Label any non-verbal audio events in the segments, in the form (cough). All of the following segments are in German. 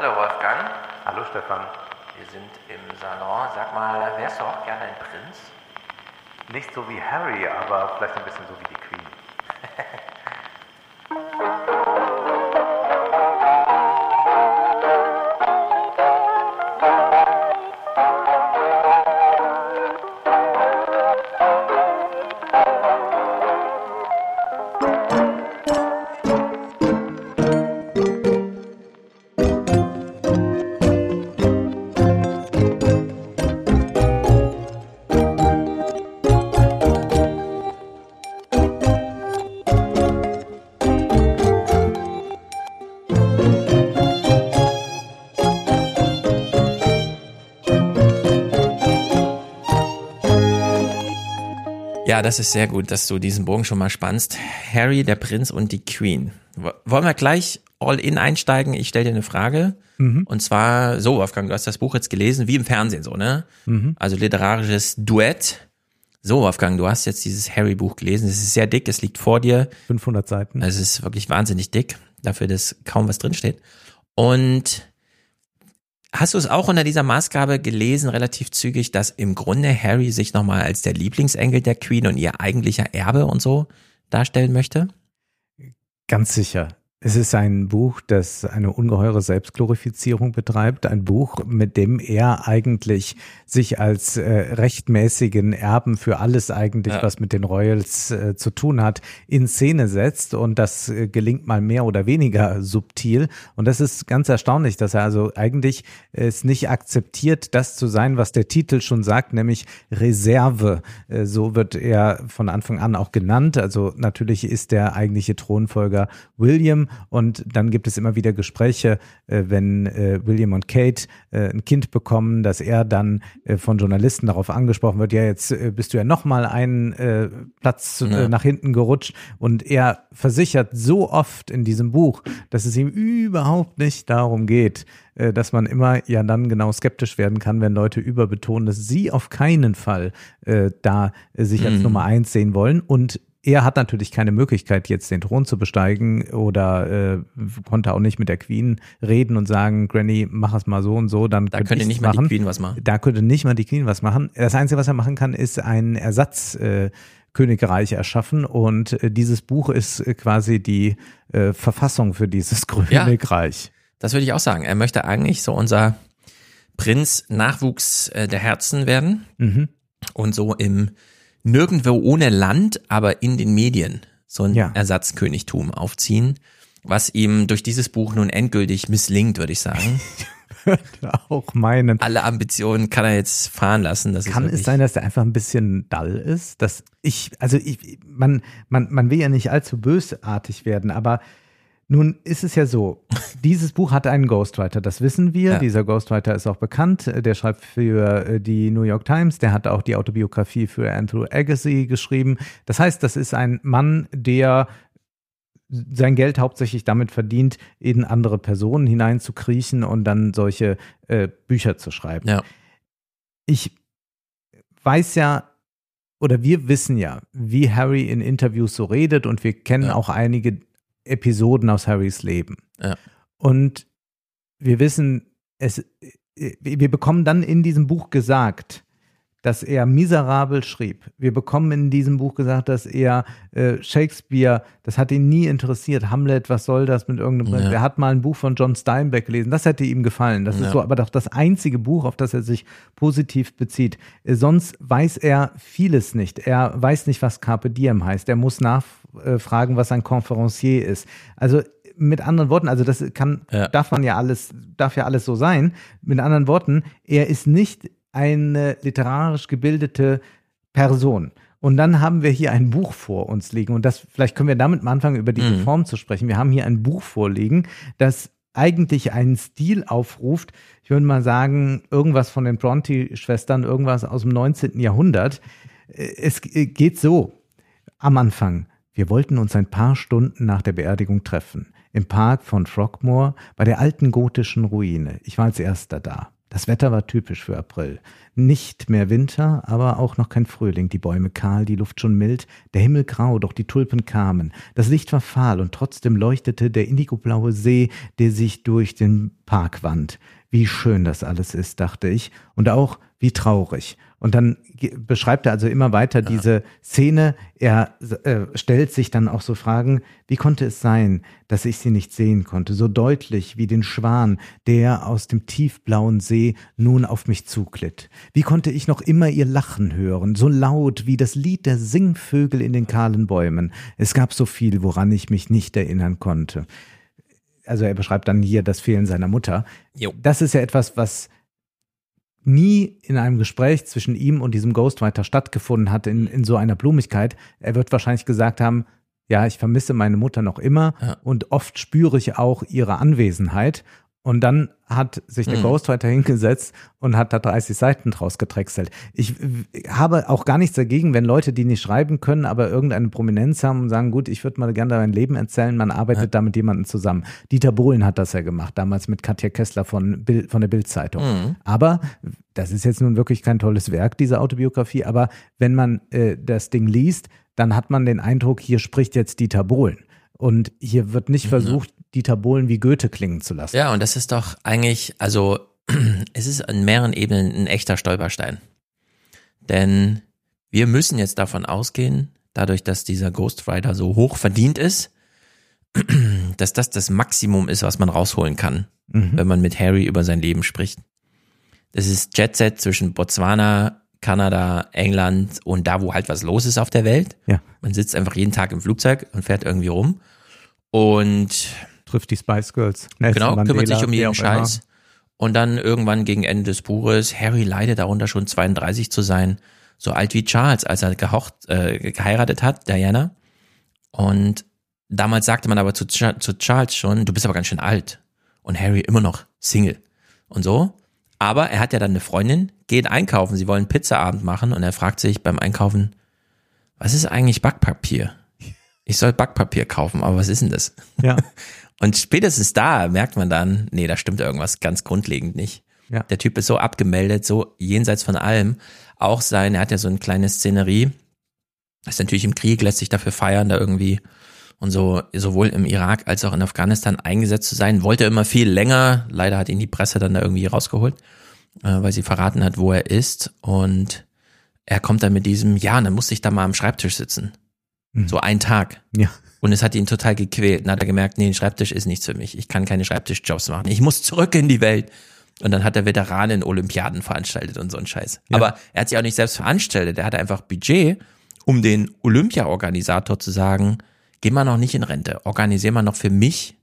Hallo Wolfgang, Hallo Stefan. wir sind im Salon. Sag mal, wärst du auch gerne ein Prinz? Nicht so wie Harry, aber vielleicht ein bisschen so wie die Queen. Ja, das ist sehr gut, dass du diesen Bogen schon mal spannst. Harry, der Prinz und die Queen. Wollen wir gleich all in einsteigen? Ich stelle dir eine Frage. Und zwar so, Wolfgang, du hast das Buch jetzt gelesen, wie im Fernsehen so, ne? Also literarisches Duett. So, Wolfgang, du hast jetzt dieses Harry-Buch gelesen. Es ist sehr dick, es liegt vor dir. 500 Seiten. Es ist wirklich wahnsinnig dick, dafür, dass kaum was drinsteht. Und hast du es auch unter dieser Maßgabe gelesen, relativ zügig, dass im Grunde Harry sich nochmal als der Lieblingsenkel der Queen und ihr eigentlicher Erbe und so darstellen möchte? Ganz sicher. Es ist ein Buch, das eine ungeheure Selbstglorifizierung betreibt. Ein Buch, mit dem er eigentlich sich als äh, rechtmäßigen Erben für alles eigentlich, Ja. was mit den Royals äh, zu tun hat, in Szene setzt. Und das äh, gelingt mal mehr oder weniger subtil. Und das ist ganz erstaunlich, dass er also eigentlich es nicht akzeptiert, das zu sein, was der Titel schon sagt, nämlich Reserve. Äh, so wird er von Anfang an auch genannt. Also natürlich ist der eigentliche Thronfolger William und dann gibt es immer wieder Gespräche, äh, wenn äh, William und Kate äh, ein Kind bekommen, dass er dann von Journalisten darauf angesprochen wird, ja, jetzt bist du ja nochmal einen Platz Ja. nach hinten gerutscht und er versichert so oft in diesem Buch, dass es ihm überhaupt nicht darum geht, dass man immer ja dann genau skeptisch werden kann, wenn Leute überbetonen, dass sie auf keinen Fall äh, da äh, sich als Mhm. Nummer eins sehen wollen und er hat natürlich keine Möglichkeit, jetzt den Thron zu besteigen oder äh, konnte auch nicht mit der Queen reden und sagen, Granny, mach es mal so und so, dann Da könnte nicht mal die. Queen was machen. Da könnte nicht mal die Queen was machen. Das Einzige, was er machen kann, ist ein Ersatz. Äh, Königreich erschaffen und äh, dieses Buch ist äh, quasi die äh, Verfassung für dieses (laughs) Königreich. Das würde ich auch sagen. Er möchte eigentlich so unser Prinz Nachwuchs äh, der Herzen werden Mhm. und so im nirgendwo ohne Land, aber in den Medien so ein Ja. Ersatzkönigtum aufziehen, was ihm durch dieses Buch nun endgültig misslingt, würde ich sagen. (laughs) Auch meinen. Alle Ambitionen kann er jetzt fahren lassen. Das Kann es sein, dass der einfach ein bisschen dull ist? Dass ich, also ich, man, man, man will ja nicht allzu bösartig werden, aber nun ist es ja so, dieses Buch hat einen Ghostwriter, das wissen wir. Ja. Dieser Ghostwriter ist auch bekannt. Der schreibt für äh, die New York Times, der hat auch die Autobiografie für Andrew Agassi geschrieben. Das heißt, das ist ein Mann, der sein Geld hauptsächlich damit verdient, in andere Personen hineinzukriechen und dann solche äh, Bücher zu schreiben Ja. ich weiß ja, oder wir wissen ja, wie Harry in Interviews so redet und wir kennen Ja. auch einige Episoden aus Harrys Leben. Ja. Und wir wissen, es, äh, wir bekommen dann in diesem Buch gesagt, dass er miserabel schrieb. Wir bekommen in diesem Buch gesagt, dass er äh, Shakespeare, das hat ihn nie interessiert. Hamlet, was soll das mit irgendeinem? Ja. Er hat mal ein Buch von John Steinbeck gelesen, das hätte ihm gefallen. Das Ja. ist so, aber doch das einzige Buch, auf das er sich positiv bezieht. Äh, Sonst weiß er vieles nicht. Er weiß nicht, was Carpe Diem heißt. Er muss nachfragen, was ein Conferencier ist. Also mit anderen Worten, also das kann, Ja. darf man ja alles, darf ja alles so sein. Mit anderen Worten, er ist nicht eine literarisch gebildete Person. Und dann haben wir hier ein Buch vor uns liegen. Und das, vielleicht können wir damit mal anfangen, über diese Mhm. Form zu sprechen. Wir haben hier ein Buch vorliegen, das eigentlich einen Stil aufruft. Ich würde mal sagen, irgendwas von den Bronte-Schwestern, irgendwas aus dem 19. Jahrhundert. Es geht so am Anfang. Wir wollten uns ein paar Stunden nach der Beerdigung treffen. Im Park von Frogmore bei der alten gotischen Ruine. Ich war als erster da. Das Wetter war typisch für April. Nicht mehr Winter, aber auch noch kein Frühling. Die Bäume kahl, die Luft schon mild, der Himmel grau, doch die Tulpen kamen. Das Licht war fahl und trotzdem leuchtete der indigoblaue See, der sich durch den Park wand. Wie schön das alles ist, dachte ich, und auch wie traurig. Und dann beschreibt er also immer weiter ja. diese Szene. Er äh, stellt sich dann auch so Fragen, wie konnte es sein, dass ich sie nicht sehen konnte, so deutlich wie den Schwan, der aus dem tiefblauen See nun auf mich zuglitt. Wie konnte ich noch immer ihr Lachen hören, so laut wie das Lied der Singvögel in den kahlen Bäumen. Es gab so viel, woran ich mich nicht erinnern konnte. Also er beschreibt dann hier das Fehlen seiner Mutter. Jo. Das ist ja etwas, was nie in einem Gespräch zwischen ihm und diesem Ghostwriter stattgefunden hat, in, in so einer Blumigkeit. Er wird wahrscheinlich gesagt haben, ja, ich vermisse meine Mutter noch immer ja. und oft spüre ich auch ihre Anwesenheit. Und dann hat sich der mhm. Ghostwriter hingesetzt und hat da 30 Seiten draus getrechselt. Ich habe auch gar nichts dagegen, wenn Leute, die nicht schreiben können, aber irgendeine Prominenz haben und sagen, gut, ich würde mal gerne mein Leben erzählen, man arbeitet ja. da mit jemandem zusammen. Dieter Bohlen hat das ja gemacht, damals mit Katja Kessler von, Bild, von der Bildzeitung. Mhm. Aber das ist jetzt nun wirklich kein tolles Werk, diese Autobiografie, aber wenn man äh, das Ding liest, dann hat man den Eindruck, hier spricht jetzt Dieter Bohlen. Und hier wird nicht mhm. versucht, Dieter Bohlen wie Goethe klingen zu lassen. Ja, und das ist doch eigentlich, also (clears throat) es ist in mehreren Ebenen ein echter Stolperstein. Denn wir müssen jetzt davon ausgehen, dadurch, dass dieser Ghost Rider so hoch verdient ist, (clears throat) dass das das Maximum ist, was man rausholen kann, mhm. wenn man mit Harry über sein Leben spricht. Das ist Jet Set zwischen Botswana, Kanada, England und da, wo halt was los ist auf der Welt. Ja. Man sitzt einfach jeden Tag im Flugzeug und fährt irgendwie rum und trifft die Spice Girls. Nelson genau, Mandela, kümmert sich um jeden Scheiß. Immer. Und dann irgendwann gegen Ende des Buches, Harry leidet darunter schon 32 zu sein, so alt wie Charles, als er gehocht, äh, geheiratet hat, Diana. Und damals sagte man aber zu, zu Charles schon, du bist aber ganz schön alt. Und Harry immer noch Single. Und so. Aber er hat ja dann eine Freundin, geht einkaufen, sie wollen Pizzaabend machen und er fragt sich beim Einkaufen, was ist eigentlich Backpapier? Ich soll Backpapier kaufen, aber was ist denn das? Ja. (laughs) Und spätestens da merkt man dann, nee, da stimmt irgendwas ganz grundlegend nicht. Ja. Der Typ ist so abgemeldet, so jenseits von allem. Auch sein, er hat ja so eine kleine Szenerie. ist natürlich im Krieg, lässt sich dafür feiern, da irgendwie und so, sowohl im Irak als auch in Afghanistan eingesetzt zu sein. Wollte immer viel länger. Leider hat ihn die Presse dann da irgendwie rausgeholt, äh, weil sie verraten hat, wo er ist. Und er kommt dann mit diesem, ja, dann muss ich da mal am Schreibtisch sitzen. Mhm. So ein Tag. Ja. Und es hat ihn total gequält. Dann hat er gemerkt, nee, ein Schreibtisch ist nichts für mich. Ich kann keine Schreibtischjobs machen. Ich muss zurück in die Welt. Und dann hat er Veteranen Olympiaden veranstaltet und so ein Scheiß. Ja. Aber er hat sich auch nicht selbst veranstaltet. Er hatte einfach Budget, um den Olympia-Organisator zu sagen, geh mal noch nicht in Rente. Organisier mal noch für mich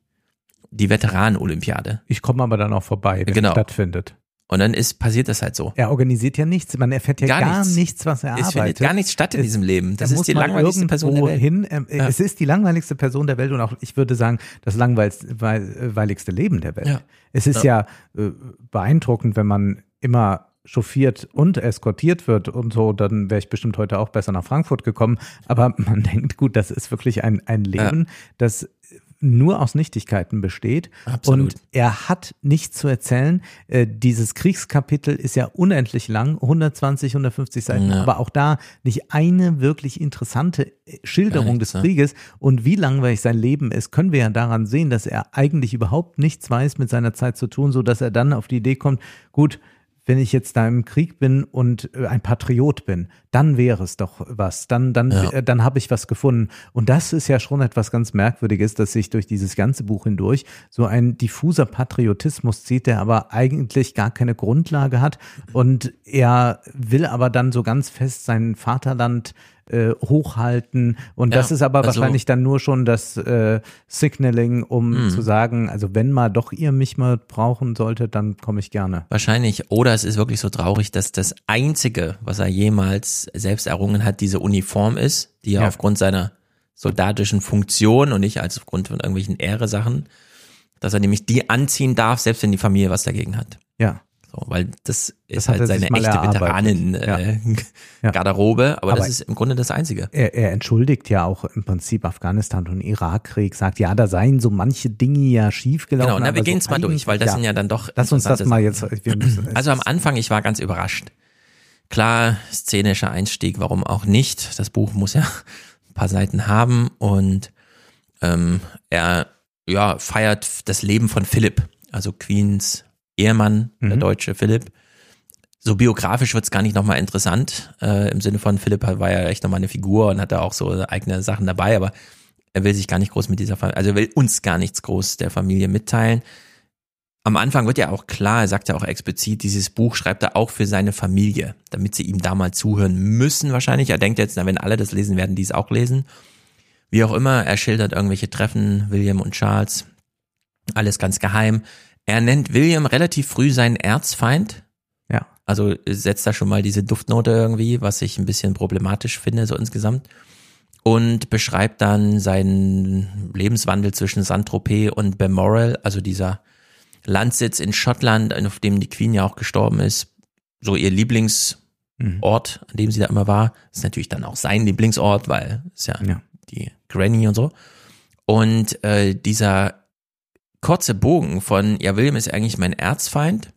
die Veteranen-Olympiade. Ich komme aber dann auch vorbei, wenn genau. es stattfindet. Und dann ist passiert das halt so. Er organisiert ja nichts, man erfährt ja gar, gar nichts. nichts. was er arbeitet. Es findet gar nichts statt in es, diesem Leben. Das ist die langweiligste Person der Welt. Hin, ähm, ja. Es ist die langweiligste Person der Welt und auch, ich würde sagen, das langweiligste Leben der Welt. Ja. Es ist ja, ja äh, beeindruckend, wenn man immer chauffiert und eskortiert wird und so, dann wäre ich bestimmt heute auch besser nach Frankfurt gekommen. Aber man (laughs) denkt, gut, das ist wirklich ein, ein Leben, ja. das nur aus Nichtigkeiten besteht. Absolut. Und er hat nichts zu erzählen. Äh, dieses Kriegskapitel ist ja unendlich lang, 120, 150 Seiten, ja. aber auch da nicht eine wirklich interessante äh, Schilderung nichts, des Krieges. Ja. Und wie langweilig sein Leben ist, können wir ja daran sehen, dass er eigentlich überhaupt nichts weiß mit seiner Zeit zu tun, so dass er dann auf die Idee kommt, gut, wenn ich jetzt da im Krieg bin und äh, ein Patriot bin, dann wäre es doch was. Dann, dann, ja. äh, dann habe ich was gefunden. Und das ist ja schon etwas ganz Merkwürdiges, dass sich durch dieses ganze Buch hindurch so ein diffuser Patriotismus zieht, der aber eigentlich gar keine Grundlage hat. Und er will aber dann so ganz fest sein Vaterland äh, hochhalten. Und ja, das ist aber also, wahrscheinlich dann nur schon das äh, Signaling, um mh. zu sagen, also wenn mal doch ihr mich mal brauchen solltet, dann komme ich gerne. Wahrscheinlich. Oder es ist wirklich so traurig, dass das Einzige, was er jemals selbst errungen hat, diese Uniform ist, die er ja. aufgrund seiner soldatischen Funktion und nicht als aufgrund von irgendwelchen Ehre-Sachen, dass er nämlich die anziehen darf, selbst wenn die Familie was dagegen hat. Ja. So, weil das ist Das hat halt seine echte. Veteranen-Garderobe, Ja. aber Aber- das ist im Grunde das Einzige. Er, er entschuldigt ja auch im Prinzip Afghanistan und Irakkrieg, sagt, ja, da seien so manche Dinge ja schiefgelaufen. Genau, na, wir aber gehen so es mal durch, weil das sind ja dann doch. Lass uns das mal jetzt. (clears throat) Also am Anfang, ich war ganz überrascht. Klar, szenischer Einstieg, warum auch nicht? Das Buch muss ja ein paar Seiten haben und ähm, er ja, feiert das Leben von Philipp, also Queens Ehemann, der Mhm. deutsche Philipp. So biografisch wird's gar nicht nochmal interessant, äh, im Sinne von Philipp war ja echt nochmal eine Figur und hatte auch so eigene Sachen dabei, aber er will sich gar nicht groß mit dieser Familie, also er will uns gar nichts groß der Familie mitteilen am Anfang wird ja auch klar, er sagt ja auch explizit, dieses Buch schreibt er auch für seine Familie, damit sie ihm da mal zuhören müssen wahrscheinlich. Er denkt jetzt, na, wenn alle das lesen, werden die es auch lesen. Wie auch immer, er schildert irgendwelche Treffen, William und Charles, alles ganz geheim. Er nennt William relativ früh seinen Erzfeind, ja. also setzt da schon mal diese Duftnote irgendwie, was ich ein bisschen problematisch finde, so insgesamt. Und beschreibt dann seinen Lebenswandel zwischen Saint-Tropez und Balmoral, also dieser Landsitz in Schottland, auf dem die Queen ja auch gestorben ist. So ihr Lieblingsort, Mhm. an dem sie da immer war. Ist natürlich dann auch sein Lieblingsort, weil es ja, Ja. die Granny und so. Und äh, dieser kurze Bogen von, ja, William ist eigentlich mein Erzfeind.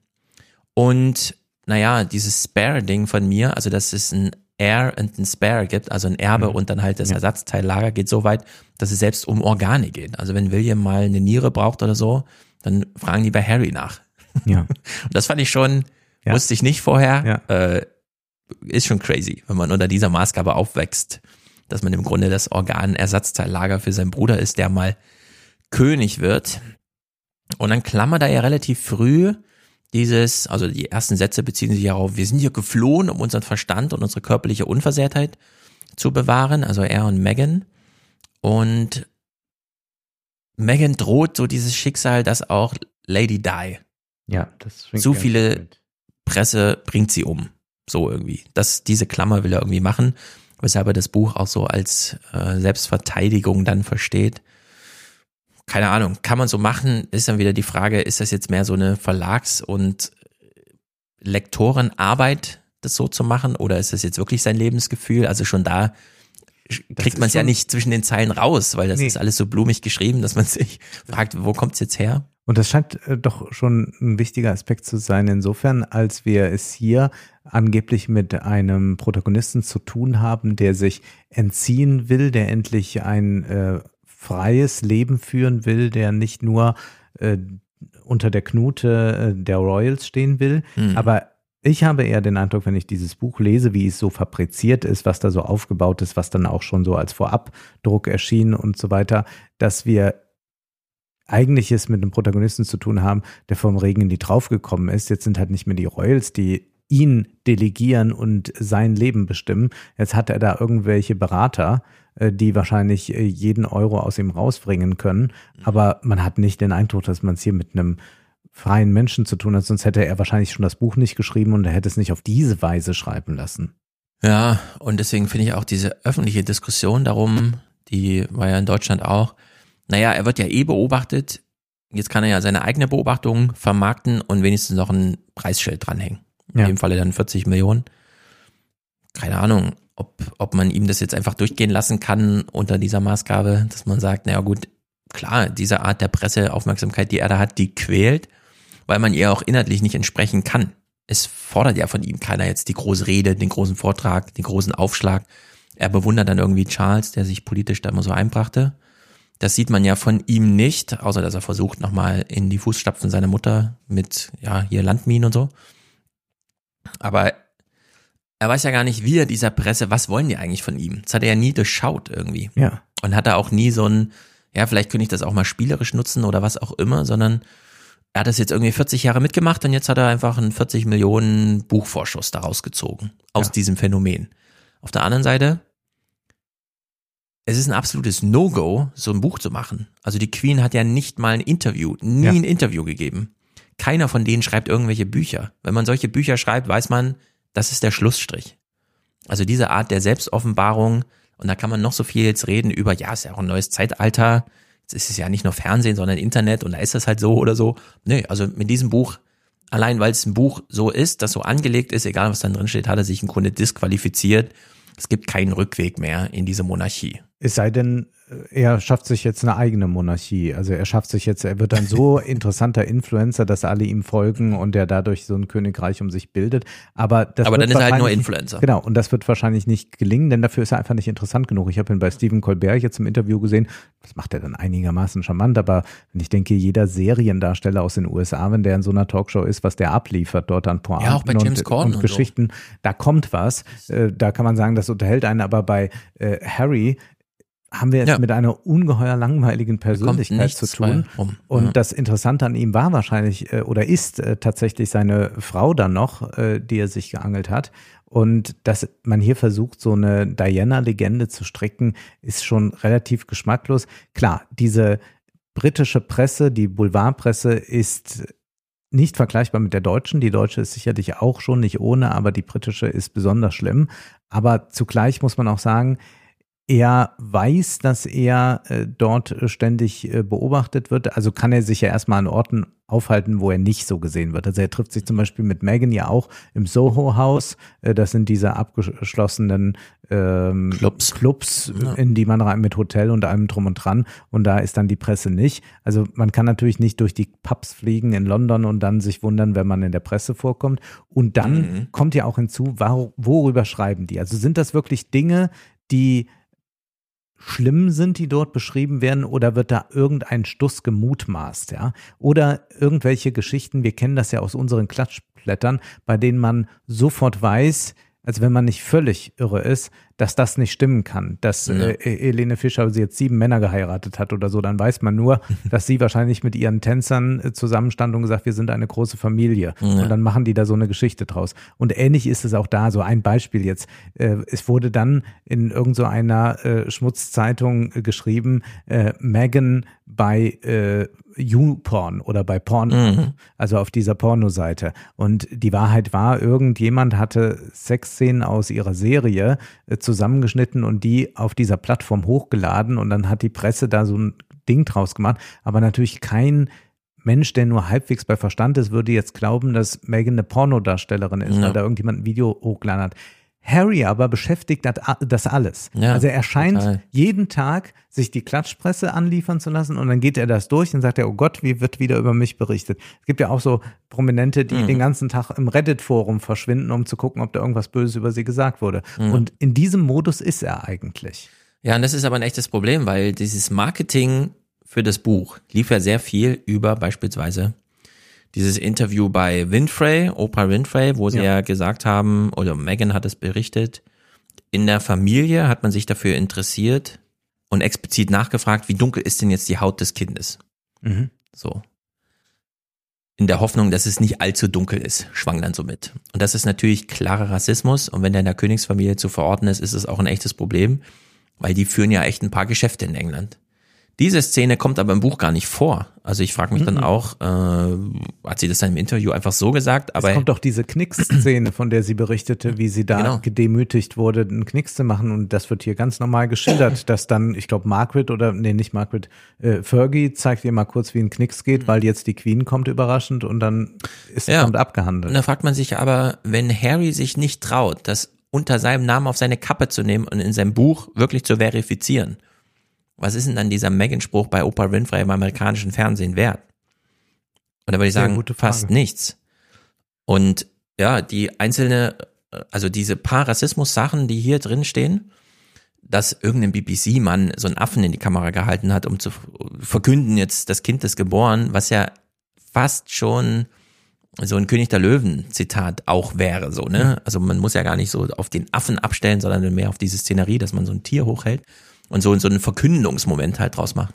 Und naja, dieses Spare-Ding von mir, also dass es ein Heir und ein Spare gibt, also ein Erbe Mhm. und dann halt das Ja. Ersatzteillager geht so weit, dass es selbst um Organe geht. Also wenn William mal eine Niere braucht oder so, dann fragen die bei Harry nach. Ja. (laughs) Und das fand ich schon, Ja. wusste ich nicht vorher, Ja. äh, ist schon crazy, wenn man unter dieser Maßgabe aufwächst, dass man im Grunde das Organersatzdeillager für seinen Bruder ist, der mal König wird. Und dann klammert er ja relativ früh dieses, also die ersten Sätze beziehen sich darauf, wir sind hier geflohen, um unseren Verstand und unsere körperliche Unversehrtheit zu bewahren, also er und Megan. Und Megan droht so dieses Schicksal, dass auch Lady Di Ja, das ganz viele- mit. Presse bringt sie um. So irgendwie. Das, diese Klammer will er irgendwie machen, weshalb er das Buch auch so als äh, Selbstverteidigung dann versteht. Keine Ahnung, kann man so machen, ist dann wieder die Frage, ist das jetzt mehr so eine Verlags- und Lektorenarbeit, das so zu machen, oder ist das jetzt wirklich sein Lebensgefühl? Also schon da kriegt man es ja nicht zwischen den Zeilen raus, weil das Nee. ist alles so blumig geschrieben, dass man sich (laughs) fragt, wo kommt's jetzt her? Und das scheint äh, doch schon ein wichtiger Aspekt zu sein, insofern, als wir es hier angeblich mit einem Protagonisten zu tun haben, der sich entziehen will, der endlich ein äh, freies Leben führen will, der nicht nur äh, unter der Knute äh, der Royals stehen will. Hm. Aber ich habe eher den Eindruck, wenn ich dieses Buch lese, wie es so fabriziert ist, was da so aufgebaut ist, was dann auch schon so als Vorabdruck erschien und so weiter, dass wir eigentlich es mit einem Protagonisten zu tun haben, der vom Regen in die Traufe gekommen ist. Jetzt sind halt nicht mehr die Royals, die ihn delegieren und sein Leben bestimmen. Jetzt hat er da irgendwelche Berater, äh, die wahrscheinlich äh, jeden Euro aus ihm rausbringen können. Aber man hat nicht den Eindruck, dass man es hier mit einem freien Menschen zu tun hat, sonst hätte er wahrscheinlich schon das Buch nicht geschrieben und er hätte es nicht auf diese Weise schreiben lassen. Ja, und deswegen finde ich auch diese öffentliche Diskussion darum, die war ja in Deutschland auch, naja, er wird ja eh beobachtet, jetzt kann er ja seine eigene Beobachtung vermarkten und wenigstens noch ein Preisschild dranhängen. In Ja. dem Falle dann 40 Millionen. Keine Ahnung, ob, ob man ihm das jetzt einfach durchgehen lassen kann unter dieser Maßgabe, dass man sagt, naja gut, klar, diese Art der Presseaufmerksamkeit, die er da hat, die quält, weil man ihr auch inhaltlich nicht entsprechen kann. Es fordert ja von ihm keiner jetzt die große Rede, den großen Vortrag, den großen Aufschlag. Er bewundert dann irgendwie Charles, der sich politisch da immer so einbrachte. Das sieht man ja von ihm nicht, außer dass er versucht, nochmal in die Fußstapfen seiner Mutter mit, ja, hier Landminen und so. Aber er weiß ja gar nicht, wie er dieser Presse, was wollen die eigentlich von ihm? Das hat er ja nie durchschaut irgendwie. Ja. Und hat er auch nie so ein, ja, vielleicht könnte ich das auch mal spielerisch nutzen oder was auch immer, sondern er hat das jetzt irgendwie 40 Jahre mitgemacht und jetzt hat er einfach einen 40 Millionen Buchvorschuss daraus gezogen. Aus Ja. diesem Phänomen. Auf der anderen Seite, es ist ein absolutes No-Go, so ein Buch zu machen. Also die Queen hat ja nicht mal ein Interview, nie Ja. ein Interview gegeben. Keiner von denen schreibt irgendwelche Bücher. Wenn man solche Bücher schreibt, weiß man, das ist der Schlussstrich. Also diese Art der Selbstoffenbarung, und da kann man noch so viel jetzt reden über, ja, ist ja auch ein neues Zeitalter, jetzt ist es ja nicht nur Fernsehen, sondern Internet und da ist das halt so oder so. Nee, also mit diesem Buch allein weil es ein Buch so ist, das so angelegt ist, egal was dann drin steht, hat er sich im Grunde disqualifiziert. Es gibt keinen Rückweg mehr in diese Monarchie. Es sei denn, er schafft sich jetzt eine eigene Monarchie. Also er schafft sich jetzt, er wird ein so (laughs) interessanter Influencer, dass alle ihm folgen und er dadurch so ein Königreich um sich bildet. Aber das Aber dann ist er halt nur Influencer. Genau, und das wird wahrscheinlich nicht gelingen, denn dafür ist er einfach nicht interessant genug. Ich habe ihn bei Stephen Colbert jetzt im Interview gesehen. Das macht er dann einigermaßen charmant, aber wenn ich denke, jeder Seriendarsteller aus den USA, wenn der in so einer Talkshow ist, was der abliefert dort an Pointen ja, auch bei James und, und, und Geschichten, so. da kommt was. Äh, da kann man sagen, das unterhält einen, aber bei äh, Harry haben wir es ja. mit einer ungeheuer langweiligen Persönlichkeit zu tun. Und ja. das Interessante an ihm war wahrscheinlich äh, oder ist äh, tatsächlich seine Frau dann noch, äh, die er sich geangelt hat. Und dass man hier versucht, so eine Diana-Legende zu stricken, ist schon relativ geschmacklos. Klar, diese britische Presse, die Boulevardpresse ist nicht vergleichbar mit der deutschen. Die deutsche ist sicherlich auch schon nicht ohne, aber die britische ist besonders schlimm. Aber zugleich muss man auch sagen, er weiß, dass er äh, dort ständig äh, beobachtet wird. Also kann er sich ja erstmal an Orten aufhalten, wo er nicht so gesehen wird. Also er trifft sich zum Beispiel mit Megan ja auch im Soho-Haus. Äh, das sind diese abgeschlossenen ähm, Clubs, Clubs ja. in die man rein mit Hotel und allem drum und dran. Und da ist dann die Presse nicht. Also man kann natürlich nicht durch die Pubs fliegen in London und dann sich wundern, wenn man in der Presse vorkommt. Und dann mhm. kommt ja auch hinzu, worüber schreiben die? Also sind das wirklich Dinge, die schlimm sind, die dort beschrieben werden, oder wird da irgendein Stuss gemutmaßt, ja? Oder irgendwelche Geschichten, wir kennen das ja aus unseren Klatschblättern, bei denen man sofort weiß, als wenn man nicht völlig irre ist, dass das nicht stimmen kann, dass äh, Helene Fischer sie jetzt sieben Männer geheiratet hat oder so, dann weiß man nur, (laughs) dass sie wahrscheinlich mit ihren Tänzern äh, zusammenstand und gesagt, wir sind eine große Familie. Ja. Und dann machen die da so eine Geschichte draus. Und ähnlich ist es auch da. So ein Beispiel jetzt. Äh, es wurde dann in irgendeiner so äh, Schmutzzeitung äh, geschrieben, äh, Megan bei äh, YouPorn oder bei Porn, mhm. also auf dieser Pornoseite. Und die Wahrheit war, irgendjemand hatte Sexszenen aus ihrer Serie äh, zusammengeschnitten und die auf dieser Plattform hochgeladen und dann hat die Presse da so ein Ding draus gemacht. Aber natürlich kein Mensch, der nur halbwegs bei Verstand ist, würde jetzt glauben, dass Megan eine Pornodarstellerin ist, ja. weil da irgendjemand ein Video hochgeladen hat. Harry aber beschäftigt das alles. Ja, also er scheint total. jeden Tag sich die Klatschpresse anliefern zu lassen und dann geht er das durch und sagt er, oh Gott, wie wird wieder über mich berichtet. Es gibt ja auch so Prominente, die mhm. den ganzen Tag im Reddit-Forum verschwinden, um zu gucken, ob da irgendwas Böses über sie gesagt wurde. Mhm. Und in diesem Modus ist er eigentlich. Ja, und das ist aber ein echtes Problem, weil dieses Marketing für das Buch lief ja sehr viel über beispielsweise dieses Interview bei Winfrey, Oprah Winfrey, wo sie ja. ja gesagt haben, oder Megan hat es berichtet, in der Familie hat man sich dafür interessiert und explizit nachgefragt, wie dunkel ist denn jetzt die Haut des Kindes? Mhm. So. In der Hoffnung, dass es nicht allzu dunkel ist, schwang dann so mit. Und das ist natürlich klarer Rassismus. Und wenn der in der Königsfamilie zu verorten ist, ist es auch ein echtes Problem, weil die führen ja echt ein paar Geschäfte in England. Diese Szene kommt aber im Buch gar nicht vor. Also ich frage mich dann mhm. auch, äh, hat sie das dann im Interview einfach so gesagt? Aber es kommt doch diese Knicks-Szene, von der sie berichtete, wie sie da genau. gedemütigt wurde, einen Knicks zu machen. Und das wird hier ganz normal geschildert, (laughs) dass dann, ich glaube, Margaret oder, nee, nicht Margaret, äh, Fergie zeigt ihr mal kurz, wie ein Knicks geht, weil jetzt die Queen kommt überraschend und dann ist ja. kommt abgehandelt. Und da fragt man sich aber, wenn Harry sich nicht traut, das unter seinem Namen auf seine Kappe zu nehmen und in seinem Buch wirklich zu verifizieren, was ist denn dann dieser Megan-Spruch bei Oprah Winfrey im amerikanischen Fernsehen wert? Und da würde ich sagen, fast nichts. Und ja, die einzelne, also diese paar Rassismus-Sachen, die hier drin stehen, dass irgendein BBC-Mann so einen Affen in die Kamera gehalten hat, um zu verkünden, jetzt das Kind ist geboren, was ja fast schon so ein König der Löwen-Zitat auch wäre, so, ne? Also man muss ja gar nicht so auf den Affen abstellen, sondern mehr auf diese Szenerie, dass man so ein Tier hochhält und so, so einen Verkündungsmoment halt draus macht.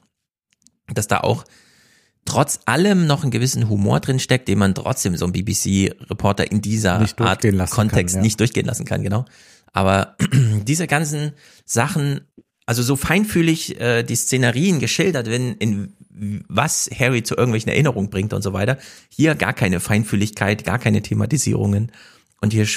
Dass da auch trotz allem noch einen gewissen Humor drin steckt, den man trotzdem so ein BBC-Reporter in dieser Art Kontext kann, ja. nicht durchgehen lassen kann, genau. Aber (clears throat) diese ganzen Sachen, also so feinfühlig äh, die Szenarien geschildert werden, in was Harry zu irgendwelchen Erinnerungen bringt und so weiter. Hier gar keine Feinfühligkeit, gar keine Thematisierungen. Und hier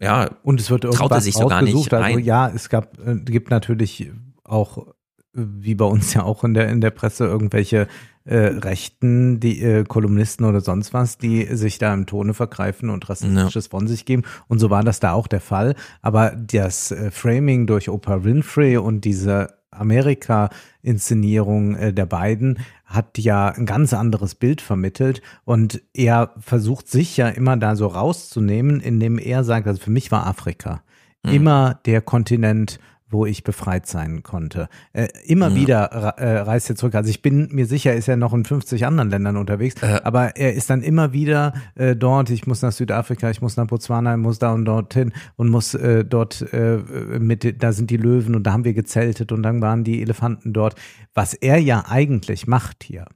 ja, und es wird traut er sich so gar nicht rein. Also ja, es gab, äh, gibt natürlich auch wie bei uns ja auch in der, in der Presse, irgendwelche äh, Rechten, die äh, Kolumnisten oder sonst was, die sich da im Tone vergreifen und Rassistisches ja. von sich geben. Und so war das da auch der Fall. Aber das äh, Framing durch Oprah Winfrey und diese Amerika-Inszenierung äh, der beiden hat ja ein ganz anderes Bild vermittelt und er versucht sich ja immer da so rauszunehmen, indem er sagt, also für mich war Afrika mhm. immer der Kontinent, wo ich befreit sein konnte. Äh, immer ja. wieder äh, reist er zurück. Also ich bin mir sicher, ist er noch in 50 anderen Ländern unterwegs, äh. aber er ist dann immer wieder äh, dort. Ich muss nach Südafrika, ich muss nach Botswana, ich muss da und dorthin und muss äh, dort äh, mit, da sind die Löwen und da haben wir gezeltet und dann waren die Elefanten dort. Was er ja eigentlich macht hier,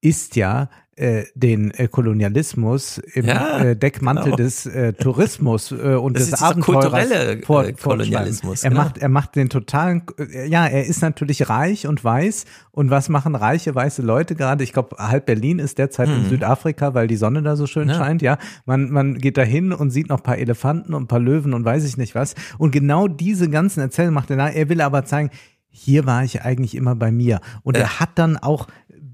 ist ja äh, den äh, Kolonialismus im ja, äh, Deckmantel genau. des äh, Tourismus äh, und das des Abenteurers vor, äh, Kolonialismus. Er genau. macht er macht den totalen ja, er ist natürlich reich und weiß und was machen reiche weiße Leute gerade? Ich glaube, halb Berlin ist derzeit hm. in Südafrika, weil die Sonne da so schön ja. scheint, ja. Man man geht da hin und sieht noch ein paar Elefanten und ein paar Löwen und weiß ich nicht was und genau diese ganzen Erzählungen macht er da. Er will aber zeigen, hier war ich eigentlich immer bei mir. Und ja. er hat dann auch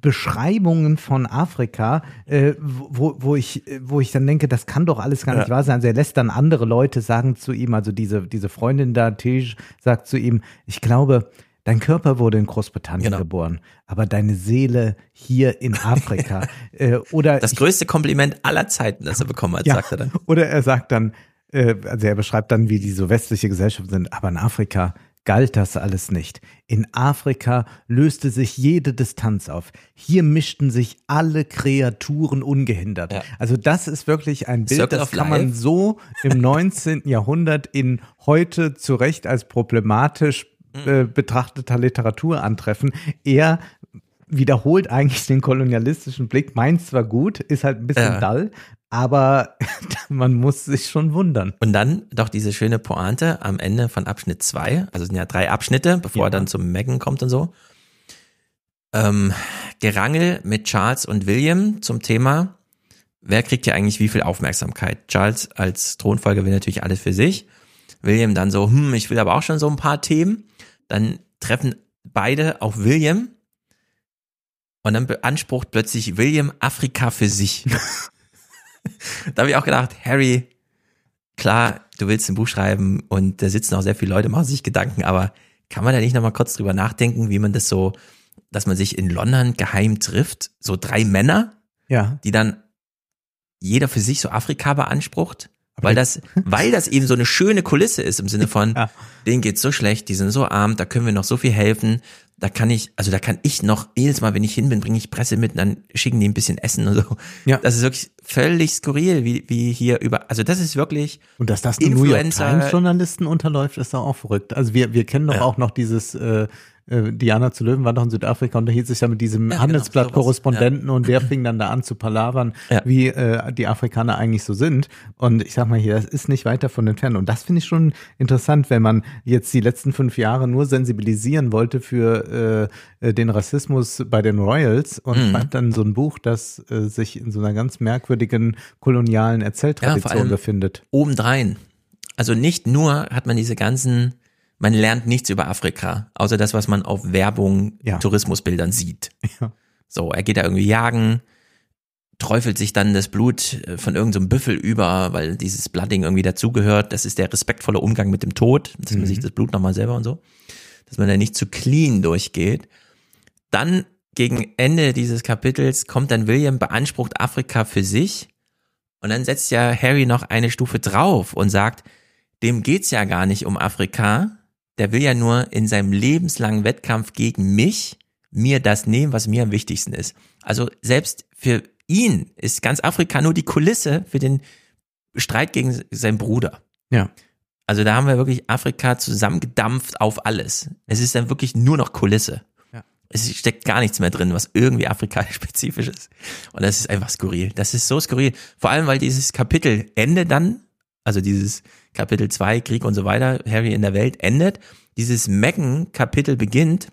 Beschreibungen von Afrika, äh, wo, wo, ich, wo ich dann denke, das kann doch alles gar nicht wahr sein. Also er lässt dann andere Leute sagen zu ihm, also diese, diese Freundin da, Tej, sagt zu ihm, ich glaube, Dein Körper wurde in Großbritannien genau. geboren, aber deine Seele hier in Afrika. (laughs) äh, oder das größte Kompliment aller Zeiten, das er bekommen hat, ja, sagt er dann. Oder er sagt dann, äh, also er beschreibt dann, wie die so westliche Gesellschaft sind, aber in Afrika galt das alles nicht. In Afrika löste sich jede Distanz auf. Hier mischten sich alle Kreaturen ungehindert. Ja. Also das ist wirklich ein Bild, Circle das kann man so im (laughs) 19. Jahrhundert in heute zu Recht als problematisch äh, betrachteter Literatur antreffen. Er wiederholt eigentlich den kolonialistischen Blick, meint zwar gut, ist halt ein bisschen ja. dull, aber (laughs) man muss sich schon wundern. Und dann doch diese schöne Pointe am Ende von Abschnitt zwei, also es sind ja drei Abschnitte, bevor ja. er dann zum Megan kommt und so. Ähm, Gerangel mit Charles und William zum Thema, wer kriegt hier eigentlich wie viel Aufmerksamkeit? Charles als Thronfolger will natürlich alles für sich. William dann so, hm, ich will aber auch schon so ein paar Themen. Dann treffen beide auf William und dann beansprucht plötzlich William Afrika für sich. (laughs) da habe ich auch gedacht, Harry, klar, du willst ein Buch schreiben und da sitzen auch sehr viele Leute, machen sich Gedanken, aber kann man da nicht nochmal kurz drüber nachdenken, wie man das so, dass man sich in London geheim trifft, so drei Männer, ja. die dann jeder für sich so Afrika beansprucht, weil das, weil das eben so eine schöne Kulisse ist im Sinne (laughs) von, ja. denen geht's so schlecht, die sind so arm, da können wir noch so viel helfen, da kann ich, also da kann ich noch jedes Mal, wenn ich hin bin, bringe ich Presse mit und dann schicken die ein bisschen Essen und so. Ja. Das ist wirklich völlig skurril, wie, wie hier über, also das ist wirklich. Und dass das den New York Times Journalisten unterläuft, ist doch auch verrückt. Also wir, wir kennen doch ja. auch noch dieses, äh, äh, Diana zu Löwen war doch in Südafrika und da hielt sich ja mit diesem ja, Handelsblatt-Korrespondenten genau, ja. und der fing dann da an zu palavern, ja. wie äh, die Afrikaner eigentlich so sind. Und ich sag mal hier, das ist nicht weit davon entfernt. Und das finde ich schon interessant, wenn man jetzt die letzten fünf Jahre nur sensibilisieren wollte für äh, den Rassismus bei den Royals und mhm. schreibt dann so ein Buch, das äh, sich in so einer ganz merkwürdigen kolonialen Erzähltradition befindet. Obendrein. Also nicht nur hat man diese ganzen man lernt nichts über Afrika, außer das, was man auf Werbung, ja. Tourismusbildern sieht. Ja. So, er geht da irgendwie jagen, träufelt sich dann das Blut äh, von irgendeinem so Büffel über, weil dieses Blooding irgendwie dazugehört. Das ist der respektvolle Umgang mit dem Tod, dass mhm. man sich das Blut nochmal selber und so, dass man da nicht zu clean durchgeht. Dann gegen Ende dieses Kapitels kommt dann William, beansprucht Afrika für sich und dann setzt ja Harry noch eine Stufe drauf und sagt, dem geht's ja gar nicht um Afrika, der will ja nur in seinem lebenslangen Wettkampf gegen mich mir das nehmen, was mir am wichtigsten ist. Also selbst für ihn ist ganz Afrika nur die Kulisse für den Streit gegen seinen Bruder. Ja. Also da haben wir wirklich Afrika zusammengedampft auf alles. Es ist dann wirklich nur noch Kulisse. Ja. Es steckt gar nichts mehr drin, was irgendwie afrikanisch-spezifisch (laughs) ist. Und das ist einfach skurril. Das ist so skurril. Vor allem, weil dieses Kapitel Ende dann, also dieses Kapitel 2, Krieg und so weiter, Harry in der Welt endet. Dieses Megan-Kapitel beginnt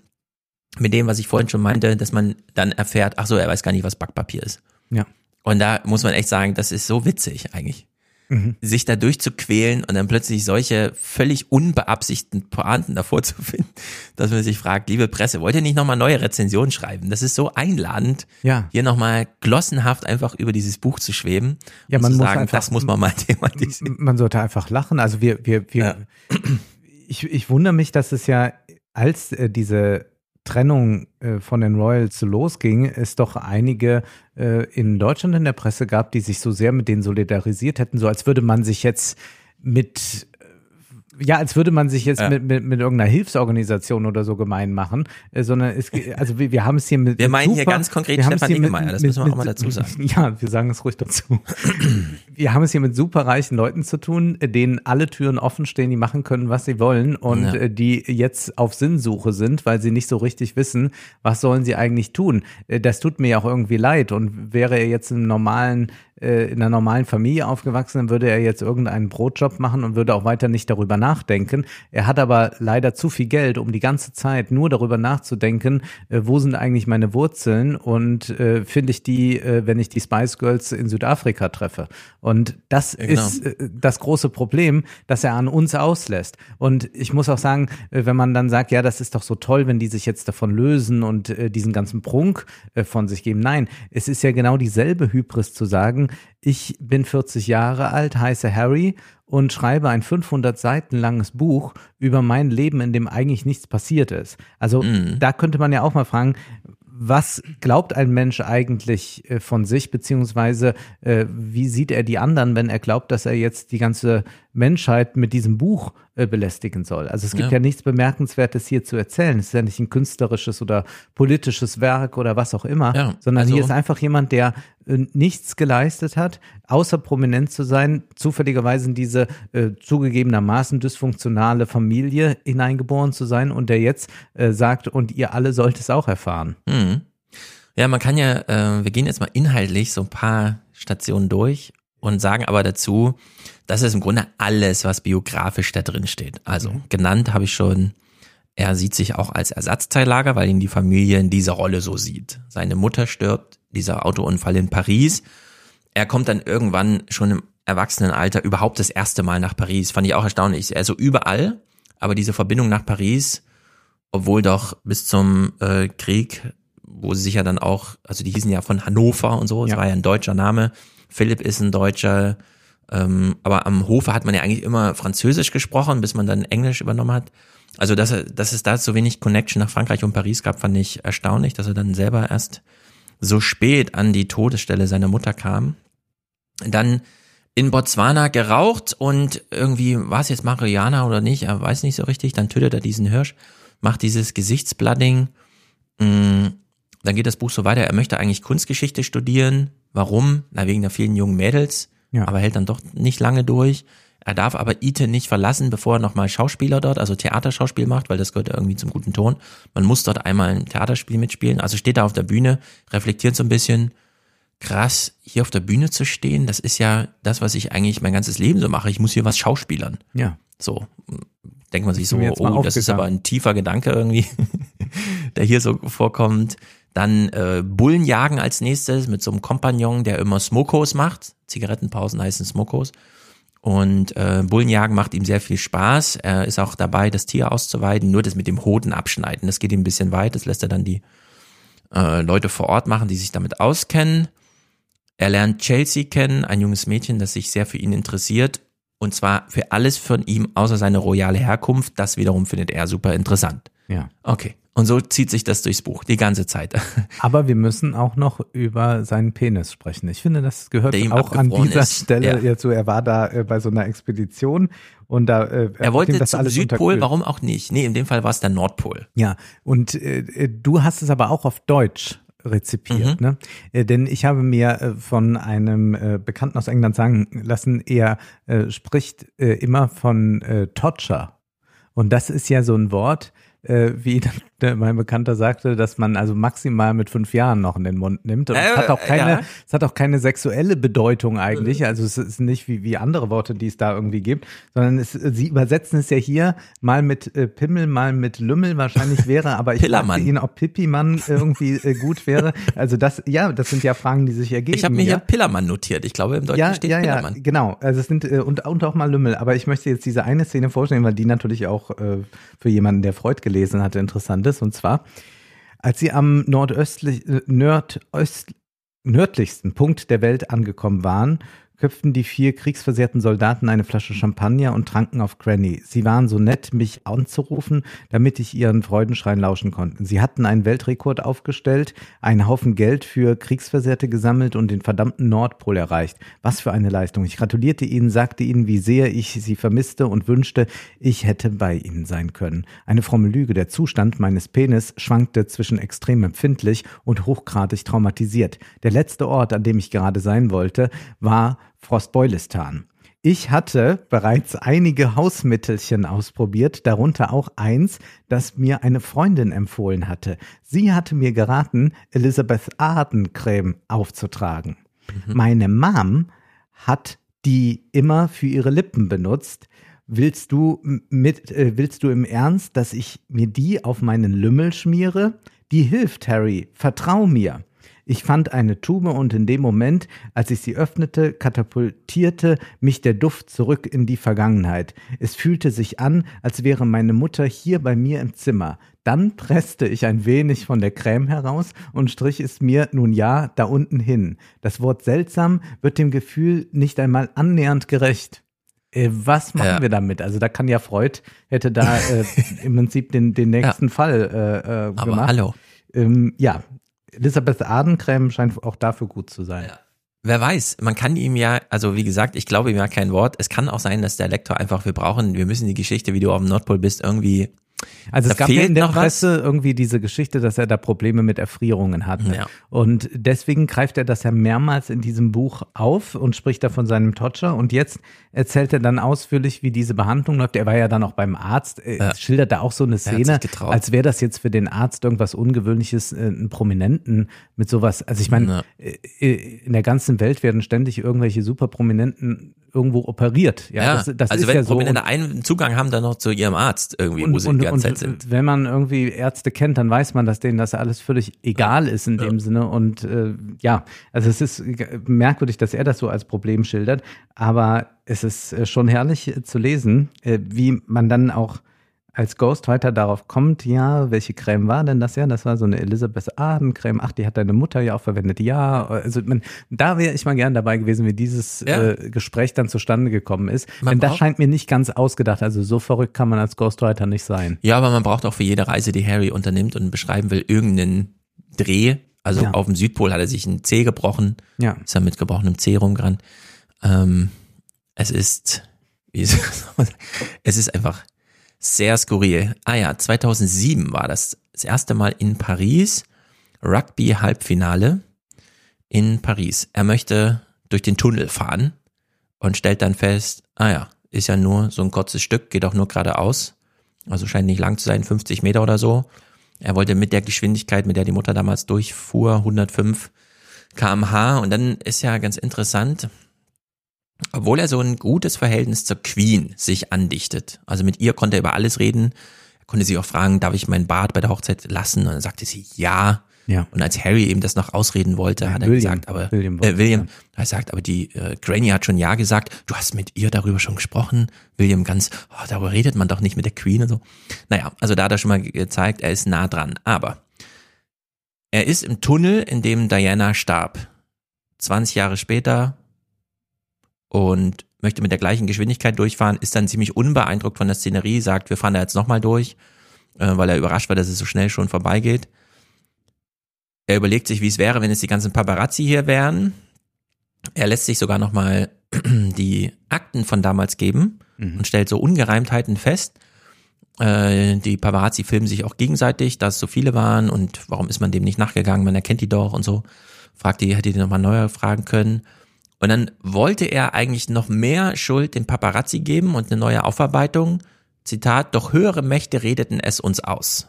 mit dem, was ich vorhin schon meinte, dass man dann erfährt, ach so, er weiß gar nicht, was Backpapier ist. Ja. Und da muss man echt sagen, das ist so witzig eigentlich. Mhm. sich da durchzuquälen und dann plötzlich solche völlig unbeabsichtigten Pointen davor zu finden, (laughs) dass man sich fragt, liebe Presse, wollt ihr nicht nochmal neue Rezensionen schreiben? Das ist so einladend, ja. hier nochmal glossenhaft einfach über dieses Buch zu schweben ja, man zu muss sagen, einfach, das muss man mal (laughs) thematisieren. Man sollte einfach lachen. Also wir, wir, wir, ja. (clears throat) ich, ich wundere mich, dass es ja, als äh, diese Trennung äh, von den Royals losging, es doch einige äh, in Deutschland in der Presse gab, die sich so sehr mit denen solidarisiert hätten, so als würde man sich jetzt mit ja, als würde man sich jetzt ja. mit, mit, mit irgendeiner Hilfsorganisation oder so gemein machen, äh, sondern es, also wir, wir haben es hier mit. Wir meinen super, hier ganz konkret Stefan Ingemeier, das müssen wir auch mal dazu sagen. (laughs) Ja, wir sagen es ruhig dazu. (clears throat) wir haben es hier mit superreichen Leuten zu tun, denen alle Türen offen stehen, die machen können, was sie wollen und ja. Äh, die jetzt auf Sinnsuche sind, weil sie nicht so richtig wissen, was sollen sie eigentlich tun. Äh, das tut mir ja auch irgendwie leid und wäre er jetzt im normalen äh, in einer normalen Familie aufgewachsen, dann würde er jetzt irgendeinen Brotjob machen und würde auch weiter nicht darüber nachdenken. Er hat aber leider zu viel Geld, um die ganze Zeit nur darüber nachzudenken, äh, wo sind eigentlich meine Wurzeln und äh, finde ich die, äh, wenn ich die Spice Girls in Südafrika treffe. Und das ja, genau. ist äh, das große Problem, dass er an uns auslässt. Und ich muss auch sagen, äh, wenn man dann sagt, ja, das ist doch so toll, wenn die sich jetzt davon lösen und äh, diesen ganzen Prunk äh, von sich geben. Nein, es ist ja genau dieselbe Hybris zu sagen, ich bin 40 Jahre alt, heiße Harry und schreibe ein 500 Seiten langes Buch über mein Leben, in dem eigentlich nichts passiert ist. Also mm. da könnte man ja auch mal fragen, was glaubt ein Mensch eigentlich äh, von sich, beziehungsweise äh, wie sieht er die anderen, wenn er glaubt, dass er jetzt die ganze Menschheit mit diesem Buch äh, belästigen soll? Also es gibt ja. ja. nichts Bemerkenswertes hier zu erzählen. Es ist ja nicht ein künstlerisches oder politisches Werk oder was auch immer, ja, sondern also hier ist einfach jemand, der äh, nichts geleistet hat, außer prominent zu sein, zufälligerweise in diese äh, zugegebenermaßen dysfunktionale Familie hineingeboren zu sein und der jetzt äh, sagt, und ihr alle sollt es auch erfahren. Mhm. Ja, man kann ja, wir gehen jetzt mal inhaltlich so ein paar Stationen durch und sagen aber dazu, das ist im Grunde alles, was biografisch da drin steht. Also mhm. genannt habe ich schon, er sieht sich auch als Ersatzteillager, weil ihn die Familie in dieser Rolle so sieht. Seine Mutter stirbt, dieser Autounfall in Paris. Er kommt dann irgendwann schon im Erwachsenenalter überhaupt das erste Mal nach Paris. Fand ich auch erstaunlich. Also überall, aber diese Verbindung nach Paris, obwohl doch bis zum äh, Krieg, wo sie sich ja dann auch, also die hießen ja von Hannover und so, es ja. war ja ein deutscher Name. Philipp ist ein Deutscher, ähm, aber am Hofe hat man ja eigentlich immer Französisch gesprochen, bis man dann Englisch übernommen hat. Also, dass, er, dass es da so wenig Connection nach Frankreich und Paris gab, fand ich erstaunlich, dass er dann selber erst so spät an die Todesstelle seiner Mutter kam. Dann in Botswana geraucht und irgendwie war es jetzt Marihuana oder nicht, er weiß nicht so richtig. Dann tötet er diesen Hirsch, macht dieses Gesichtsblooding. Mm, dann geht das Buch so weiter. Er möchte eigentlich Kunstgeschichte studieren. Warum? Na, wegen der vielen jungen Mädels. Ja. Aber hält dann doch nicht lange durch. Er darf aber Ite nicht verlassen, bevor er nochmal Schauspieler dort, also Theaterschauspiel macht, weil das gehört irgendwie zum guten Ton. Man muss dort einmal ein Theaterspiel mitspielen. Also steht da auf der Bühne, reflektiert so ein bisschen. Krass, hier auf der Bühne zu stehen, das ist ja das, was ich eigentlich mein ganzes Leben so mache. Ich muss hier was schauspielern. Ja. So, denkt man sich so, oh, das ist aber ein tiefer Gedanke irgendwie, (laughs) der hier so vorkommt. Dann äh, Bullenjagen als nächstes mit so einem Kompagnon, der immer Smokos macht. Zigarettenpausen heißen Smokos. Und äh, Bullenjagen macht ihm sehr viel Spaß. Er ist auch dabei, das Tier auszuweiden, nur das mit dem Hoden abschneiden. Das geht ihm ein bisschen weit, das lässt er dann die äh, Leute vor Ort machen, die sich damit auskennen. Er lernt Chelsea kennen, ein junges Mädchen, das sich sehr für ihn interessiert. Und zwar für alles von ihm, außer seine royale Herkunft. Das wiederum findet er super interessant. Ja. Okay. Und so zieht sich das durchs Buch, die ganze Zeit. (laughs) Aber wir müssen auch noch über seinen Penis sprechen. Ich finde, das gehört auch an dieser ist. Stelle ja. so. Er war da äh, bei so einer Expedition und da äh, er wollte das zum Südpol, warum auch nicht? Nee, in dem Fall war es der Nordpol. Ja, und äh, äh du hast es aber auch auf Deutsch rezipiert, mhm. ne? Äh, denn ich habe mir äh, von einem äh, Bekannten aus England sagen lassen, er äh, spricht äh, immer von Torture. Und das ist ja so ein Wort, wie (laughs) mein Bekannter sagte, dass man also maximal mit fünf Jahren noch in den Mund nimmt. Und es hat auch keine, ja. es hat auch keine sexuelle Bedeutung eigentlich. Also es ist nicht wie, wie andere Worte, die es da irgendwie gibt, sondern es, sie übersetzen es ja hier mal mit äh, Pimmel, mal mit Lümmel. Wahrscheinlich wäre, (laughs) aber ich fragte ihn, ob Pippi-Mann irgendwie äh, gut wäre. Also das, ja, das sind ja Fragen, die sich ergeben. Ich habe mir ja. hier Pillermann notiert. Ich glaube, im Deutschen Ja, steht ja, ja, Pillermann. genau. Also es sind äh, und, und auch mal Lümmel. Aber ich möchte jetzt diese eine Szene vorstellen, weil die natürlich auch äh, für jemanden, der Freud gelesen hatte, interessant ist. Und zwar, als sie am nordöstlich, äh, nordöst, nördlichsten Punkt der Welt angekommen waren, köpften die vier kriegsversehrten Soldaten eine Flasche Champagner und tranken auf Granny. Sie waren so nett, mich anzurufen, damit ich ihren Freudenschreien lauschen konnte. Sie hatten einen Weltrekord aufgestellt, einen Haufen Geld für Kriegsversehrte gesammelt und den verdammten Nordpol erreicht. Was für eine Leistung. Ich gratulierte ihnen, sagte ihnen, wie sehr ich sie vermisste und wünschte, ich hätte bei ihnen sein können. Eine fromme Lüge. Der Zustand meines Penis schwankte zwischen extrem empfindlich und hochgradig traumatisiert. Der letzte Ort, an dem ich gerade sein wollte, war Frostbeulistan. Ich hatte bereits einige Hausmittelchen ausprobiert, darunter auch eins, das mir eine Freundin empfohlen hatte. Sie hatte mir geraten, Elizabeth Arden Creme aufzutragen. Meine Mom hat die immer für ihre Lippen benutzt. Willst du mit, äh, willst du im Ernst, dass ich mir die auf meinen Lümmel schmiere? Die hilft, Harry. Vertrau mir. Ich fand eine Tube und in dem Moment, als ich sie öffnete, katapultierte mich der Duft zurück in die Vergangenheit. Es fühlte sich an, als wäre meine Mutter hier bei mir im Zimmer. Dann presste ich ein wenig von der Creme heraus und strich es mir nun ja da unten hin. Das Wort seltsam wird dem Gefühl nicht einmal annähernd gerecht. Äh, was machen Ja. wir damit? Also da kann ja Freud, hätte da äh, (laughs) im Prinzip den, den nächsten Fall äh, äh, Aber gemacht. hallo. Ähm, ja, Elisabeth Adencreme scheint auch dafür gut zu sein. Ja. Wer weiß, man kann ihm ja, also wie gesagt, ich glaube ihm ja kein Wort. Es kann auch sein, dass der Lektor einfach, wir brauchen, wir müssen die Geschichte, wie du auf dem Nordpol bist, irgendwie. Also Da es gab ja in der noch was. Presse irgendwie diese Geschichte, dass er da Probleme mit Erfrierungen hatte. Ja. Und deswegen greift er das ja mehrmals in diesem Buch auf und spricht da von seinem Totcher. Und jetzt erzählt er dann ausführlich, wie diese Behandlung läuft. Er war ja dann auch beim Arzt, er Ja. schildert da auch so eine Szene, als wäre das jetzt für den Arzt irgendwas Ungewöhnliches, äh, einen Prominenten mit sowas. Also ich meine, äh, äh, in der ganzen Welt werden ständig irgendwelche Superprominenten irgendwo operiert. Ja, Ja, das, das also wenn ja so. Prominente einen Zugang haben, dann noch zu ihrem Arzt irgendwie, wo Und, sie und Zeit sind. wenn man irgendwie Ärzte kennt, dann weiß man, dass denen das alles völlig egal ist in dem Sinne. Und äh, ja, also es ist merkwürdig, dass er das so als Problem schildert, aber es ist äh, schon herrlich äh, zu lesen, äh, wie man dann auch als Ghostwriter darauf kommt, ja, welche Creme war denn das? Ja, das war so eine Elizabeth Arden Creme. Ach, die hat deine Mutter ja auch verwendet. Ja, also man, da wäre ich mal gern dabei gewesen, wie dieses Ja. äh, Gespräch dann zustande gekommen ist. Man Denn das scheint mir nicht ganz ausgedacht. Also so verrückt kann man als Ghostwriter nicht sein. Ja, aber man braucht auch für jede Reise, die Harry unternimmt und beschreiben will, irgendeinen Dreh. Also Ja. auf dem Südpol hat er sich ein Zeh gebrochen, Ja. ist er mit gebrochenem Zeh rumgerannt. Ähm, es ist, wie (laughs) soll man sagen, es ist einfach sehr skurril. Ah ja, 2007 war das das erste Mal in Paris, Rugby-Halbfinale in Paris. Er möchte durch den Tunnel fahren und stellt dann fest, ah ja, ist ja nur so ein kurzes Stück, geht auch nur geradeaus. Also scheint nicht lang zu sein, 50 Meter oder so. Er wollte mit der Geschwindigkeit, mit der die Mutter damals durchfuhr, 105 kmh. Und dann ist ja ganz interessant, obwohl er so ein gutes Verhältnis zur Queen sich andichtet. Also mit ihr konnte er über alles reden. Er konnte sie auch fragen, darf ich mein Bart bei der Hochzeit lassen? Und dann sagte sie ja. Ja. Und als Harry eben das noch ausreden wollte, hat er William. gesagt, aber William äh, William, er sagt, aber die äh, Granny hat schon ja gesagt, du hast mit ihr darüber schon gesprochen. William ganz, oh, darüber redet man doch nicht mit der Queen und so. Naja, also da hat er schon mal ge- gezeigt, er ist nah dran. Aber er ist im Tunnel, in dem Diana starb. 20 Jahre später und möchte mit der gleichen Geschwindigkeit durchfahren, ist dann ziemlich unbeeindruckt von der Szenerie, sagt, wir fahren da jetzt nochmal durch, äh, weil er überrascht war, dass es so schnell schon vorbeigeht. Er überlegt sich, wie es wäre, wenn es die ganzen Paparazzi hier wären. Er lässt sich sogar nochmal (clears throat) die Akten von damals geben und stellt so Ungereimtheiten fest. Äh, die Paparazzi filmen sich auch gegenseitig, dass es so viele waren und warum ist man dem nicht nachgegangen, man erkennt die doch und so. Fragt die, hätte die nochmal neu fragen können. Und dann wollte er eigentlich noch mehr Schuld den Paparazzi geben und eine neue Aufarbeitung. Zitat, doch höhere Mächte redeten es uns aus.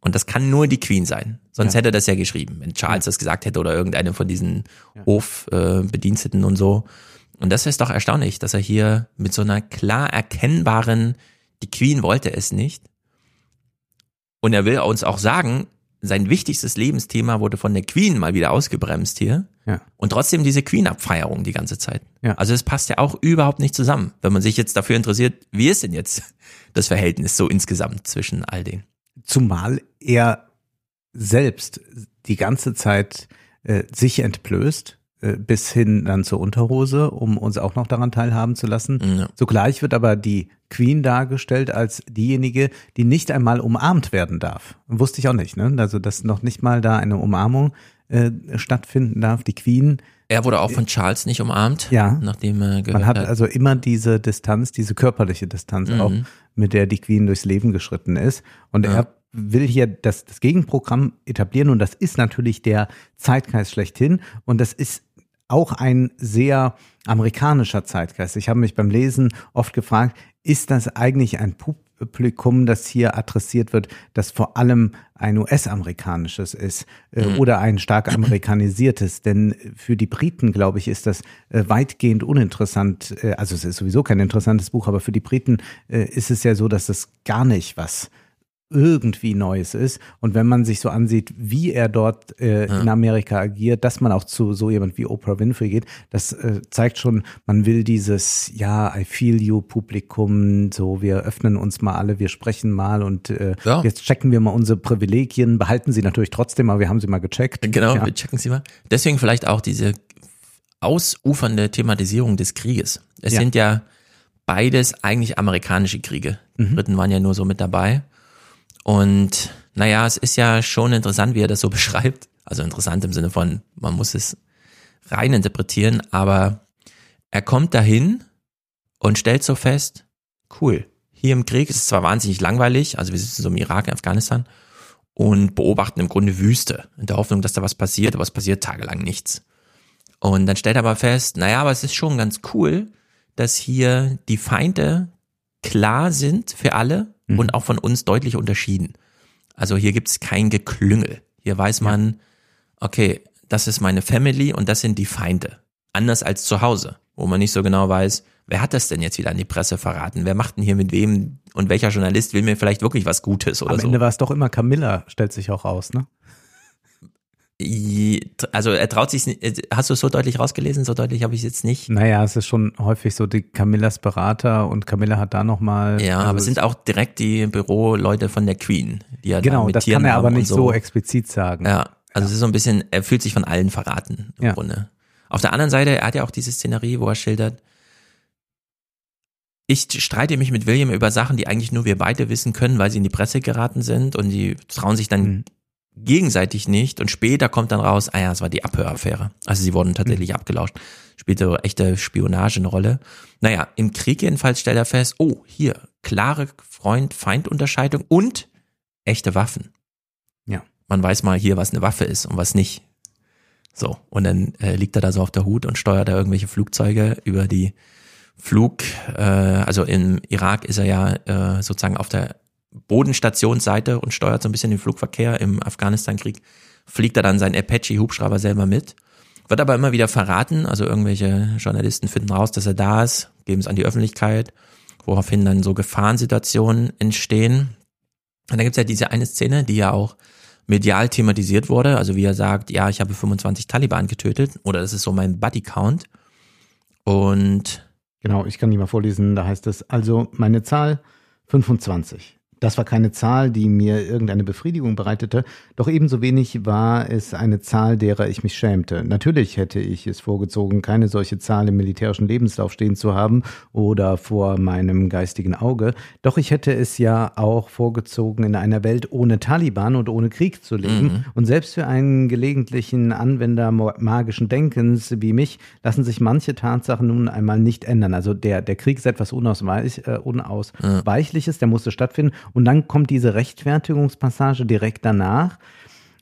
Und das kann nur die Queen sein. Sonst Ja. hätte er das ja geschrieben, wenn Charles das gesagt hätte oder irgendeine von diesen Hofbediensteten äh, und so. Und das ist doch erstaunlich, dass er hier mit so einer klar erkennbaren, die Queen wollte es nicht. Und er will uns auch sagen, sein wichtigstes Lebensthema wurde von der Queen mal wieder ausgebremst hier. Ja. Und trotzdem diese Queen-Abfeierung die ganze Zeit. Ja. Also es passt ja auch überhaupt nicht zusammen, wenn man sich jetzt dafür interessiert, wie ist denn jetzt (laughs) das Verhältnis so insgesamt zwischen all denen? Zumal er selbst die ganze Zeit äh, sich entblößt, bis hin dann zur Unterhose, um uns auch noch daran teilhaben zu lassen. Ja. Zugleich wird aber die Queen dargestellt als diejenige, die nicht einmal umarmt werden darf. Wusste ich auch nicht, ne? Also, dass noch nicht mal da eine Umarmung äh, stattfinden darf. Die Queen, Er wurde auch von Charles nicht umarmt, Ja. nachdem er man hat hat. also immer diese Distanz, diese körperliche Distanz auch, mit der die Queen durchs Leben geschritten ist. Und er will hier das, das Gegenprogramm etablieren und das ist natürlich der Zeitgeist schlechthin und das ist auch ein sehr amerikanischer Zeitgeist. Ich habe mich beim Lesen oft gefragt, ist das eigentlich ein Publikum, das hier adressiert wird, das vor allem ein US-amerikanisches ist äh, oder ein stark amerikanisiertes? Denn für die Briten, glaube ich, ist das äh, weitgehend uninteressant. Äh, also es ist sowieso kein interessantes Buch, aber für die Briten äh, ist es ja so, dass das gar nicht was irgendwie Neues ist. Und wenn man sich so ansieht, wie er dort äh, in Amerika agiert, dass man auch zu so jemand wie Oprah Winfrey geht, das äh, zeigt schon, man will dieses, ja, I feel you Publikum, so wir öffnen uns mal alle, wir sprechen mal und äh, Ja. jetzt checken wir mal unsere Privilegien, behalten sie natürlich trotzdem, aber wir haben sie mal gecheckt. Genau, Ja. wir checken sie mal. Deswegen vielleicht auch diese ausufernde Thematisierung des Krieges. Es Ja. sind ja beides eigentlich amerikanische Kriege. Die Mhm. Briten waren ja nur so mit dabei. Und naja, es ist ja schon interessant, wie er das so (laughs) beschreibt. Also interessant im Sinne von, man muss es rein interpretieren, aber er kommt dahin und stellt so fest, cool, hier im Krieg ist es zwar wahnsinnig langweilig, also wir sitzen so im Irak, in Afghanistan und beobachten im Grunde Wüste, in der Hoffnung, dass da was passiert, aber es passiert tagelang nichts. Und dann stellt er aber fest, naja, aber es ist schon ganz cool, dass hier die Feinde klar sind für alle und auch von uns deutlich unterschieden. Also hier gibt's kein Geklüngel. Hier weiß man, okay, das ist meine Family und das sind die Feinde. Anders als zu Hause, wo man nicht so genau weiß, wer hat das denn jetzt wieder an die Presse verraten? Wer macht denn hier mit wem und welcher Journalist will mir vielleicht wirklich was Gutes oder Am so? Ende war es doch immer Camilla, stellt sich auch raus, ne? Also er traut sich, nicht- hast du es so deutlich rausgelesen? So deutlich habe ich es jetzt nicht. Naja, es ist schon häufig so die Camillas Berater und Camilla hat da nochmal. Ja, also aber es sind auch direkt die Büroleute von der Queen, die ja Genau, das Tieren kann er aber nicht so. explizit sagen. Ja, also es ist so ein bisschen, er fühlt sich von allen verraten im Ja. Grunde. Auf der anderen Seite, er hat ja auch diese Szenerie, wo er schildert, ich streite mich mit William über Sachen, die eigentlich nur wir beide wissen können, weil sie in die Presse geraten sind und die trauen sich dann Mhm. Gegenseitig nicht und später kommt dann raus, ah ja, es war die Abhöraffäre. Also sie wurden tatsächlich abgelauscht. Spielte echte Spionage eine Rolle. Naja, im Krieg jedenfalls stellt er fest, oh, hier, klare Freund-Feind-Unterscheidung und echte Waffen. Ja. Man weiß mal hier, was eine Waffe ist und was nicht. So, und dann äh, liegt er da so auf der Hut und steuert da irgendwelche Flugzeuge über die Flug, äh, also im Irak ist er ja äh, sozusagen auf der Bodenstationsseite und steuert so ein bisschen den Flugverkehr. Im Afghanistan-Krieg fliegt er dann seinen Apache-Hubschrauber selber mit. Wird aber immer wieder verraten, also irgendwelche Journalisten finden raus, dass er da ist, geben es an die Öffentlichkeit, woraufhin dann so Gefahrensituationen entstehen. Und dann gibt's ja diese eine Szene, die ja auch medial thematisiert wurde, also wie er sagt, ja, ich habe 25 Taliban getötet oder das ist so mein Buddy-Count. Und Genau, ich kann die mal vorlesen. Da heißt es, also meine Zahl 25. Das war keine Zahl, die mir irgendeine Befriedigung bereitete, doch ebenso wenig war es eine Zahl, derer ich mich schämte. Natürlich hätte ich es vorgezogen, keine solche Zahl im militärischen Lebenslauf stehen zu haben oder vor meinem geistigen Auge, doch ich hätte es ja auch vorgezogen, in einer Welt ohne Taliban und ohne Krieg zu leben. Und selbst für einen gelegentlichen Anwender magischen Denkens wie mich lassen sich manche Tatsachen nun einmal nicht ändern. Also der, der Krieg ist etwas unausweich, äh, Unausweichliches, der musste stattfinden. Und dann kommt diese Rechtfertigungspassage direkt danach.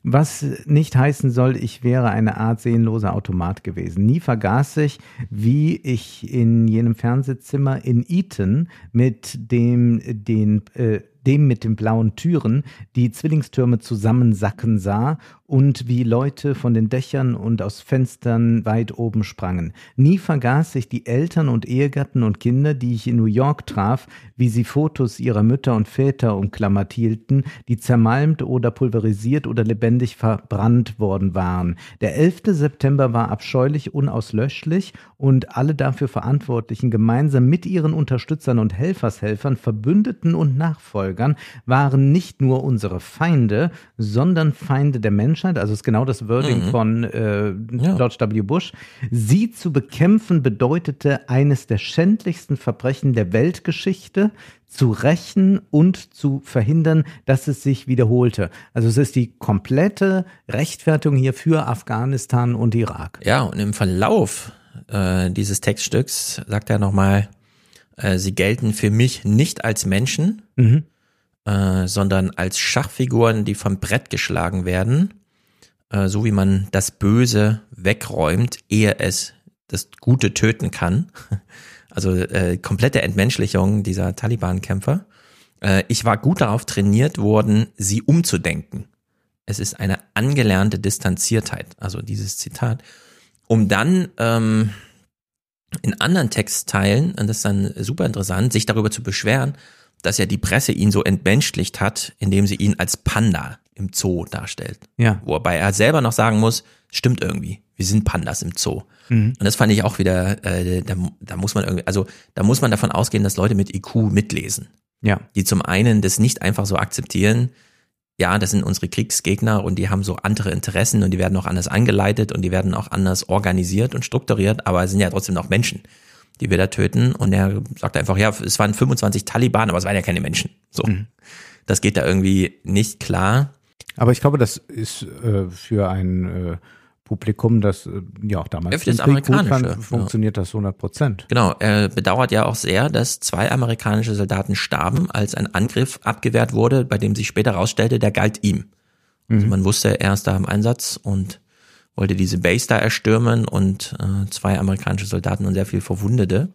Was nicht heißen soll, ich wäre eine Art seelenloser Automat gewesen. Nie vergaß ich, wie ich in jenem Fernsehzimmer in Eton mit dem, den, äh, dem mit den blauen Türen, die Zwillingstürme zusammensacken sah und wie Leute von den Dächern und aus Fenstern weit oben sprangen. Nie vergaß ich die Eltern und Ehegatten und Kinder, die ich in New York traf, wie sie Fotos ihrer Mütter und Väter umklammert hielten, die zermalmt oder pulverisiert oder lebendig verbrannt worden waren. Der 11. September war abscheulich, unauslöschlich und alle dafür Verantwortlichen gemeinsam mit ihren Unterstützern und Helfershelfern, Verbündeten und Nachfolgern waren nicht nur unsere Feinde, sondern Feinde der Menschen, Menschheit, also ist genau das Wording mhm. von äh, ja. George W. Bush. Sie zu bekämpfen bedeutete eines der schändlichsten Verbrechen der Weltgeschichte zu rächen und zu verhindern, dass es sich wiederholte. Also es ist die komplette Rechtfertigung hier für Afghanistan und Irak. Ja, und im Verlauf äh, dieses Textstücks sagt er nochmal, äh, sie gelten für mich nicht als Menschen, mhm. äh, sondern als Schachfiguren, die vom Brett geschlagen werden äh, so wie man das Böse wegräumt, ehe es das Gute töten kann. (laughs) Also äh, komplette Entmenschlichung dieser Taliban-Kämpfer. Äh, ich war gut darauf trainiert worden, sie umzudenken. Es ist eine angelernte Distanziertheit, also dieses Zitat, um dann ähm, in anderen Textteilen, und das ist dann super interessant, sich darüber zu beschweren, dass ja die Presse ihn so entmenschlicht hat, indem sie ihn als Panda im Zoo darstellt. Ja. Wobei er selber noch sagen muss, stimmt irgendwie, wir sind Pandas im Zoo. Mhm. Und das fand ich auch wieder, äh, da, da muss man irgendwie, also da muss man davon ausgehen, dass Leute mit IQ mitlesen. Ja. Die zum einen das nicht einfach so akzeptieren, ja, das sind unsere Kriegsgegner und die haben so andere Interessen und die werden auch anders angeleitet und die werden auch anders organisiert und strukturiert, aber es sind ja trotzdem noch Menschen, die wir da töten. Und er sagt einfach, ja, es waren 25 Taliban, aber es waren ja keine Menschen. So. Mhm. Das geht da irgendwie nicht klar. Aber ich glaube, das ist äh, für ein äh, Publikum, das äh, ja auch damals das amerikanische, fand, funktioniert ja. das 100 Prozent. Genau, er bedauert ja auch sehr, dass zwei amerikanische Soldaten starben, als ein Angriff abgewehrt wurde, bei dem sich später herausstellte, der galt ihm. Also mhm. man wusste, er ist da im Einsatz und wollte diese Base da erstürmen und äh, zwei amerikanische Soldaten und sehr viel Verwundete.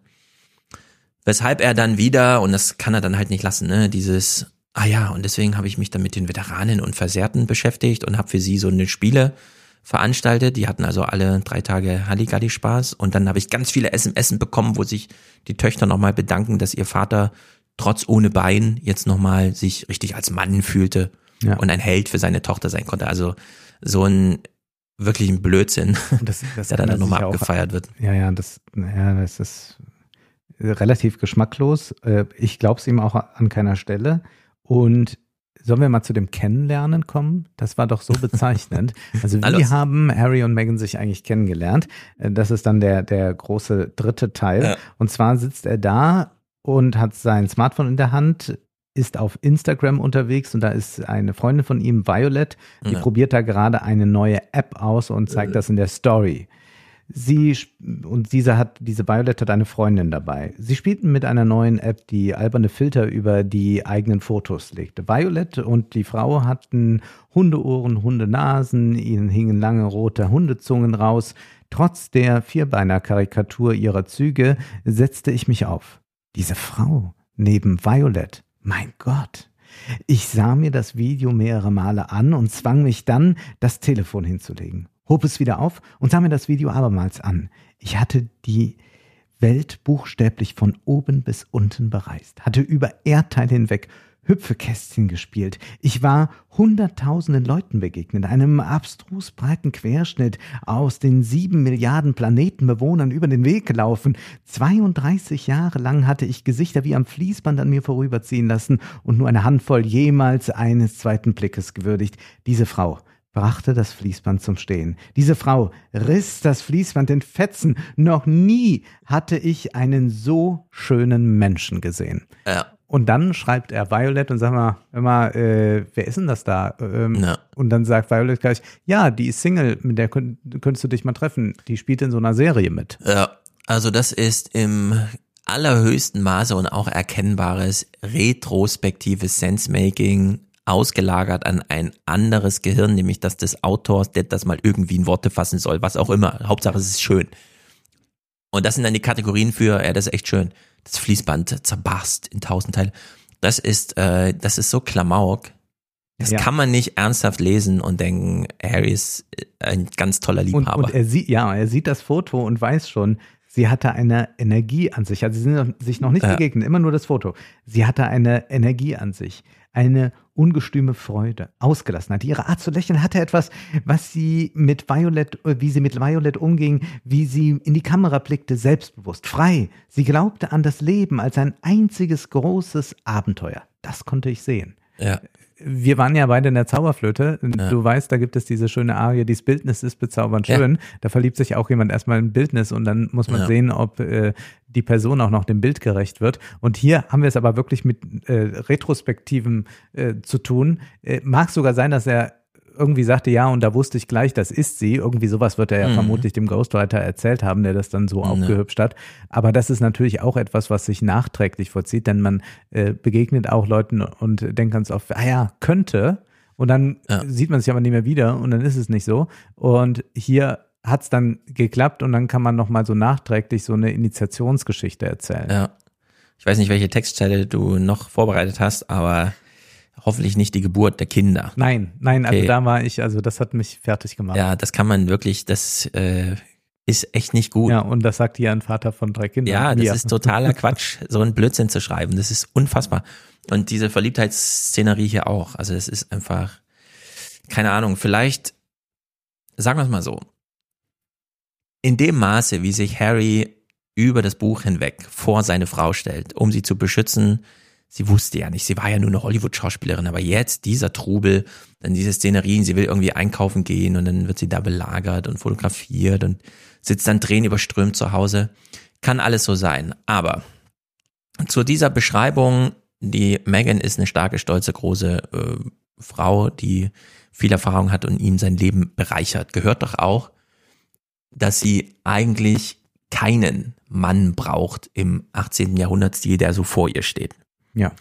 Weshalb er dann wieder, und das kann er dann halt nicht lassen, ne, dieses ah ja, und deswegen habe ich mich dann mit den Veteranen und Versehrten beschäftigt und habe für sie so eine Spiele veranstaltet. Die hatten also alle drei Tage Halligalli Spaß und dann habe ich ganz viele SMS bekommen, wo sich die Töchter nochmal bedanken, dass ihr Vater trotz ohne Bein jetzt nochmal sich richtig als Mann fühlte ja. und ein Held für seine Tochter sein konnte. Also so ein wirklich ein Blödsinn, das, das (laughs) der dann nochmal abgefeiert wird. Ja, ja, das, ja, das ist relativ geschmacklos. Äh, ich glaube es ihm auch an keiner Stelle. Und Sollen wir mal zu dem Kennenlernen kommen? Das war doch so (laughs) bezeichnend. Also wie haben Harry und Meghan sich eigentlich kennengelernt? Äh, das ist dann der, der große dritte Teil. Ja. Und zwar sitzt er da und hat sein Smartphone in der Hand, ist auf Instagram unterwegs und da ist eine Freundin von ihm, Violet, die ja. probiert da gerade eine neue App aus und zeigt äh. das in der Story. Sie und diese hat diese Violet hat eine Freundin dabei. Sie spielten mit einer neuen App, die alberne Filter über die eigenen Fotos legte. Violet und die Frau hatten Hundeohren, Hundenasen, ihnen hingen lange rote Hundezungen raus. Trotz der Vierbeiner-Karikatur ihrer Züge setzte ich mich auf. Diese Frau neben Violet, mein Gott. Ich sah mir das Video mehrere Male an und zwang mich dann, das Telefon hinzulegen hob es wieder auf und sah mir das Video abermals an. Ich hatte die Welt buchstäblich von oben bis unten bereist, hatte über Erdteile hinweg Hüpfekästchen gespielt. Ich war hunderttausenden Leuten begegnet, einem abstrus breiten Querschnitt aus den sieben Milliarden Planetenbewohnern über den Weg gelaufen. 32 Jahre lang hatte ich Gesichter wie am Fließband an mir vorüberziehen lassen und nur eine Handvoll jemals eines zweiten Blickes gewürdigt. Diese Frau, brachte das Fließband zum Stehen. Diese Frau riss das Fließband in Fetzen. Noch nie hatte ich einen so schönen Menschen gesehen. Ja. Und dann schreibt er Violet und sagt mal, immer, äh, wer ist denn das da? Ähm, ja. Und dann sagt Violet gleich, ja, die ist Single, mit der könnt, könntest du dich mal treffen. Die spielt in so einer Serie mit. Ja, also das ist im allerhöchsten Maße und auch erkennbares retrospektives Sensemaking ausgelagert an ein anderes Gehirn, nämlich das des Autors, der das mal irgendwie in Worte fassen soll, was auch immer. Hauptsache es ist schön. Und das sind dann die Kategorien für, ja, das ist echt schön. Das Fließband zerbarst in tausend Teile. Das ist, äh, das ist so Klamauk. Das Ja. kann man nicht ernsthaft lesen und denken, Harry ist äh, ein ganz toller Und, Liebhaber. und er sieht, ja, er sieht das Foto und weiß schon, sie hatte eine Energie an sich. Also sie sind sich noch nicht Ja. begegnet, immer nur das Foto. Sie hatte eine Energie an sich, eine ungestüme Freude, Ausgelassenheit. Ihre Art zu lächeln hatte etwas, was sie mit Violet, äh, wie sie mit Violet umging, wie sie in die Kamera blickte, selbstbewusst, frei. Sie glaubte an das Leben als ein einziges großes Abenteuer. Das konnte ich sehen. Ja. Wir waren ja beide in der Zauberflöte. Du weißt, da gibt es diese schöne Arie, dies Bildnis ist bezaubernd Ja. schön. Da verliebt sich auch jemand erstmal in Bildnis und dann muss man Ja. sehen, ob äh, die Person auch noch dem Bild gerecht wird. Und hier haben wir es aber wirklich mit äh, Retrospektiven äh, zu tun. Äh, mag sogar sein, dass er irgendwie sagte, ja, und da wusste ich gleich, das ist sie. Irgendwie sowas wird er ja Mhm. vermutlich dem Ghostwriter erzählt haben, der das dann so aufgehübscht hat. Aber das ist natürlich auch etwas, was sich nachträglich vollzieht, denn man äh, begegnet auch Leuten und denkt ganz oft, ah ja, könnte. Und dann Ja. sieht man sich aber nicht mehr wieder und dann ist es nicht so. Und hier hat es dann geklappt und dann kann man nochmal so nachträglich so eine Initiationsgeschichte erzählen. Ja. Ich weiß nicht, welche Textstelle du noch vorbereitet hast, aber hoffentlich nicht die Geburt der Kinder. Nein, nein, also Okay. da war ich, also das hat mich fertig gemacht. Ja, das kann man wirklich, das äh, ist echt nicht gut. Ja, und das sagt hier ein Vater von drei Kindern. Ja, das Mir. ist totaler Quatsch, (laughs) so einen Blödsinn zu schreiben. Das ist unfassbar. Und diese Verliebtheitsszenerie hier auch. Also das ist einfach, keine Ahnung, vielleicht, sagen wir es mal so, in dem Maße, wie sich Harry über das Buch hinweg vor seine Frau stellt, um sie zu beschützen, sie wusste ja nicht, sie war ja nur eine Hollywood-Schauspielerin, aber jetzt dieser Trubel, dann diese Szenerien, sie will irgendwie einkaufen gehen und dann wird sie da belagert und fotografiert und sitzt dann Tränen überströmt zu Hause. Kann alles so sein. Aber zu dieser Beschreibung, die Megan ist eine starke, stolze, große äh, Frau, die viel Erfahrung hat und ihm sein Leben bereichert, gehört doch auch, dass sie eigentlich keinen Mann braucht im 18. Jahrhundertstil, der so vor ihr steht. Ja.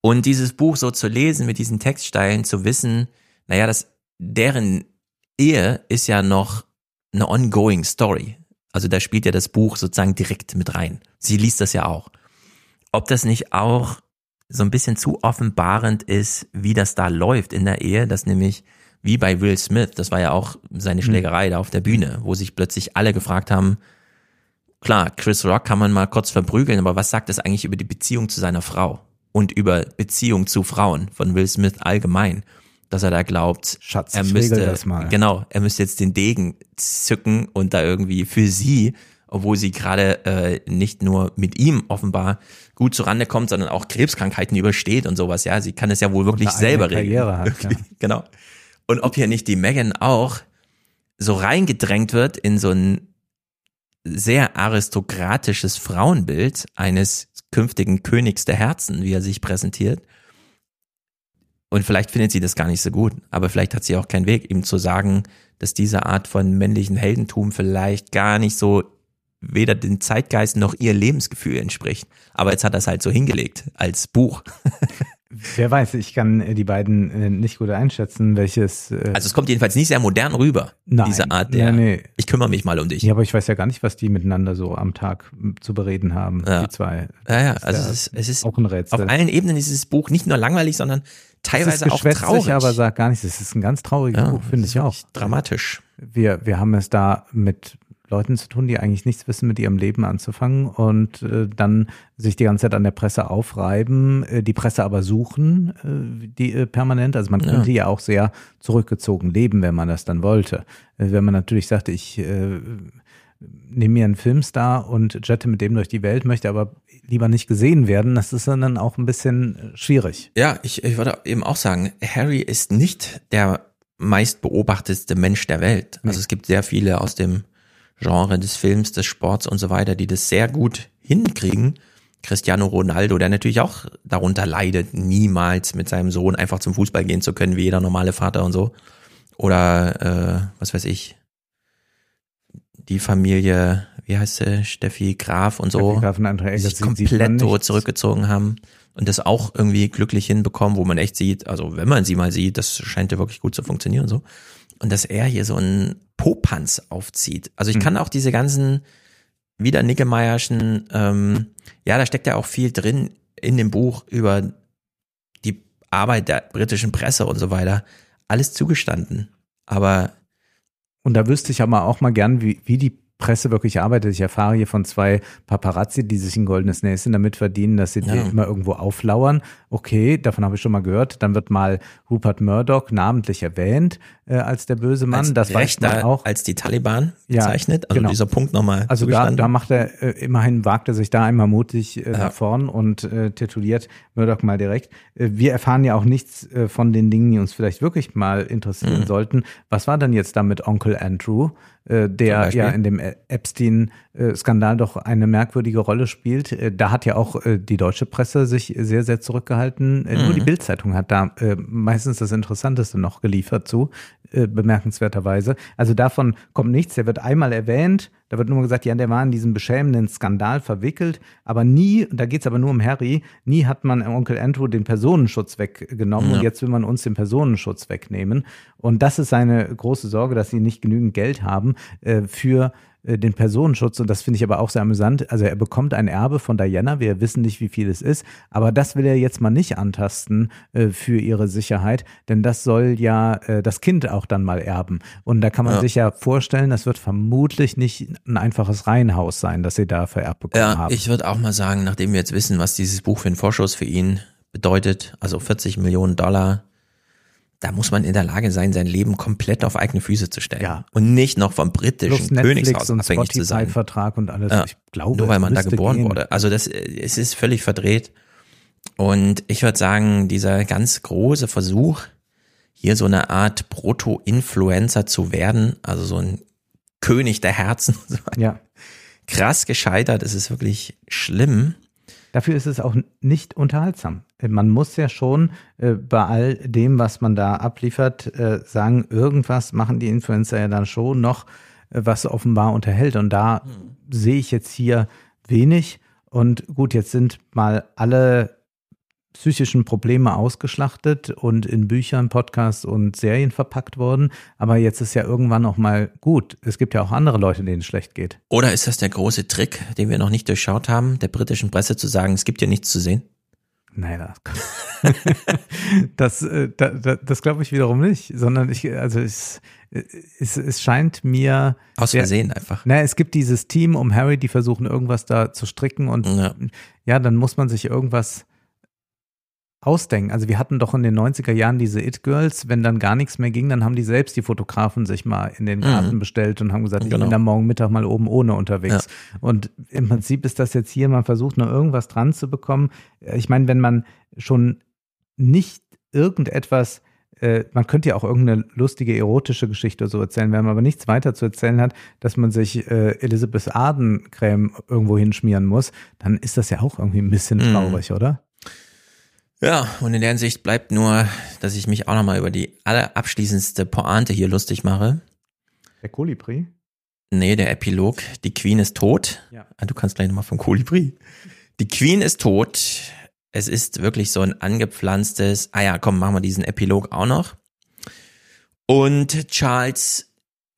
Und dieses Buch so zu lesen, mit diesen Textsteilen zu wissen, naja, das, deren Ehe ist ja noch eine ongoing Story. Also da spielt ja das Buch sozusagen direkt mit rein. Sie liest das ja auch. Ob das nicht auch so ein bisschen zu offenbarend ist, wie das da läuft in der Ehe, dass nämlich wie bei Will Smith, das war ja auch seine Schlägerei da auf der Bühne, wo sich plötzlich alle gefragt haben, klar, Chris Rock kann man mal kurz verprügeln, aber was sagt das eigentlich über die Beziehung zu seiner Frau und über Beziehung zu Frauen von Will Smith allgemein, dass er da glaubt, Schatz, er müsste, genau, er müsste jetzt den Degen zücken und da irgendwie für sie, obwohl sie gerade äh, nicht nur mit ihm offenbar gut zurande kommt, sondern auch Krebskrankheiten übersteht und sowas. Ja, sie kann es ja wohl wirklich selber eigene regeln. Karriere hat, Wirklich, (laughs) Genau. Und ob hier nicht die Megan auch so reingedrängt wird in so ein sehr aristokratisches Frauenbild eines künftigen Königs der Herzen, wie er sich präsentiert. Und vielleicht findet sie das gar nicht so gut, aber vielleicht hat sie auch keinen Weg, ihm zu sagen, dass diese Art von männlichen Heldentum vielleicht gar nicht so weder den Zeitgeist noch ihr Lebensgefühl entspricht. Aber jetzt hat er es halt so hingelegt als Buch. (laughs) Wer weiß, ich kann äh, die beiden äh, nicht gut einschätzen, welches. Äh, Also es kommt jedenfalls nicht sehr modern rüber, Nein. diese Art der, Nee, nee. ich kümmere mich mal um dich. ja, aber ich weiß ja gar nicht, was die miteinander so am Tag zu bereden haben, Ja. die zwei. Ja, ja, also ja es ist, es ist auch ein Rätsel. auf allen Ebenen ist dieses Buch nicht nur langweilig, sondern teilweise auch traurig. aber sagt gar nichts. Es ist ein ganz trauriges ja, Buch, finde ich auch. Dramatisch. Wir, wir haben es da mit Leuten zu tun, die eigentlich nichts wissen, mit ihrem Leben anzufangen und äh, dann sich die ganze Zeit an der Presse aufreiben, äh, die Presse aber suchen, äh, die äh, permanent. Also man Ja. könnte ja auch sehr zurückgezogen leben, wenn man das dann wollte. Äh, wenn man natürlich sagte, ich äh, nehme mir einen Filmstar und jette mit dem durch die Welt, möchte aber lieber nicht gesehen werden, das ist dann auch ein bisschen schwierig. Ja, ich, ich würde eben auch sagen, Harry ist nicht der meist beobachtetste Mensch der Welt. Also es gibt sehr viele aus dem Genre des Films, des Sports und so weiter, die das sehr gut hinkriegen. Cristiano Ronaldo, der natürlich auch darunter leidet, niemals mit seinem Sohn einfach zum Fußball gehen zu können, wie jeder normale Vater und so. Oder äh, was weiß ich, die Familie, wie heißt sie, Steffi Graf und so, Graf und André die Eggers, sich komplett so zurückgezogen haben und das auch irgendwie glücklich hinbekommen, wo man echt sieht, also wenn man sie mal sieht, das scheint ja wirklich gut zu funktionieren und so. Und dass er hier so einen Popanz aufzieht. Also ich kann auch diese ganzen wieder Nickemeierschen, ähm, ja, da steckt ja auch viel drin in dem Buch über Arbeit der britischen Presse und so weiter, alles zugestanden. Aber und da wüsste ich aber auch mal gern, wie, wie die Presse wirklich arbeitet. Ich erfahre hier von zwei Paparazzi, die sich ein goldenes Näschen damit verdienen, dass sie ja. immer irgendwo auflauern. Okay, davon habe ich schon mal gehört. Dann wird mal Rupert Murdoch namentlich erwähnt äh, als der böse Mann. Als das weiß man auch. Als die Taliban bezeichnet. Also genau. dieser Punkt nochmal. Also da, da macht er, äh, immerhin wagt er sich da einmal mutig äh, ja. nach vorn und äh, tituliert Murdoch mal direkt. Äh, wir erfahren ja auch nichts äh, von den Dingen, die uns vielleicht wirklich mal interessieren mhm. sollten. Was war denn jetzt da mit Onkel Andrew? Äh, der ja in dem Epstein-Skandal doch eine merkwürdige Rolle spielt. Äh, da hat ja auch äh, die deutsche Presse sich sehr, sehr zurückgehalten. Mhm. Nur die Bildzeitung hat da meistens das Interessanteste noch geliefert zu, bemerkenswerterweise. Also davon kommt nichts. Der wird einmal erwähnt, da wird nur gesagt, ja, der war in diesem beschämenden Skandal verwickelt, aber nie, da geht es aber nur um Harry, nie hat man Onkel Andrew den Personenschutz weggenommen ja. und jetzt will man uns den Personenschutz wegnehmen. Und das ist seine große Sorge, dass sie nicht genügend Geld haben äh, für den Personenschutz und das finde ich aber auch sehr amüsant. Also er bekommt ein Erbe von Diana, wir wissen nicht, wie viel es ist, aber das will er jetzt mal nicht antasten äh, für ihre Sicherheit, denn das soll ja äh, das Kind auch dann mal erben. Und da kann man ja. sich ja vorstellen, das wird vermutlich nicht ein einfaches Reihenhaus sein, das sie da vererbt bekommen ja, haben. Ich würde auch mal sagen, nachdem wir jetzt wissen, was dieses Buch für einen Vorschuss für ihn bedeutet, also 40 Millionen Dollar, da muss man in der Lage sein, sein Leben komplett auf eigene Füße zu stellen. Ja. Und nicht noch vom britischen Plus Königshaus und abhängig zu sein. Vertrag und alles. Ja. Ich glaube, nur weil man da geboren gehen. wurde. Also das, es ist völlig verdreht. Und ich würde sagen, dieser ganz große Versuch, hier so eine Art Proto-Influencer zu werden, also so ein König der Herzen, (laughs) ja. krass gescheitert. Es ist wirklich schlimm. Dafür ist es auch nicht unterhaltsam. Man muss ja schon äh, bei all dem, was man da abliefert, äh, sagen, irgendwas machen die Influencer ja dann schon noch, äh, was offenbar unterhält. Und da mhm. sehe ich jetzt hier wenig. Und gut, jetzt sind mal alle psychischen Probleme ausgeschlachtet und in Büchern, Podcasts und Serien verpackt worden. Aber jetzt ist ja irgendwann auch mal gut. Es gibt ja auch andere Leute, denen es schlecht geht. Oder ist das der große Trick, den wir noch nicht durchschaut haben, der britischen Presse zu sagen, es gibt ja nichts zu sehen? Nein, das, (laughs) äh, das, das, das glaube ich wiederum nicht, sondern ich, also es, es, es scheint mir. Aus Versehen der, einfach. Na, es gibt dieses Team um Harry, die versuchen irgendwas da zu stricken und ja, ja dann muss man sich irgendwas ausdenken. Also wir hatten doch in den 90er Jahren diese It-Girls, wenn dann gar nichts mehr ging, dann haben die selbst die Fotografen sich mal in den Garten mhm. bestellt und haben gesagt, ich genau. bin da morgen Mittag mal oben ohne unterwegs. Ja. Und im Prinzip ist das jetzt hier, man versucht noch irgendwas dran zu bekommen. Ich meine, wenn man schon nicht irgendetwas äh, man könnte ja auch irgendeine lustige erotische Geschichte oder so erzählen, wenn man aber nichts weiter zu erzählen hat, dass man sich äh, Elizabeth Arden Creme irgendwo hinschmieren muss, dann ist das ja auch irgendwie ein bisschen mhm. traurig, mhm. oder? Ja, und in der Hinsicht bleibt nur, dass ich mich auch nochmal über die allerabschließendste Pointe hier lustig mache. Der Kolibri? Nee, der Epilog. Die Queen ist tot. Ja. Ah, du kannst gleich nochmal vom Kolibri. Die Queen ist tot. Es ist wirklich so ein angepflanztes, ah ja, komm, machen wir diesen Epilog auch noch. Und Charles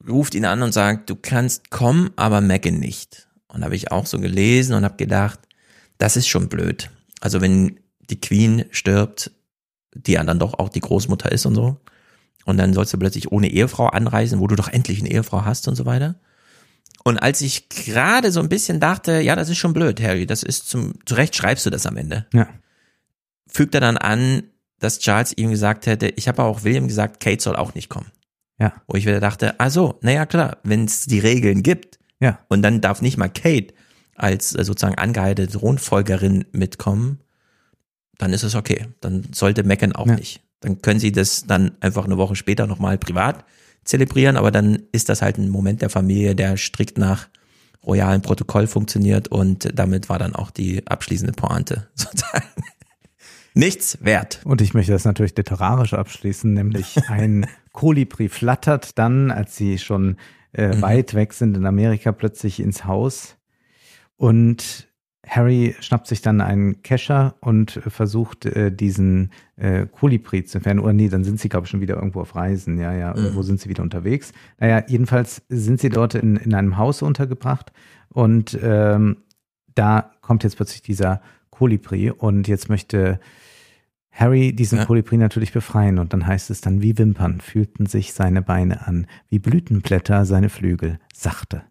ruft ihn an und sagt, du kannst kommen, aber Megan nicht. Und habe ich auch so gelesen und habe gedacht, das ist schon blöd. Also wenn die Queen stirbt, die ja dann doch auch die Großmutter ist und so. Und dann sollst du plötzlich ohne Ehefrau anreisen, wo du doch endlich eine Ehefrau hast und so weiter. Und als ich gerade so ein bisschen dachte, ja, das ist schon blöd, Harry, das ist zum, zu Recht schreibst du das am Ende. Ja. Fügt er dann an, dass Charles ihm gesagt hätte, ich habe auch William gesagt, Kate soll auch nicht kommen. Ja. Wo ich wieder dachte, ah so, naja klar, wenn es die Regeln gibt, ja. und dann darf nicht mal Kate als äh, sozusagen angeheilte Thronfolgerin mitkommen, dann ist es okay. Dann sollte meckern auch ja. nicht. Dann können sie das dann einfach eine Woche später nochmal privat zelebrieren, aber dann ist das halt ein Moment der Familie, der strikt nach royalen Protokoll funktioniert und damit war dann auch die abschließende Pointe (laughs) sozusagen nichts wert. Und ich möchte das natürlich literarisch abschließen, nämlich (laughs) ein Kolibri flattert dann, als sie schon äh, mhm. weit weg sind in Amerika, plötzlich ins Haus und Harry schnappt sich dann einen Kescher und versucht, äh, diesen äh, Kolibri zu entfernen. Oder nee, dann sind sie, glaube ich, schon wieder irgendwo auf Reisen. Ja, ja, irgendwo mhm. sind sie wieder unterwegs. Naja, jedenfalls sind sie dort in, in einem Haus untergebracht und ähm, da kommt jetzt plötzlich dieser Kolibri und jetzt möchte Harry diesen ja. Kolibri natürlich befreien und dann heißt es dann, wie Wimpern fühlten sich seine Beine an, wie Blütenblätter seine Flügel, sachte.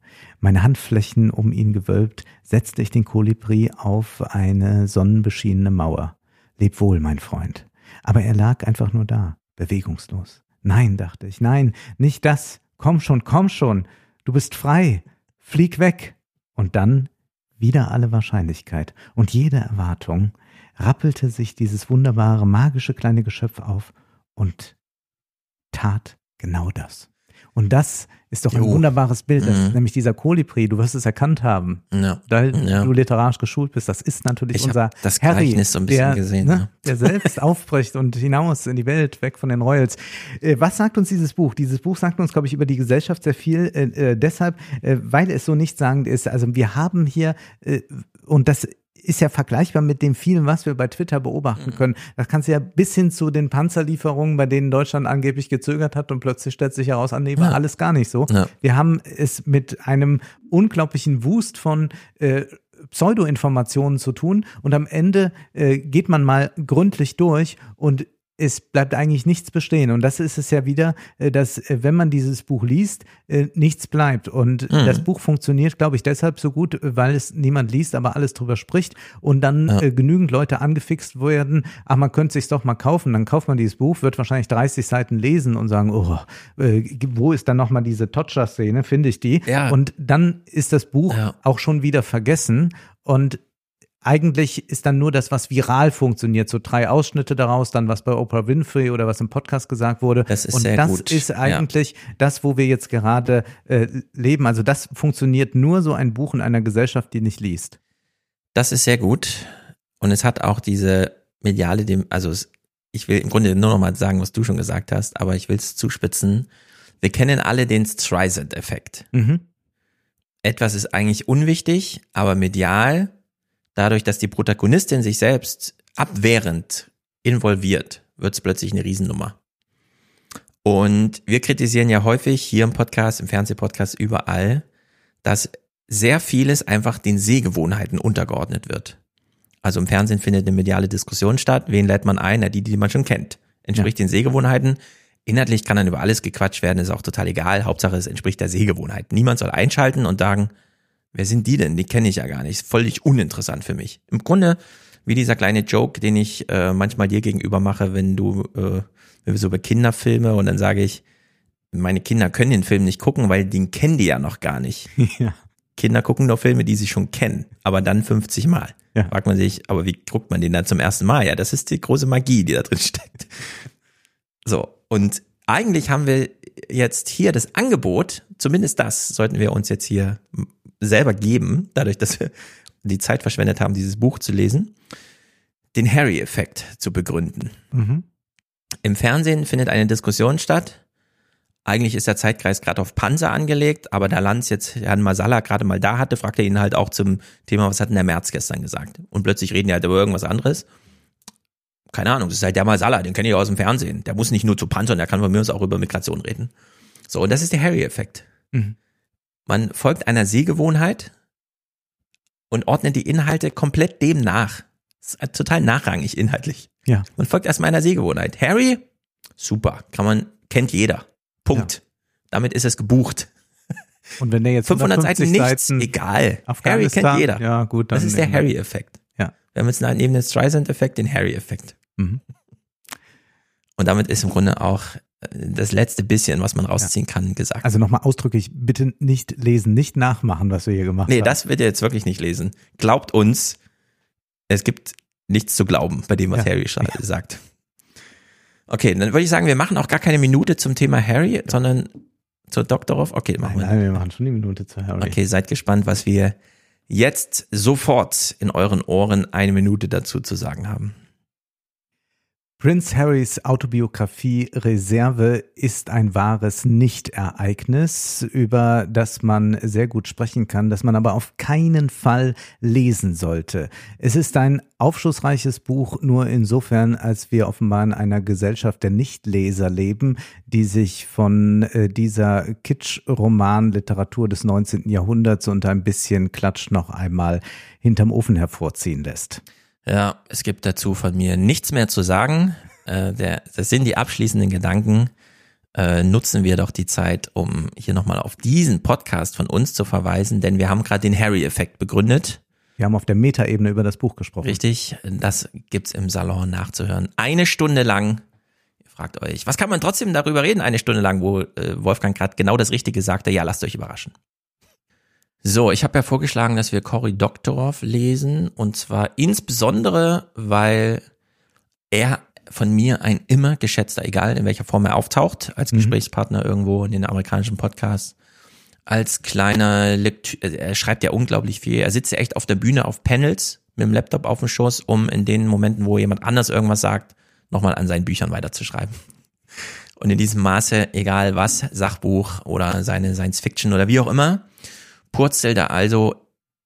Meine Handflächen um ihn gewölbt, setzte ich den Kolibri auf eine sonnenbeschienene Mauer. Leb wohl, mein Freund. Aber er lag einfach nur da, bewegungslos. Nein, dachte ich, nein, nicht das. Komm schon, komm schon. Du bist frei. Flieg weg. Und dann wieder alle Wahrscheinlichkeit und jede Erwartung, rappelte sich dieses wunderbare, magische kleine Geschöpf auf und tat genau das. Und das ist doch ein wunderbares Bild. Das mhm. ist nämlich dieser Kolibri, du wirst es erkannt haben. Ja. Da ja. du literarisch geschult bist, das ist natürlich ich unser das Harry, so ein bisschen der, gesehen, ne, der selbst (laughs) aufbricht und hinaus in die Welt, weg von den Royals. Äh, was sagt uns dieses Buch? Dieses Buch sagt uns, glaube ich, über die Gesellschaft sehr viel. Äh, äh, deshalb, äh, weil es so nichtssagend ist. Also wir haben hier, äh, und das ist ja vergleichbar mit dem vielen, was wir bei Twitter beobachten mhm. können. Das kannst du ja bis hin zu den Panzerlieferungen, bei denen Deutschland angeblich gezögert hat und plötzlich stellt sich heraus, an nee, war ja. alles gar nicht so. Ja. Wir haben es mit einem unglaublichen Wust von äh, Pseudo-Informationen zu tun und am Ende äh, geht man mal gründlich durch und es bleibt eigentlich nichts bestehen. Und das ist es ja wieder, äh, dass, äh, wenn man dieses Buch liest, äh, nichts bleibt. Und mhm. das Buch funktioniert, glaube ich, deshalb so gut, weil es niemand liest, aber alles drüber spricht und dann ja. genügend Leute angefixt werden, ach, man könnte sich doch mal kaufen. Dann kauft man dieses Buch, wird wahrscheinlich 30 Seiten lesen und sagen, oh, wo ist dann nochmal diese Totscher-Szene, finde ich die? Ja. Und dann ist das Buch ja. auch schon wieder vergessen. Und eigentlich ist dann nur das, was viral funktioniert, so drei Ausschnitte daraus, dann was bei Oprah Winfrey oder was im Podcast gesagt wurde. Das ist und sehr das gut. ist eigentlich ja. das, wo wir jetzt gerade äh, leben. Also das funktioniert nur so ein Buch in einer Gesellschaft, die nicht liest. Das ist sehr gut. Und es hat auch diese mediale, dem, also es, ich will im Grunde nur noch mal sagen, was du schon gesagt hast, aber ich will es zuspitzen. Wir kennen alle den Streisand-Effekt. Mhm. Etwas ist eigentlich unwichtig, aber medial dadurch, dass die Protagonistin sich selbst abwehrend involviert, wird es plötzlich eine Riesennummer. Und wir kritisieren ja häufig hier im Podcast, im Fernsehpodcast, überall, dass sehr vieles einfach den Sehgewohnheiten untergeordnet wird. Also im Fernsehen findet eine mediale Diskussion statt. Wen lädt man ein? Na, die, die man schon kennt. Entspricht ja. den Sehgewohnheiten. Inhaltlich kann dann über alles gequatscht werden, ist auch total egal. Hauptsache, es entspricht der Sehgewohnheit. Niemand soll einschalten und sagen, Wer sind die denn? Die kenne ich ja gar nicht. Völlig uninteressant für mich. Im Grunde wie dieser kleine Joke, den ich äh, manchmal dir gegenüber mache, wenn du, äh, wenn wir so über Kinderfilme und dann sage ich, meine Kinder können den Film nicht gucken, weil den kennen die ja noch gar nicht. (laughs) Ja. Kinder gucken nur Filme, die sie schon kennen, aber dann 50 Mal. Ja. Fragt man sich, aber wie guckt man den dann zum ersten Mal? Ja, das ist die große Magie, die da drin steckt. So, und eigentlich haben wir jetzt hier das Angebot, zumindest das sollten wir uns jetzt hier selber geben, dadurch, dass wir die Zeit verschwendet haben, dieses Buch zu lesen, den Harry-Effekt zu begründen. Mhm. Im Fernsehen findet eine Diskussion statt. Eigentlich ist der Zeitkreis gerade auf Panzer angelegt, aber da Lanz jetzt Herrn Masala gerade mal da hatte, fragt er ihn halt auch zum Thema, was hat denn der März gestern gesagt? Und plötzlich reden die halt über irgendwas anderes. Keine Ahnung, das ist halt der Masala, den kenne ich aus dem Fernsehen. Der muss nicht nur zu Panzern, der kann von mir aus auch über Migration reden. So, und das ist der Harry-Effekt. Mhm. Man folgt einer Sehgewohnheit und ordnet die Inhalte komplett dem nach. Das ist total nachrangig inhaltlich. Ja. Man folgt erstmal einer Sehgewohnheit. Harry, super, kann man, kennt jeder. Punkt. Ja. Damit ist es gebucht. Und wenn der jetzt 500 Seiten nichts, Seiten egal. Harry kennt jeder. Ja, gut. Dann das ist der Harry-Effekt. Ja. Wir haben jetzt neben den Streisand-Effekt den Harry-Effekt. Mhm. Und damit ist im Grunde auch das letzte bisschen, was man rausziehen ja. kann, gesagt. Also nochmal ausdrücklich, bitte nicht lesen, nicht nachmachen, was wir hier gemacht nee, haben. Nee, das wird ihr jetzt wirklich nicht lesen. Glaubt uns, es gibt nichts zu glauben bei dem, was ja. Harry ja. sagt. Okay, dann würde ich sagen, wir machen auch gar keine Minute zum Thema Harry, sondern zur Doktorov. Okay, machen wir. Nein, wir machen schon die Minute zu Harry. Okay, seid gespannt, was wir jetzt sofort in euren Ohren eine Minute dazu zu sagen haben. Prince Harrys Autobiografie Reserve ist ein wahres Nichtereignis, über das man sehr gut sprechen kann, das man aber auf keinen Fall lesen sollte. Es ist ein aufschlussreiches Buch nur insofern, als wir offenbar in einer Gesellschaft der Nichtleser leben, die sich von äh, dieser Kitsch-Roman-Literatur des 19. Jahrhunderts und ein bisschen Klatsch noch einmal hinterm Ofen hervorziehen lässt. Ja, es gibt dazu von mir nichts mehr zu sagen. Äh, der, das sind die abschließenden Gedanken. Äh, nutzen wir doch die Zeit, um hier nochmal auf diesen Podcast von uns zu verweisen, denn wir haben gerade den Harry-Effekt begründet. Wir haben auf der Metaebene über das Buch gesprochen. Richtig, das gibt's im Salon nachzuhören. Eine Stunde lang. Ihr fragt euch, was kann man trotzdem darüber reden, eine Stunde lang, wo äh, Wolfgang gerade genau das Richtige sagte, ja, lasst euch überraschen. So, ich habe ja vorgeschlagen, dass wir Cory Doctorow lesen und zwar insbesondere, weil er von mir ein immer geschätzter, egal in welcher Form er auftaucht, als mhm. Gesprächspartner irgendwo in den amerikanischen Podcasts, als kleiner Lektü äh, er schreibt ja unglaublich viel. Er sitzt ja echt auf der Bühne auf Panels mit dem Laptop auf dem Schoß, um in den Momenten, wo jemand anders irgendwas sagt, nochmal an seinen Büchern weiterzuschreiben. Und in diesem Maße, egal was, Sachbuch oder seine Science Fiction oder wie auch immer, purzelt er also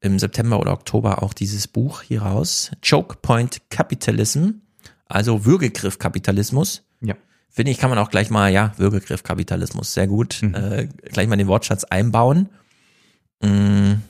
im September oder Oktober auch dieses Buch hier raus. Choke Point Capitalism, also Würgegriff-Kapitalismus. Ja. Finde ich, kann man auch gleich mal, ja, Würgegriff-Kapitalismus, sehr gut, mhm. äh, gleich mal den Wortschatz einbauen. Mm.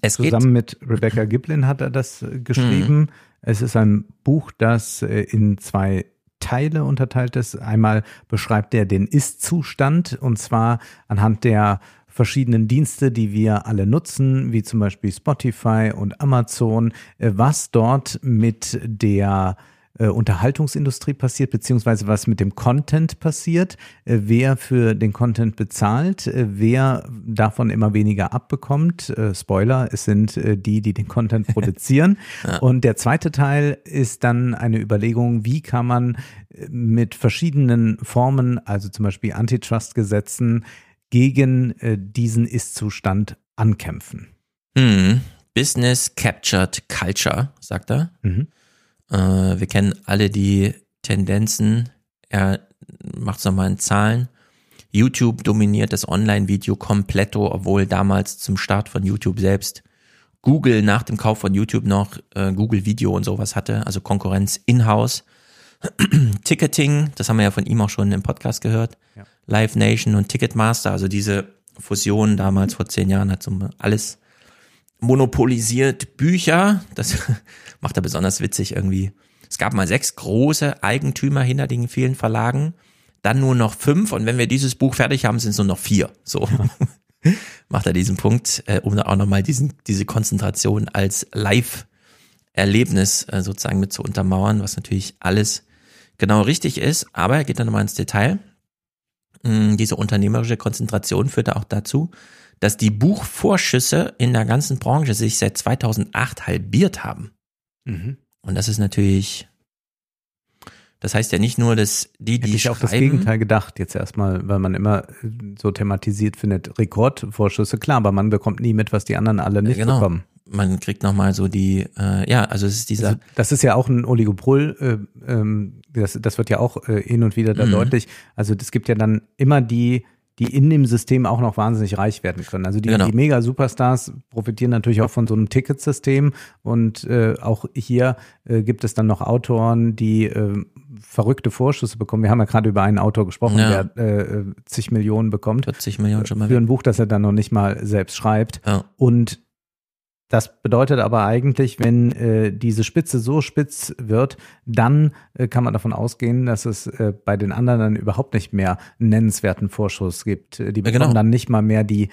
Es Zusammen mit Rebecca Giblin hat er das äh, geschrieben. Mhm. Es ist ein Buch, das äh, in zwei Teile unterteilt ist. Einmal beschreibt er den Ist-Zustand und zwar anhand der verschiedenen Dienste, die wir alle nutzen, wie zum Beispiel Spotify und Amazon, äh, was dort mit der äh, Unterhaltungsindustrie passiert, beziehungsweise was mit dem Content passiert, äh, wer für den Content bezahlt, wer davon immer weniger abbekommt. Spoiler, es sind die, die den Content (laughs) produzieren. ja. Und der zweite Teil ist dann eine Überlegung, wie kann man mit verschiedenen Formen, also zum Beispiel Antitrust-Gesetzen, gegen äh, diesen Ist-Zustand ankämpfen. Hm. Business Captured Culture, sagt er. Mhm. Äh, wir kennen alle die Tendenzen. Er macht es nochmal in Zahlen. YouTube dominiert das Online-Video kompletto, obwohl damals zum Start von YouTube selbst Google nach dem Kauf von YouTube noch äh, Google Video und sowas hatte, also Konkurrenz in-house. (clears throat) Ticketing, das haben wir ja von ihm auch schon im Podcast gehört. Ja. Live Nation und Ticketmaster, also diese Fusion damals vor zehn Jahren hat so alles monopolisiert. Bücher, das (laughs) macht er besonders witzig irgendwie. Es gab mal sechs große Eigentümer hinter den vielen Verlagen, dann nur noch fünf und wenn wir dieses Buch fertig haben, sind es nur noch vier. So ja. (laughs) macht er diesen Punkt, äh, um auch nochmal diesen, diese Konzentration als Live-Erlebnis äh, sozusagen mit zu untermauern, was natürlich alles genau richtig ist, aber er geht dann nochmal ins Detail. Mm, diese unternehmerische Konzentration führte auch dazu, dass die Buchvorschüsse in der ganzen Branche sich seit 2008 halbiert haben. Mhm. Und das ist natürlich, das heißt ja nicht nur, dass die, die Hätte ich auch das Gegenteil gedacht jetzt erstmal, weil man immer so thematisiert findet, Rekordvorschüsse, klar, aber man bekommt nie mit, was die anderen alle nicht genau. bekommen man kriegt nochmal so die, äh, ja, also es ist dieser. Also das ist ja auch ein Oligopol, äh, ähm, das, das wird ja auch äh, hin und wieder da mhm. deutlich. Also es gibt ja dann immer die, die in dem System auch noch wahnsinnig reich werden können. Also die, genau. die Mega-Superstars profitieren natürlich auch von so einem Ticketsystem und äh, auch hier äh, gibt es dann noch Autoren, die äh, verrückte Vorschüsse bekommen. Wir haben ja gerade über einen Autor gesprochen, ja. der äh, zig Millionen bekommt. 40 Millionen schon mal. Für ein Buch, das er dann noch nicht mal selbst schreibt. Ja. Und das bedeutet aber eigentlich, wenn äh, diese Spitze so spitz wird, dann äh, kann man davon ausgehen, dass es äh, bei den anderen dann überhaupt nicht mehr einen nennenswerten Vorschuss gibt. Die bekommen ja, genau. dann nicht mal mehr die,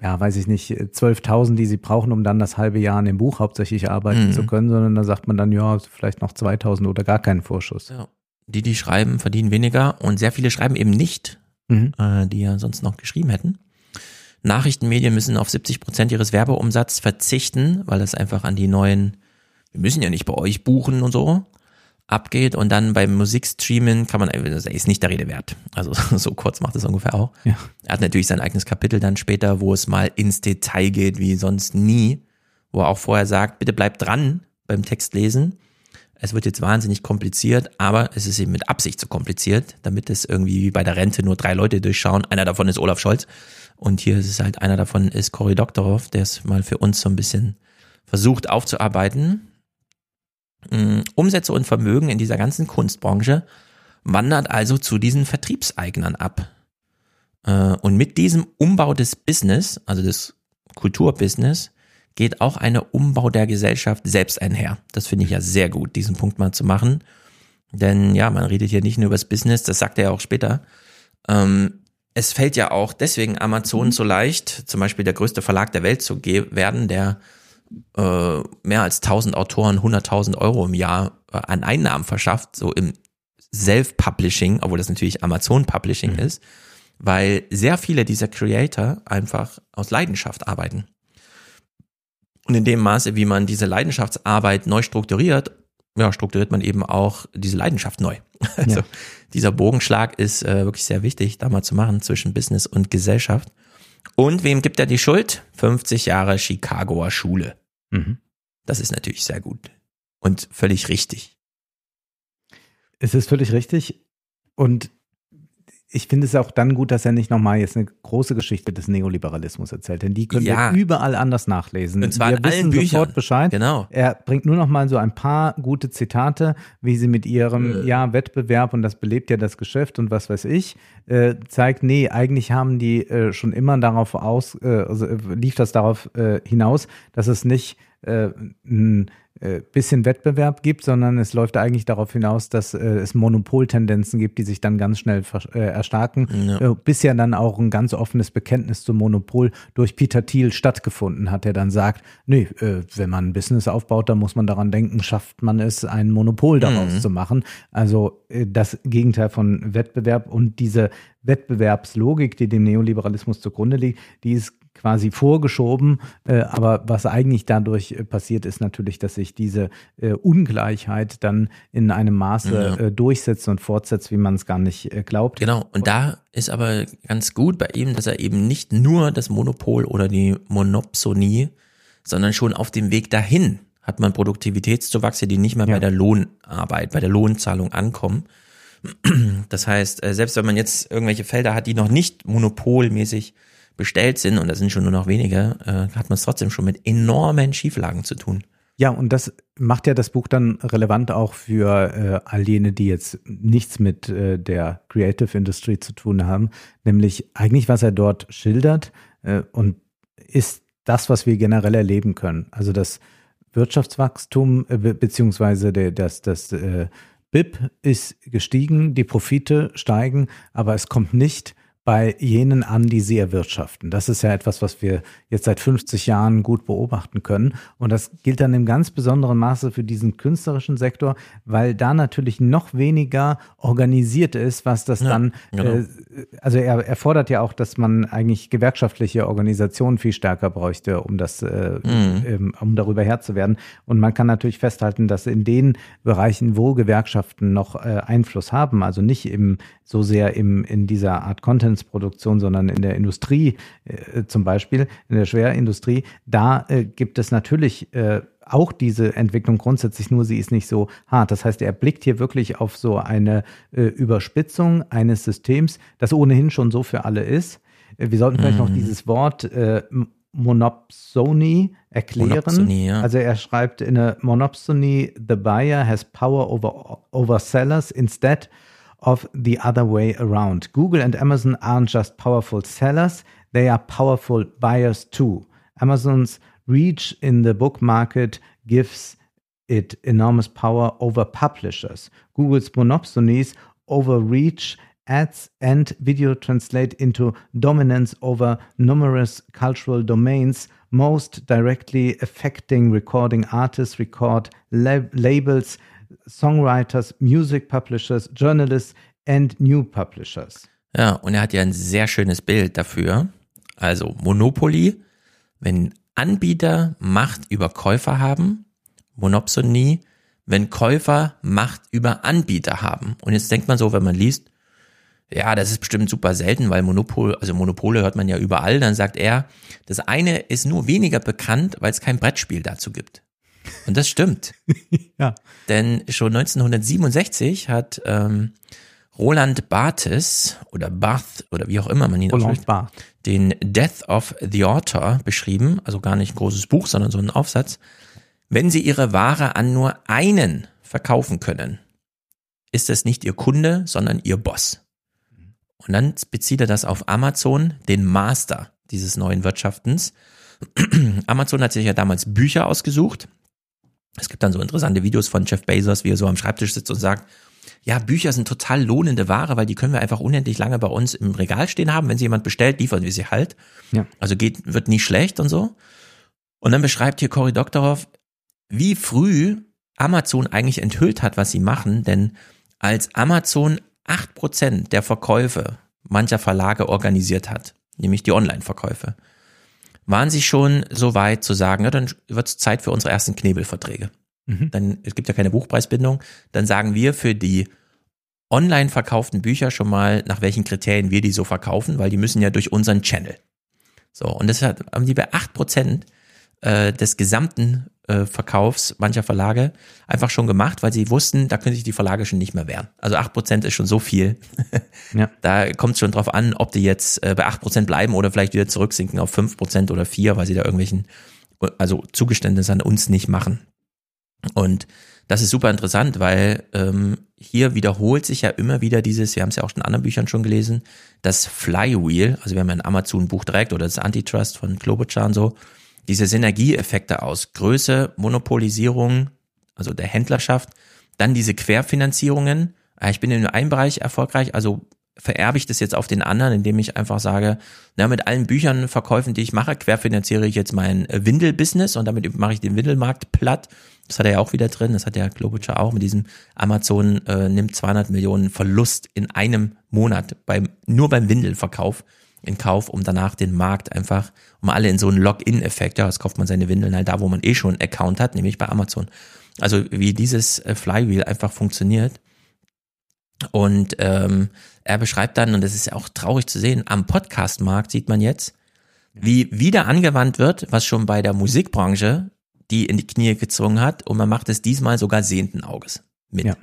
ja, weiß ich nicht, 12.000, die sie brauchen, um dann das halbe Jahr an dem Buch hauptsächlich arbeiten mhm. zu können, sondern da sagt man dann, ja, vielleicht noch 2.000 oder gar keinen Vorschuss. Ja. Die, die schreiben, verdienen weniger und sehr viele schreiben eben nicht, mhm. äh, die ja sonst noch geschrieben hätten. Nachrichtenmedien müssen auf 70 Prozent ihres Werbeumsatzes verzichten, weil das einfach an die neuen, wir müssen ja nicht bei euch buchen und so, abgeht. Und dann beim Musikstreamen kann man, das ist nicht der Rede wert. Also (laughs) so kurz macht es ungefähr auch. Ja. Er hat natürlich sein eigenes Kapitel dann später, wo es mal ins Detail geht, wie sonst nie, wo er auch vorher sagt, bitte bleibt dran beim Textlesen. Es wird jetzt wahnsinnig kompliziert, aber es ist eben mit Absicht so kompliziert, damit es irgendwie wie bei der Rente nur drei Leute durchschauen. Einer davon ist Olaf Scholz. Und hier ist es halt, einer davon ist Cory Doktorov, der es mal für uns so ein bisschen versucht aufzuarbeiten. Mm, Umsätze und Vermögen in dieser ganzen Kunstbranche wandert also zu diesen Vertriebseignern ab. Äh, und mit diesem Umbau des Business, also des Kulturbusiness, geht auch eine Umbau der Gesellschaft selbst einher. Das finde ich ja sehr gut, diesen Punkt mal zu machen. Denn ja, man redet hier nicht nur über das Business, das sagt er ja auch später. Ähm, es fällt ja auch deswegen Amazon so leicht, zum Beispiel der größte Verlag der Welt zu werden, der äh, mehr als 1000 Autoren 100.000 Euro im Jahr äh, an Einnahmen verschafft, so im Self-Publishing, obwohl das natürlich Amazon-Publishing mhm. ist, weil sehr viele dieser Creator einfach aus Leidenschaft arbeiten. Und in dem Maße, wie man diese Leidenschaftsarbeit neu strukturiert, ja, strukturiert man eben auch diese Leidenschaft neu. (laughs) Also ja. Dieser Bogenschlag ist äh, wirklich sehr wichtig, da mal zu machen zwischen Business und Gesellschaft. Und wem gibt er die Schuld? 50 Jahre Chicagoer Schule. Mhm. Das ist natürlich sehr gut und völlig richtig. Es ist völlig richtig. Und ich finde es auch dann gut, dass er nicht nochmal jetzt eine große Geschichte des Neoliberalismus erzählt, denn die können ja. wir überall anders nachlesen. Und zwar wir in wissen allen Büchern. sofort Bescheid. Genau. Er bringt nur nochmal so ein paar gute Zitate, wie sie mit ihrem äh. ja Wettbewerb und das belebt ja das Geschäft und was weiß ich äh, zeigt. Nee, eigentlich haben die äh, schon immer darauf aus, äh, also äh, lief das darauf äh, hinaus, dass es nicht ein bisschen Wettbewerb gibt, sondern es läuft eigentlich darauf hinaus, dass äh, es Monopoltendenzen gibt, die sich dann ganz schnell äh, erstarken. Ja. Äh, bisher dann auch ein ganz offenes Bekenntnis zum Monopol durch Peter Thiel stattgefunden hat, der dann sagt, nee, äh, wenn man ein Business aufbaut, dann muss man daran denken, schafft man es, ein Monopol daraus mhm. zu machen. Also äh, das Gegenteil von Wettbewerb und diese Wettbewerbslogik, die dem Neoliberalismus zugrunde liegt, die ist quasi vorgeschoben. Äh, aber was eigentlich dadurch äh, passiert, ist natürlich, dass sich diese äh, Ungleichheit dann in einem Maße ja. äh, durchsetzt und fortsetzt, wie man es gar nicht äh, glaubt. Genau. Und da ist aber ganz gut bei ihm, dass er eben nicht nur das Monopol oder die Monopsonie, sondern schon auf dem Weg dahin hat man Produktivitätszuwachse, die nicht mehr ja. bei der Lohnarbeit, bei der Lohnzahlung ankommen. Das heißt, selbst wenn man jetzt irgendwelche Felder hat, die noch nicht monopolmäßig bestellt sind, und da sind schon nur noch wenige, äh, hat man es trotzdem schon mit enormen Schieflagen zu tun. Ja, und das macht ja das Buch dann relevant auch für äh, all jene, die jetzt nichts mit äh, der Creative Industry zu tun haben, nämlich eigentlich, was er dort schildert äh, und ist das, was wir generell erleben können. Also das Wirtschaftswachstum äh, beziehungsweise der, das, das äh, BIP ist gestiegen, die Profite steigen, aber es kommt nicht bei jenen an, die sie erwirtschaften. Das ist ja etwas, was wir jetzt seit 50 Jahren gut beobachten können. Und das gilt dann im ganz besonderen Maße für diesen künstlerischen Sektor, weil da natürlich noch weniger organisiert ist, was das ja, dann, genau. äh, also er, er fordert ja auch, dass man eigentlich gewerkschaftliche Organisationen viel stärker bräuchte, um das, äh, mhm. ähm, um darüber Herr zu werden. Und man kann natürlich festhalten, dass in den Bereichen, wo Gewerkschaften noch äh, Einfluss haben, also nicht im, so sehr im, in dieser Art Content Unternehmensproduktion, sondern in der Industrie äh, zum Beispiel, in der Schwerindustrie, da äh, gibt es natürlich äh, auch diese Entwicklung grundsätzlich, nur sie ist nicht so hart. Das heißt, er blickt hier wirklich auf so eine äh, Überspitzung eines Systems, das ohnehin schon so für alle ist. Äh, wir sollten vielleicht mhm. noch dieses Wort äh, Monopsony erklären. Monopsony, ja. Also er schreibt in a Monopsony, the buyer has power over, over sellers instead of the other way around. Google and Amazon aren't just powerful sellers, they are powerful buyers too. Amazon's reach in the book market gives it enormous power over publishers. Google's monopsonies over reach ads and video translate into dominance over numerous cultural domains, most directly affecting recording artists, record lab labels, Songwriters, Music Publishers, Journalists and New Publishers. Ja, und er hat ja ein sehr schönes Bild dafür. Also Monopoly, wenn Anbieter Macht über Käufer haben, Monopsonie, wenn Käufer Macht über Anbieter haben. Und jetzt denkt man so, wenn man liest, ja, das ist bestimmt super selten, weil Monopol, also Monopole hört man ja überall. Dann sagt er, das eine ist nur weniger bekannt, weil es kein Brettspiel dazu gibt. Und das stimmt. (laughs) ja. Denn schon 1967 hat ähm, Roland Barthes oder Barth oder wie auch immer man ihn ausspricht, den Death of the Author beschrieben, also gar nicht ein großes Buch, sondern so ein Aufsatz. Wenn Sie Ihre Ware an nur einen verkaufen können, ist es nicht Ihr Kunde, sondern Ihr Boss. Und dann bezieht er das auf Amazon, den Master dieses neuen Wirtschaftens. (clears throat) Amazon hat sich ja damals Bücher ausgesucht. Es gibt dann so interessante Videos von Jeff Bezos, wie er so am Schreibtisch sitzt und sagt, ja, Bücher sind total lohnende Ware, weil die können wir einfach unendlich lange bei uns im Regal stehen haben. Wenn sie jemand bestellt, liefern wir sie halt. Ja. Also geht, wird nie schlecht und so. Und dann beschreibt hier Cory Doktorov, wie früh Amazon eigentlich enthüllt hat, was sie machen, denn als Amazon acht Prozent der Verkäufe mancher Verlage organisiert hat, nämlich die Online-Verkäufe, waren sie schon so weit zu sagen, ja, dann wird es Zeit für unsere ersten Knebelverträge. Mhm. Dann, es gibt ja keine Buchpreisbindung, dann sagen wir für die online verkauften Bücher schon mal, nach welchen Kriterien wir die so verkaufen, weil die müssen ja durch unseren Channel. So, und deshalb haben die bei acht Prozent äh, des gesamten Verkaufs mancher Verlage einfach schon gemacht, weil sie wussten, da können sich die Verlage schon nicht mehr wehren. Also acht Prozent ist schon so viel. Ja. (laughs) Da kommt es schon drauf an, ob die jetzt äh, bei acht Prozent bleiben oder vielleicht wieder zurücksinken auf fünf Prozent oder vier, weil sie da irgendwelchen, also Zugeständnisse an uns nicht machen. Und das ist super interessant, weil ähm, hier wiederholt sich ja immer wieder dieses, wir haben es ja auch schon in anderen Büchern schon gelesen, das Flywheel, also wir haben ja ein Amazon-Buch direkt oder das Antitrust von Klobuchar und so, diese Synergieeffekte aus Größe, Monopolisierung, also der Händlerschaft, dann diese Querfinanzierungen. Ah, Ich bin in einem Bereich erfolgreich, also vererbe ich das jetzt auf den anderen, indem ich einfach sage, na, mit allen Büchern, Verkäufen, die ich mache, querfinanziere ich jetzt mein äh, Windel-Business und damit mache ich den Windelmarkt platt. Das hat er ja auch wieder drin, das hat der Klobuchar auch mit diesem Amazon äh, nimmt 200 Millionen Verlust in einem Monat beim nur beim Windelverkauf in Kauf, um danach den Markt einfach, um alle in so einen Login-Effekt, ja, das kauft man seine Windeln halt da, wo man eh schon einen Account hat, nämlich bei Amazon. Also wie dieses äh, Flywheel einfach funktioniert. Und ähm, er beschreibt dann, und das ist ja auch traurig zu sehen, am Podcast-Markt sieht man jetzt, wie wieder angewandt wird, was schon bei der Musikbranche die in die Knie gezwungen hat, und man macht es diesmal sogar sehenden Auges mit. Ja.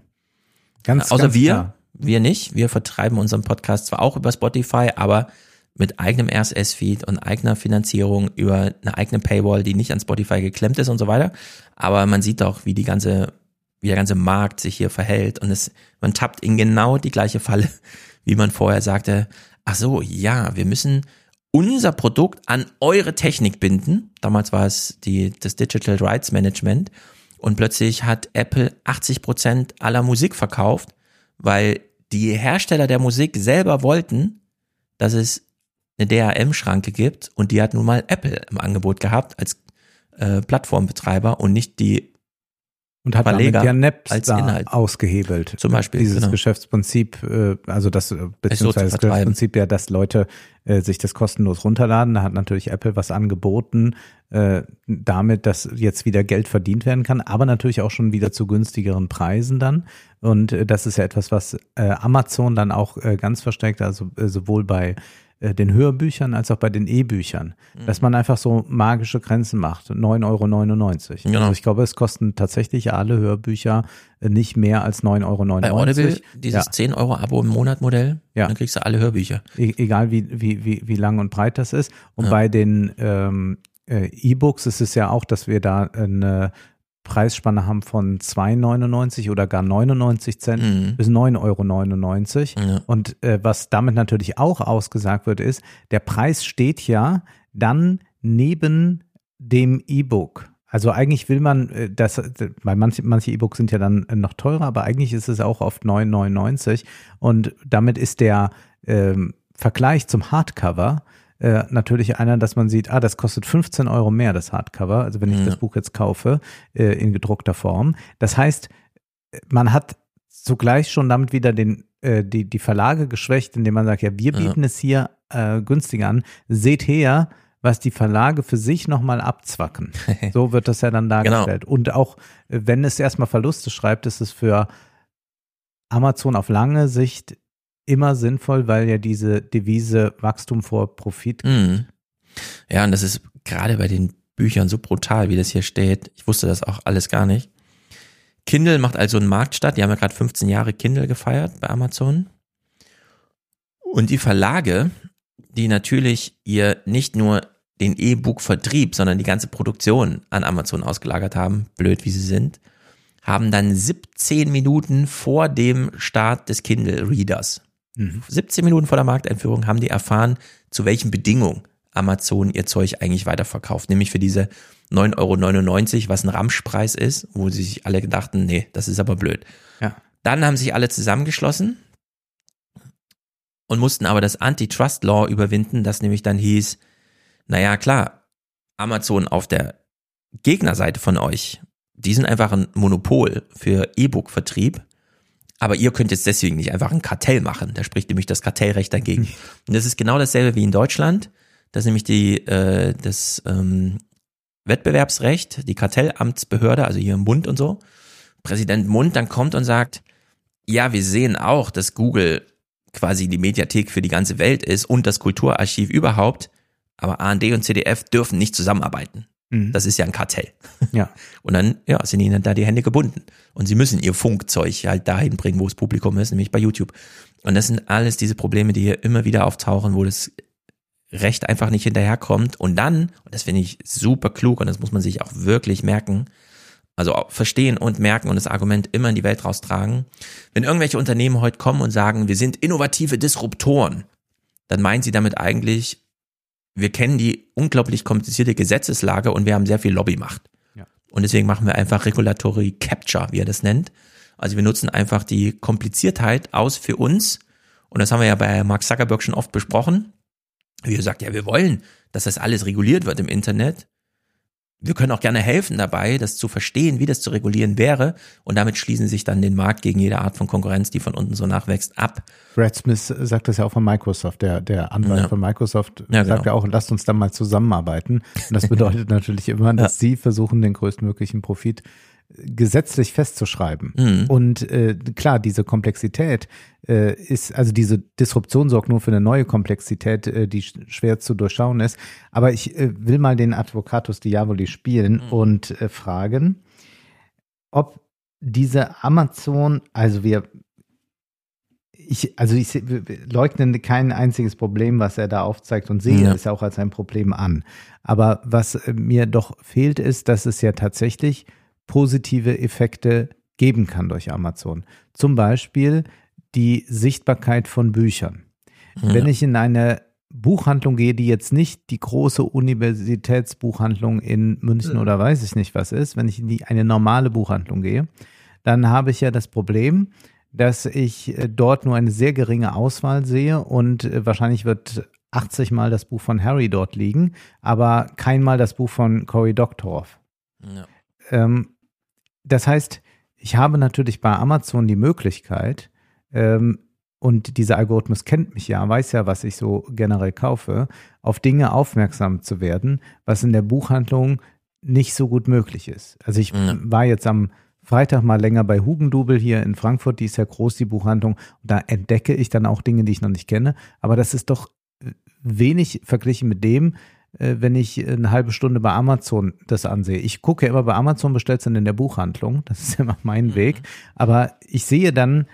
Ganz, Außer ganz wir, klar. wir nicht. Wir vertreiben unseren Podcast zwar auch über Spotify, aber mit eigenem RSS-Feed und eigener Finanzierung über eine eigene Paywall, die nicht an Spotify geklemmt ist und so weiter. Aber man sieht doch, wie die ganze, wie der ganze Markt sich hier verhält und es, man tappt in genau die gleiche Falle, (laughs) wie man vorher sagte, ach so, ja, wir müssen unser Produkt an eure Technik binden. Damals war es die, das Digital Rights Management. Und plötzlich hat Apple 80 Prozent aller Musik verkauft, weil die Hersteller der Musik selber wollten, dass es eine DRM-Schranke gibt und die hat nun mal Apple im Angebot gehabt als äh, Plattformbetreiber und nicht die Und hat damit Verleger ja als Napster Inhalt. ausgehebelt. Zum Beispiel, Dieses genau. Geschäftsprinzip, äh, also das, äh, beziehungsweise das vertreiben. Geschäftsprinzip ja, dass Leute äh, sich das kostenlos runterladen. Da hat natürlich Apple was angeboten, äh, damit, dass jetzt wieder Geld verdient werden kann, aber natürlich auch schon wieder zu günstigeren Preisen dann. Und äh, das ist ja etwas, was äh, Amazon dann auch ganz versteckt, also sowohl bei äh, den Hörbüchern als auch bei den E-Büchern, Mhm. dass man einfach so magische Grenzen macht. 9,99 Euro. Genau. Also ich glaube, es kosten tatsächlich alle Hörbücher äh, nicht mehr als 9,99 Euro. bei Audible dieses Ja. 10 Euro Abo im Monat Modell. Ja. Dann kriegst du alle Hörbücher. E egal wie, wie, wie, wie lang und breit das ist. Und Ja. bei den ähm, äh, E-Books ist es ja auch, dass wir da eine Preisspanne haben von 2,99 oder gar 99 Cent Mhm. bis 9,99 Euro. Ja. Und äh, was damit natürlich auch ausgesagt wird, ist, der Preis steht ja dann neben dem E-Book. Also eigentlich will man, äh, das, weil manche, manche E-Books sind ja dann äh, noch teurer, aber eigentlich ist es auch oft 9,99 und damit ist der ähm, Vergleich zum Hardcover äh, natürlich einer, dass man sieht, ah, das kostet 15 Euro mehr, das Hardcover, also wenn ich Ja. das Buch jetzt kaufe äh, in gedruckter Form. Das heißt, man hat zugleich schon damit wieder den, äh, die, die Verlage geschwächt, indem man sagt, ja, wir Ja. bieten es hier äh, günstiger an. Seht her, was die Verlage für sich nochmal abzwacken. (laughs) So wird das ja dann dargestellt. Und auch, äh, wenn es erstmal Verluste schreibt, ist es für Amazon auf lange Sicht immer sinnvoll, weil ja diese Devise Wachstum vor Profit Mhm. Ja, und das ist gerade bei den Büchern so brutal, wie das hier steht. Ich wusste das auch alles gar nicht. Kindle macht also einen Markt statt. Die haben ja gerade 15 Jahre Kindle gefeiert bei Amazon. Und die Verlage, die natürlich ihr nicht nur den E-Book-Vertrieb, sondern die ganze Produktion an Amazon ausgelagert haben, blöd wie sie sind, haben dann 17 Minuten vor dem Start des Kindle-Readers 17 Minuten vor der Markteinführung haben die erfahren, zu welchen Bedingungen Amazon ihr Zeug eigentlich weiterverkauft, nämlich für diese 9,99 Euro, was ein Ramschpreis ist, wo sie sich alle gedachten, nee, das ist aber blöd. Ja. Dann haben sich alle zusammengeschlossen und mussten aber das Antitrust Law überwinden, das nämlich dann hieß, naja, klar, Amazon auf der Gegnerseite von euch, die sind einfach ein Monopol für E-Book-Vertrieb, aber ihr könnt jetzt deswegen nicht einfach ein Kartell machen. Da spricht nämlich das Kartellrecht dagegen. Und das ist genau dasselbe wie in Deutschland. Das ist nämlich die, äh, das ähm, Wettbewerbsrecht, die Kartellamtsbehörde, also hier im Bund und so. Präsident Mund dann kommt und sagt, ja, wir sehen auch, dass Google quasi die Mediathek für die ganze Welt ist und das Kulturarchiv überhaupt, aber AND und CDF dürfen nicht zusammenarbeiten. Mhm. Das ist ja ein Kartell. Ja. (laughs) Und dann, ja, sind ihnen da die Hände gebunden. Und sie müssen ihr Funkzeug halt dahin bringen, wo das Publikum ist, nämlich bei YouTube. Und das sind alles diese Probleme, die hier immer wieder auftauchen, wo das Recht einfach nicht hinterherkommt. Und dann, und das finde ich super klug und das muss man sich auch wirklich merken, also verstehen und merken und das Argument immer in die Welt raustragen. Wenn irgendwelche Unternehmen heute kommen und sagen, wir sind innovative Disruptoren, dann meinen sie damit eigentlich, wir kennen die unglaublich komplizierte Gesetzeslage und wir haben sehr viel Lobbymacht. Ja. Und deswegen machen wir einfach Regulatory Capture, wie er das nennt. Also wir nutzen einfach die Kompliziertheit aus für uns. Und das haben wir ja bei Mark Zuckerberg schon oft besprochen. Wie er sagt, ja, wir wollen, dass das alles reguliert wird im Internet wir können auch gerne helfen dabei, das zu verstehen, wie das zu regulieren wäre. Und damit schließen sich dann den Markt gegen jede Art von Konkurrenz, die von unten so nachwächst, ab. Brad Smith sagt das ja auch von Microsoft, der, der Anwalt Ja. von Microsoft Ja, sagt genau. ja auch, lasst uns dann mal zusammenarbeiten. Und das bedeutet (laughs) natürlich immer, dass sie versuchen, den größtmöglichen Profit gesetzlich festzuschreiben. Mhm. Und äh, klar, diese Komplexität äh, ist, also diese Disruption sorgt nur für eine neue Komplexität, äh, die sch schwer zu durchschauen ist. Aber ich äh, will mal den Advocatus Diaboli spielen und äh, fragen, ob diese Amazon, also wir ich, also ich leugne kein einziges Problem, was er da aufzeigt und sehe Ja. es auch als ein Problem an. Aber was äh, mir doch fehlt, ist, dass es ja tatsächlich positive Effekte geben kann durch Amazon. Zum Beispiel die Sichtbarkeit von Büchern. Wenn ich in eine Buchhandlung gehe, die jetzt nicht die große Universitätsbuchhandlung in München oder weiß ich nicht was ist, wenn ich in die, eine normale Buchhandlung gehe, dann habe ich ja das Problem, dass ich äh, dort nur eine sehr geringe Auswahl sehe und äh, wahrscheinlich wird 80 Mal das Buch von Harry dort liegen, aber kein Mal das Buch von Cory Doctorow. Ja. Ähm, das heißt, ich habe natürlich bei Amazon die Möglichkeit, ähm, und dieser Algorithmus kennt mich ja, weiß ja, was ich so generell kaufe, auf Dinge aufmerksam zu werden, was in der Buchhandlung nicht so gut möglich ist. Also ich Ja. war jetzt am Freitag mal länger bei Hugendubel hier in Frankfurt, die ist ja groß, die Buchhandlung. Und da entdecke ich dann auch Dinge, die ich noch nicht kenne. Aber das ist doch wenig verglichen mit dem, äh, wenn ich eine halbe Stunde bei Amazon das ansehe. Ich gucke immer bei Amazon, bestellt es dann in der Buchhandlung. Das ist (laughs) immer mein Weg. Aber ich sehe dann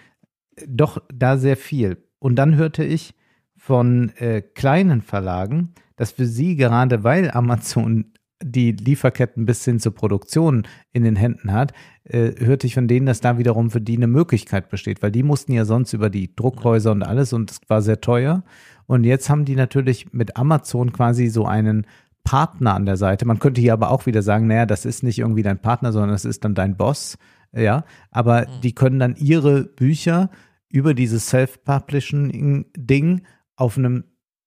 doch da sehr viel. Und dann hörte ich von äh, kleinen Verlagen, dass für sie gerade, weil Amazon die Lieferketten bis hin zur Produktion in den Händen hat, äh, hörte ich von denen, dass da wiederum für die eine Möglichkeit besteht, weil die mussten ja sonst über die Druckhäuser und alles und es war sehr teuer. Und jetzt haben die natürlich mit Amazon quasi so einen Partner an der Seite. Man könnte hier aber auch wieder sagen, naja, das ist nicht irgendwie dein Partner, sondern das ist dann dein Boss. Ja, aber die können dann ihre Bücher über dieses Self-Publishing-Ding auf einem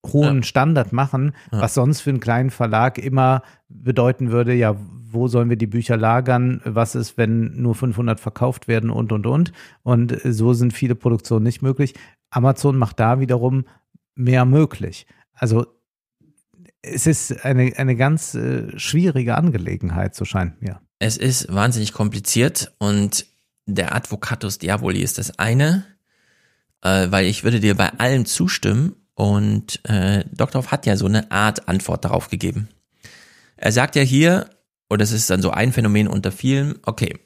hohen Ja. Standard machen, Ja. was sonst für einen kleinen Verlag immer bedeuten würde, ja, wo sollen wir die Bücher lagern? Was ist, wenn nur 500 verkauft werden und, und, und? Und so sind viele Produktionen nicht möglich. Amazon macht da wiederum mehr möglich. Also es ist eine, eine ganz äh, schwierige Angelegenheit, so scheint mir. Es ist wahnsinnig kompliziert und der Advocatus Diaboli ist das eine, äh, weil ich würde dir bei allem zustimmen und äh, Dr. hat ja so eine Art Antwort darauf gegeben. Er sagt ja hier, und das ist dann so ein Phänomen unter vielen, okay,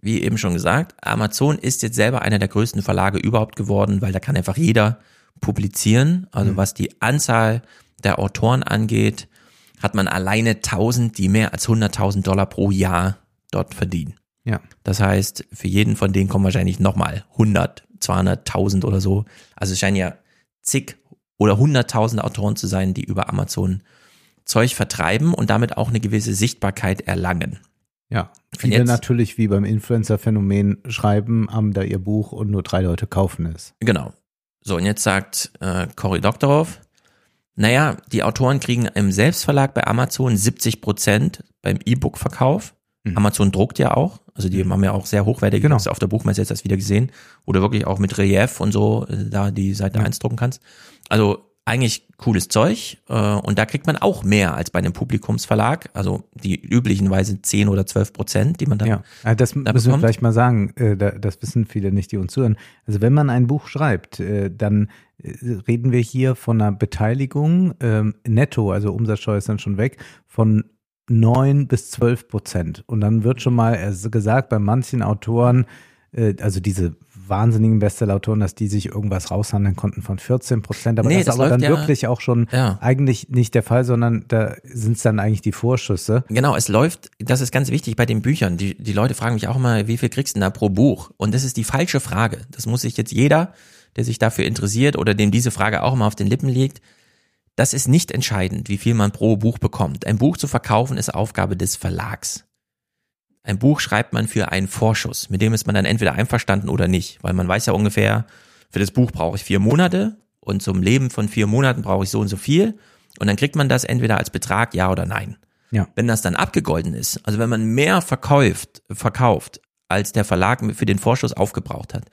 wie eben schon gesagt, Amazon ist jetzt selber einer der größten Verlage überhaupt geworden, weil da kann einfach jeder publizieren. Also was die Anzahl der Autoren angeht, hat man alleine 1000, die mehr als 100.000 Dollar pro Jahr dort verdienen. Ja. Das heißt, für jeden von denen kommen wahrscheinlich nochmal 100, 200.000 oder so. Also es scheinen ja zig oder 100.000 Autoren zu sein, die über Amazon Zeug vertreiben und damit auch eine gewisse Sichtbarkeit erlangen. Ja, viele jetzt- natürlich wie beim Influencer-Phänomen schreiben, haben da ihr Buch und nur drei Leute kaufen es. Genau. So, und jetzt sagt äh, Cory Doctorow, naja, die Autoren kriegen im Selbstverlag bei Amazon 70 Prozent beim E-Book-Verkauf. Mhm. Amazon druckt ja auch, also die haben ja auch sehr hochwertige, Genau. auf der Buchmesse jetzt das wieder gesehen, wo du wirklich auch mit Relief und so äh, da die Seite Ja. 1 drucken kannst. Also eigentlich cooles Zeug äh, und da kriegt man auch mehr als bei einem Publikumsverlag, also die üblichenweise 10 oder 12 Prozent, die man dann Ja, das müssen wir vielleicht mal sagen. äh, da- Das wissen viele nicht, die uns zuhören. Also wenn man ein Buch schreibt, äh, dann äh, reden wir hier von einer Beteiligung ähm, netto, also Umsatzsteuer ist dann schon weg, von 9 bis 12 Prozent. Und dann wird schon mal gesagt, bei manchen Autoren, äh, also diese wahnsinnigen Bestseller-Autoren, dass die sich irgendwas raushandeln konnten von 14 Prozent. Aber Nee, das ist das aber dann ja- wirklich auch schon Ja. eigentlich nicht der Fall, sondern da sind es dann eigentlich die Vorschüsse. Genau, es läuft, das ist ganz wichtig bei den Büchern. Die, die Leute fragen mich auch immer, wie viel kriegst du denn da pro Buch? Und das ist die falsche Frage. Das muss sich jetzt jeder, der sich dafür interessiert oder dem diese Frage auch mal auf den Lippen liegt, das ist nicht entscheidend, wie viel man pro Buch bekommt. Ein Buch zu verkaufen ist Aufgabe des Verlags. Ein Buch schreibt man für einen Vorschuss, mit dem ist man dann entweder einverstanden oder nicht, weil man weiß ja ungefähr, für das Buch brauche ich vier Monate und zum Leben von vier Monaten brauche ich so und so viel und dann kriegt man das entweder als Betrag, ja oder nein. Ja. Wenn das dann abgegolten ist, also wenn man mehr verkauft, verkauft, als der Verlag für den Vorschuss aufgebraucht hat,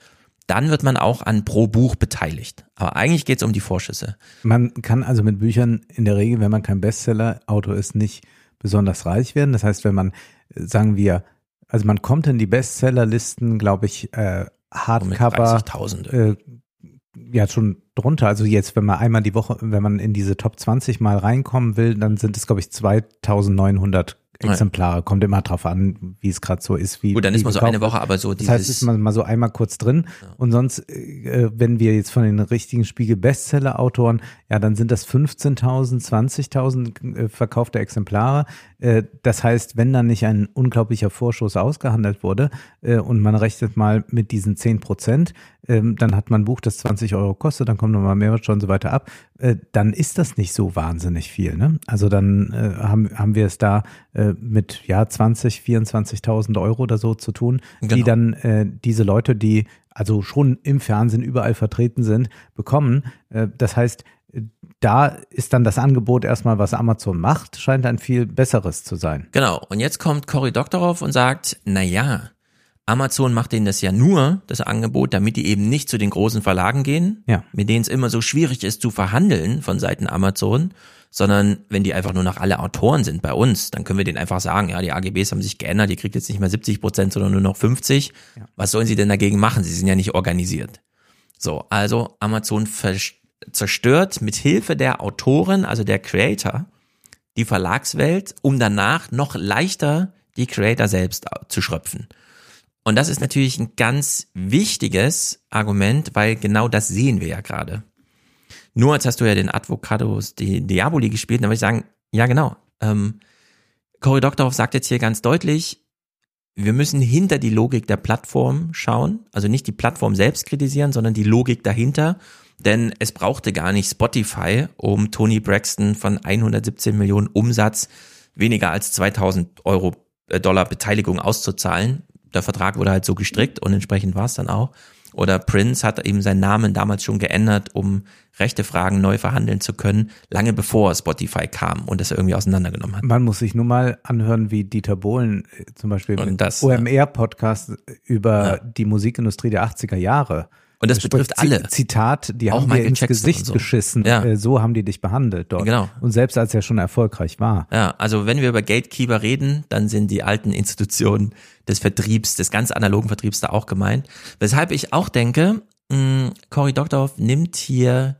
dann wird man auch an pro Buch beteiligt. Aber eigentlich geht es um die Vorschüsse. Man kann also mit Büchern in der Regel, wenn man kein Bestseller-Autor ist, nicht besonders reich werden. Das heißt, wenn man, äh, sagen wir, also man kommt in die Bestsellerlisten, glaube ich, äh, Hardcover, 30.000. äh, ja schon drunter. Also jetzt, wenn man einmal die Woche, wenn man in diese Top 20 mal reinkommen will, dann sind es, glaube ich, 2900 Ja. Exemplare. Kommt immer drauf an, wie es gerade so ist. Wie, Gut, dann ist man so eine. Woche, aber so Das heißt, dieses, ist man mal so einmal kurz drin. Und sonst, äh, wenn wir jetzt von den richtigen Spiegel-Bestseller-Autoren, ja, dann sind das 15.000, 20.000 äh, verkaufte Exemplare. Äh, das heißt, wenn dann nicht ein unglaublicher Vorschuss ausgehandelt wurde äh, und man rechnet mal mit diesen 10 Prozent, ähm, dann hat man ein Buch, das 20 Euro kostet, dann kommt nochmal Mehrwertsteuer und so weiter ab, äh, dann ist das nicht so wahnsinnig viel. Ne? Also dann haben, haben wir es da mit ja 20, 24.000 Euro oder so zu tun, die Genau. dann äh, diese Leute, die also schon im Fernsehen überall vertreten sind, bekommen. Das heißt, da ist dann das Angebot erstmal, was Amazon macht, scheint ein viel besseres zu sein. Genau. Und jetzt kommt Cory Doctorow und sagt, na ja, Amazon macht denen das ja nur, das Angebot, damit die eben nicht zu den großen Verlagen gehen, Ja. mit denen es immer so schwierig ist zu verhandeln von Seiten Amazon, sondern wenn die einfach nur noch alle Autoren sind bei uns, dann können wir denen einfach sagen, ja, die AGBs haben sich geändert, ihr kriegt jetzt nicht mehr 70 Prozent, sondern nur noch 50. Was sollen sie denn dagegen machen? Sie sind ja nicht organisiert. So, also Amazon vers- zerstört mit Hilfe der Autoren, also der Creator, die Verlagswelt, um danach noch leichter die Creator selbst zu schröpfen. Und das ist natürlich ein ganz wichtiges Argument, weil genau das sehen wir ja gerade. Nur jetzt hast du ja den Advocatus Di- Diaboli gespielt, dann würde ich sagen, ja genau. Ähm, Cory Doctorow sagt jetzt hier ganz deutlich, wir müssen hinter die Logik der Plattform schauen, also nicht die Plattform selbst kritisieren, sondern die Logik dahinter, denn es brauchte gar nicht Spotify, um Tony Braxton von 117 Millionen Umsatz weniger als 2000 Euro äh, Dollar Beteiligung auszuzahlen. Der Vertrag wurde halt so gestrickt und entsprechend war es dann auch. Oder Prince hat eben seinen Namen damals schon geändert, um rechte Fragen neu verhandeln zu können, lange bevor Spotify kam und das irgendwie auseinandergenommen hat. Man muss sich nur mal anhören, wie Dieter Bohlen äh, zum Beispiel im OMR-Podcast über Ja. die Musikindustrie der 80er Jahre. Und das betrifft alle. Zitat, die Auch haben dir Michael ins Jackson Gesicht so. geschissen. Ja. Äh, So haben die dich behandelt dort. Genau. Und selbst als er schon erfolgreich war. Ja, also wenn wir über Gatekeeper reden, dann sind die alten Institutionen des Vertriebs, des ganz analogen Vertriebs da auch gemeint. Weshalb ich auch denke, mh, Cory Doctorow nimmt hier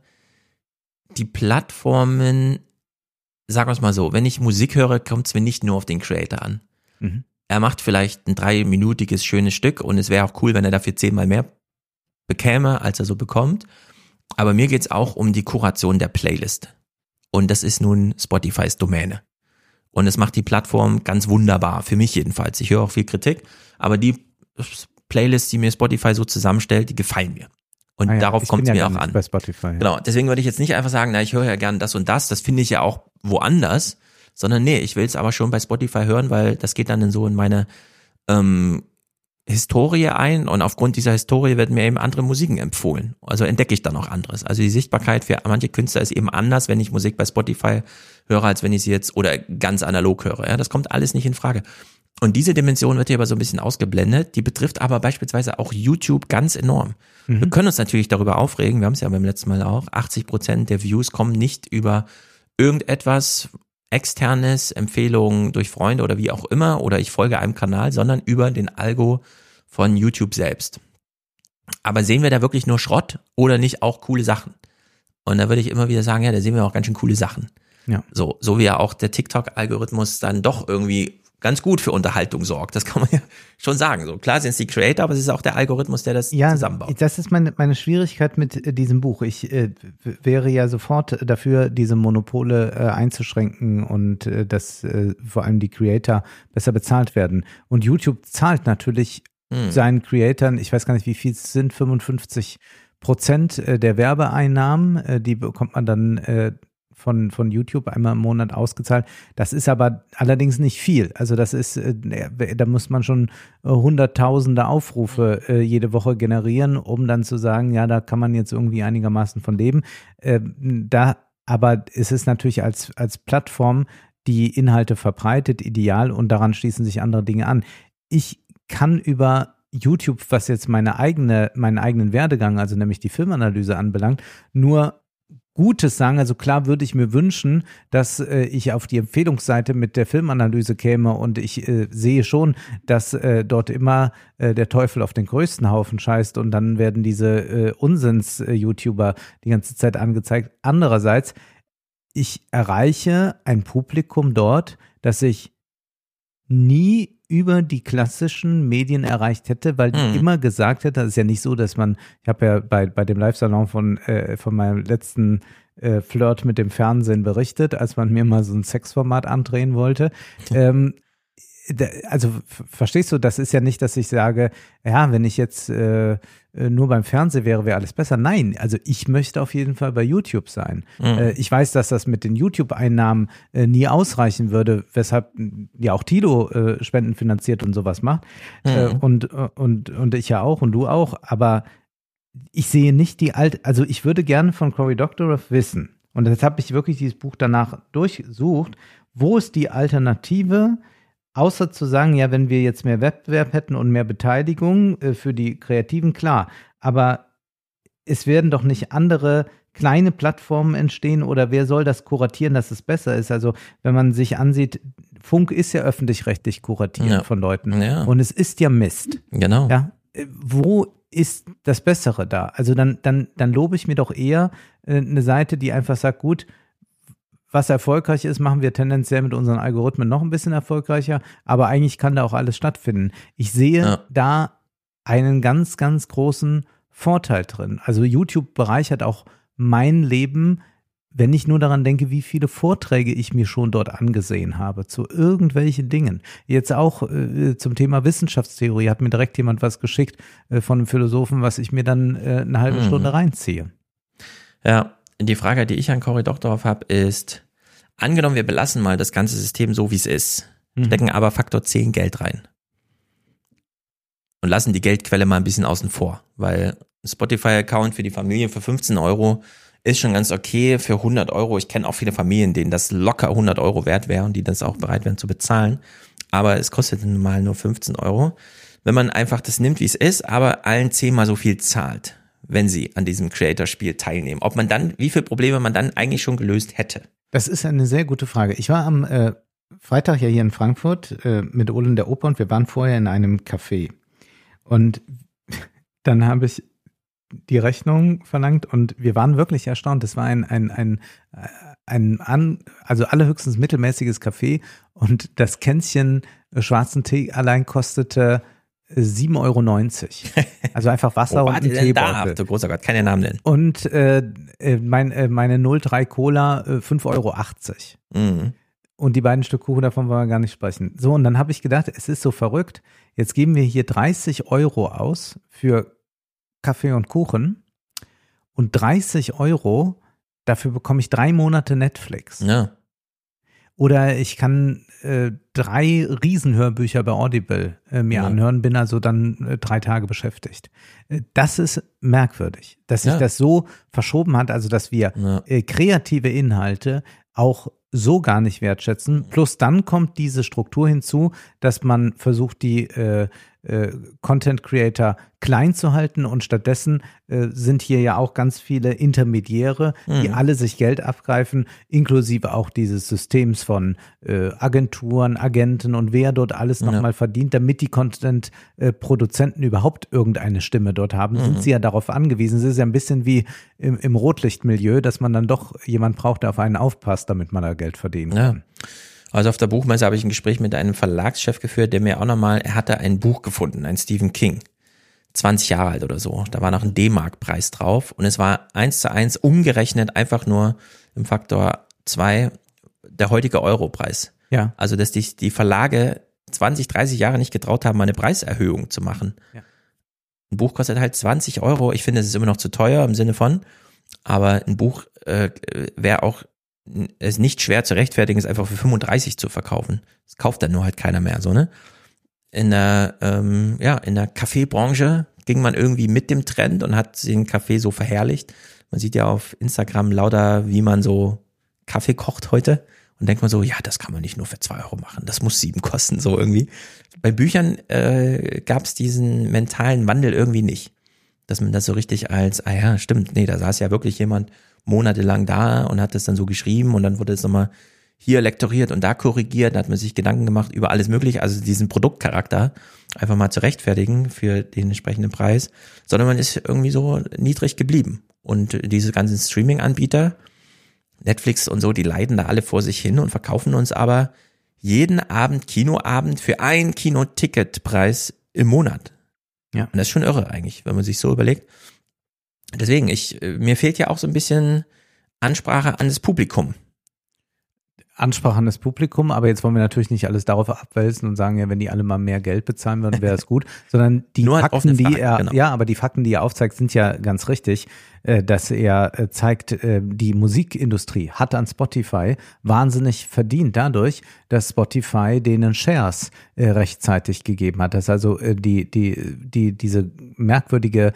die Plattformen, sagen wir es mal so, wenn ich Musik höre, kommt es mir nicht nur auf den Creator an. Mhm. Er macht vielleicht ein dreiminütiges schönes Stück und es wäre auch cool, wenn er dafür zehnmal mehr bekäme, als er so bekommt. Aber mir geht's auch um die Kuration der Playlist. Und das ist nun Spotifys Domäne. Und es macht die Plattform ganz wunderbar, für mich jedenfalls. Ich höre auch viel Kritik, aber die Playlists, die mir Spotify so zusammenstellt, die gefallen mir. Und Ah ja, darauf kommt es bin mir ja auch an. Spotify. ja. Genau, deswegen würde ich jetzt nicht einfach sagen, na, ich höre ja gern das und das, das finde ich ja auch woanders, sondern nee, ich will es aber schon bei Spotify hören, weil das geht dann in so in meine ähm, Historie ein und aufgrund dieser Historie werden mir eben andere Musiken empfohlen. Also entdecke ich dann auch anderes. Also die Sichtbarkeit für manche Künstler ist eben anders, wenn ich Musik bei Spotify höre, als wenn ich sie jetzt oder ganz analog höre. Ja, das kommt alles nicht in Frage. Und diese Dimension wird hier aber so ein bisschen ausgeblendet. Die betrifft aber beispielsweise auch YouTube ganz enorm. Mhm. Wir können uns natürlich darüber aufregen. Wir haben es ja beim letzten Mal auch. 80 Prozent der Views kommen nicht über irgendetwas externes, Empfehlungen durch Freunde oder wie auch immer, oder ich folge einem Kanal, sondern über den Algo von YouTube selbst. Aber sehen wir da wirklich nur Schrott oder nicht auch coole Sachen? Und da würde ich immer wieder sagen, ja, da sehen wir auch ganz schön coole Sachen. Ja. So, so wie ja auch der TikTok-Algorithmus dann doch irgendwie ganz gut für Unterhaltung sorgt. Das kann man (laughs) ja schon sagen. So klar sind es die Creator, aber es ist auch der Algorithmus, der das ja, zusammenbaut. Das ist meine, meine Schwierigkeit mit äh, diesem Buch. Ich äh, wäre ja sofort dafür, diese Monopole äh, einzuschränken und äh, dass äh, vor allem die Creator besser bezahlt werden. Und YouTube zahlt natürlich hm. seinen Creatoren, ich weiß gar nicht, wie viel es sind, 55 Prozent äh, der Werbeeinnahmen, die bekommt man dann von, von YouTube einmal im Monat ausgezahlt. Das ist aber allerdings nicht viel. Also das ist, äh, da muss man schon äh, hunderttausende Aufrufe äh, jede Woche generieren, um dann zu sagen, ja, da kann man jetzt irgendwie einigermaßen von leben. Da, aber es ist natürlich als, als Plattform, die Inhalte verbreitet, ideal und daran schließen sich andere Dinge an. Ich kann über YouTube, was jetzt meine eigene, meinen eigenen Werdegang, also nämlich die Filmanalyse anbelangt, nur Gutes sagen. Also klar würde ich mir wünschen, dass äh, ich auf die Empfehlungsseite mit der Filmanalyse käme und ich äh, sehe schon, dass äh, dort immer äh, der Teufel auf den größten Haufen scheißt und dann werden diese äh, Unsinns-YouTuber die ganze Zeit angezeigt. Andererseits, ich erreiche ein Publikum dort, das ich nie über die klassischen Medien erreicht hätte, weil die mhm. immer gesagt hätte, das ist ja nicht so, dass man, ich habe ja bei, bei dem Live-Salon von, äh, von meinem letzten äh, Flirt mit dem Fernsehen berichtet, als man mir mal so ein Sexformat andrehen wollte. Ähm, also verstehst du, das ist ja nicht, dass ich sage, ja, wenn ich jetzt äh, nur beim Fernsehen wäre, wäre alles besser. Nein, also ich möchte auf jeden Fall bei YouTube sein. Mhm. Äh, ich weiß, dass das mit den YouTube-Einnahmen äh, nie ausreichen würde, weshalb ja auch Tilo äh, Spenden finanziert und sowas macht. Äh, mhm. und, und, und ich ja auch und du auch. Aber ich sehe nicht die alte, also ich würde gerne von Cory Doctorow wissen, und jetzt habe ich wirklich dieses Buch danach durchsucht, wo ist die Alternative Außer zu sagen, ja, wenn wir jetzt mehr Wettbewerb hätten und mehr Beteiligung äh, für die Kreativen, klar. Aber es werden doch nicht andere kleine Plattformen entstehen oder wer soll das kuratieren, dass es besser ist? Also, wenn man sich ansieht, Funk ist ja öffentlich-rechtlich kuratiert ja. von Leuten. Ja. Und es ist ja Mist. Genau. Ja. Äh, wo ist das Bessere da? Also dann, dann, dann lobe ich mir doch eher äh, eine Seite, die einfach sagt, gut, was erfolgreich ist, machen wir tendenziell mit unseren Algorithmen noch ein bisschen erfolgreicher, aber eigentlich kann da auch alles stattfinden. Ich sehe ja. da einen ganz, ganz großen Vorteil drin. Also YouTube bereichert auch mein Leben, wenn ich nur daran denke, wie viele Vorträge ich mir schon dort angesehen habe zu irgendwelchen Dingen. Jetzt auch äh, zum Thema Wissenschaftstheorie hat mir direkt jemand was geschickt äh, von einem Philosophen, was ich mir dann äh, eine halbe mhm. Stunde reinziehe. Ja, die Frage, die ich an Cory Doctorow habe, ist, angenommen, wir belassen mal das ganze System so, wie es ist, mhm. stecken aber Faktor 10 Geld rein. Und lassen die Geldquelle mal ein bisschen außen vor, weil ein Spotify-Account für die Familie für 15 Euro ist schon ganz okay. Für 100 Euro, ich kenne auch viele Familien, denen das locker 100 Euro wert wäre und die das auch bereit wären zu bezahlen. Aber es kostet nun mal nur 15 Euro. Wenn man einfach das nimmt, wie es ist, aber allen zehnmal so viel zahlt wenn sie an diesem Creator-Spiel teilnehmen. Ob man dann, wie viele Probleme man dann eigentlich schon gelöst hätte. Das ist eine sehr gute Frage. Ich war am äh, Freitag ja hier in Frankfurt äh, mit Ole in der Oper und wir waren vorher in einem Café. Und (laughs) dann habe ich die Rechnung verlangt und wir waren wirklich erstaunt. Das war ein, ein, ein, ein, ein also allerhöchstens mittelmäßiges Café und das Kännchen schwarzen Tee allein kostete 7,90 Euro. Also einfach Wasser und ein Teebeutel. du großer Gott, keine Namen nennen. Und äh, äh mein, äh, meine 03 Cola äh, 5,80 Euro. Mhm. Und die beiden Stück Kuchen davon wollen wir gar nicht sprechen. So, und dann habe ich gedacht, es ist so verrückt. Jetzt geben wir hier 30 Euro aus für Kaffee und Kuchen. Und 30 Euro, dafür bekomme ich drei Monate Netflix. Ja. Oder ich kann äh, drei Riesenhörbücher bei Audible äh, mir ja. anhören, bin also dann äh, drei Tage beschäftigt. Äh, das ist merkwürdig, dass sich ja. das so verschoben hat, also dass wir ja. Äh, kreative Inhalte auch so gar nicht wertschätzen. Plus dann kommt diese Struktur hinzu, dass man versucht, die äh, äh, Content Creator klein zu halten und stattdessen äh, sind hier ja auch ganz viele Intermediäre, die mhm. alle sich Geld abgreifen, inklusive auch dieses Systems von äh, Agenturen, Agenten und wer dort alles nochmal ja. verdient, damit die Content-Produzenten überhaupt irgendeine Stimme dort haben, mhm. sind sie ja darauf angewiesen. Es ist ja ein bisschen wie im, im Rotlichtmilieu, dass man dann doch jemand braucht, der auf einen aufpasst, damit man da Geld verdienen kann. Ja. Also auf der Buchmesse habe ich ein Gespräch mit einem Verlagschef geführt, der mir auch nochmal, er hatte ein Buch gefunden, ein Stephen King. 20 Jahre alt oder so. Da war noch ein D-Mark-Preis drauf und es war eins zu eins umgerechnet einfach nur im Faktor zwei der heutige Euro-Preis. Ja. Also, dass die, die Verlage 20, 30 Jahre nicht getraut haben, eine Preiserhöhung zu machen. Ja. Ein Buch kostet halt 20 Euro. Ich finde, es ist immer noch zu teuer im Sinne von, aber ein Buch äh, wäre auch es nicht schwer zu rechtfertigen, es einfach für 35 zu verkaufen. Das kauft dann nur halt keiner mehr, so, ne? In der, ähm, ja, in der Kaffeebranche ging man irgendwie mit dem Trend und hat den Kaffee so verherrlicht. Man sieht ja auf Instagram lauter, wie man so Kaffee kocht heute und denkt man so, ja, das kann man nicht nur für zwei Euro machen, das muss sieben (laughs) kosten, so irgendwie. Bei Büchern äh, gab es diesen mentalen Wandel irgendwie nicht, dass man das so richtig als, ah ja, stimmt, nee, da saß ja wirklich jemand monatelang da und hat das dann so geschrieben und dann wurde es nochmal hier lektoriert und da korrigiert, da hat man sich Gedanken gemacht über alles mögliche, also diesen Produktcharakter einfach mal zu rechtfertigen für den entsprechenden Preis, sondern man ist irgendwie so niedrig geblieben. Und diese ganzen Streaming-Anbieter, Netflix und so, die leiden da alle vor sich hin und verkaufen uns aber jeden Abend Kinoabend für ein Kinoticketpreis im Monat. Ja. Und das ist schon irre eigentlich, wenn man sich so überlegt deswegen, ich, äh, mir fehlt ja auch so ein bisschen Ansprache an das Publikum. Ansprache an das Publikum, aber jetzt wollen wir natürlich nicht alles darauf abwälzen und sagen, ja, wenn die alle mal mehr Geld bezahlen würden, wäre es gut, (laughs) sondern die Fakten, die er, genau. ja, aber die Fakten, die er aufzeigt, sind ja ganz richtig, äh, dass er äh, zeigt, die Musikindustrie hat an Spotify wahnsinnig verdient dadurch, dass Spotify denen Shares rechtzeitig gegeben hat, dass also die, die, die, diese merkwürdige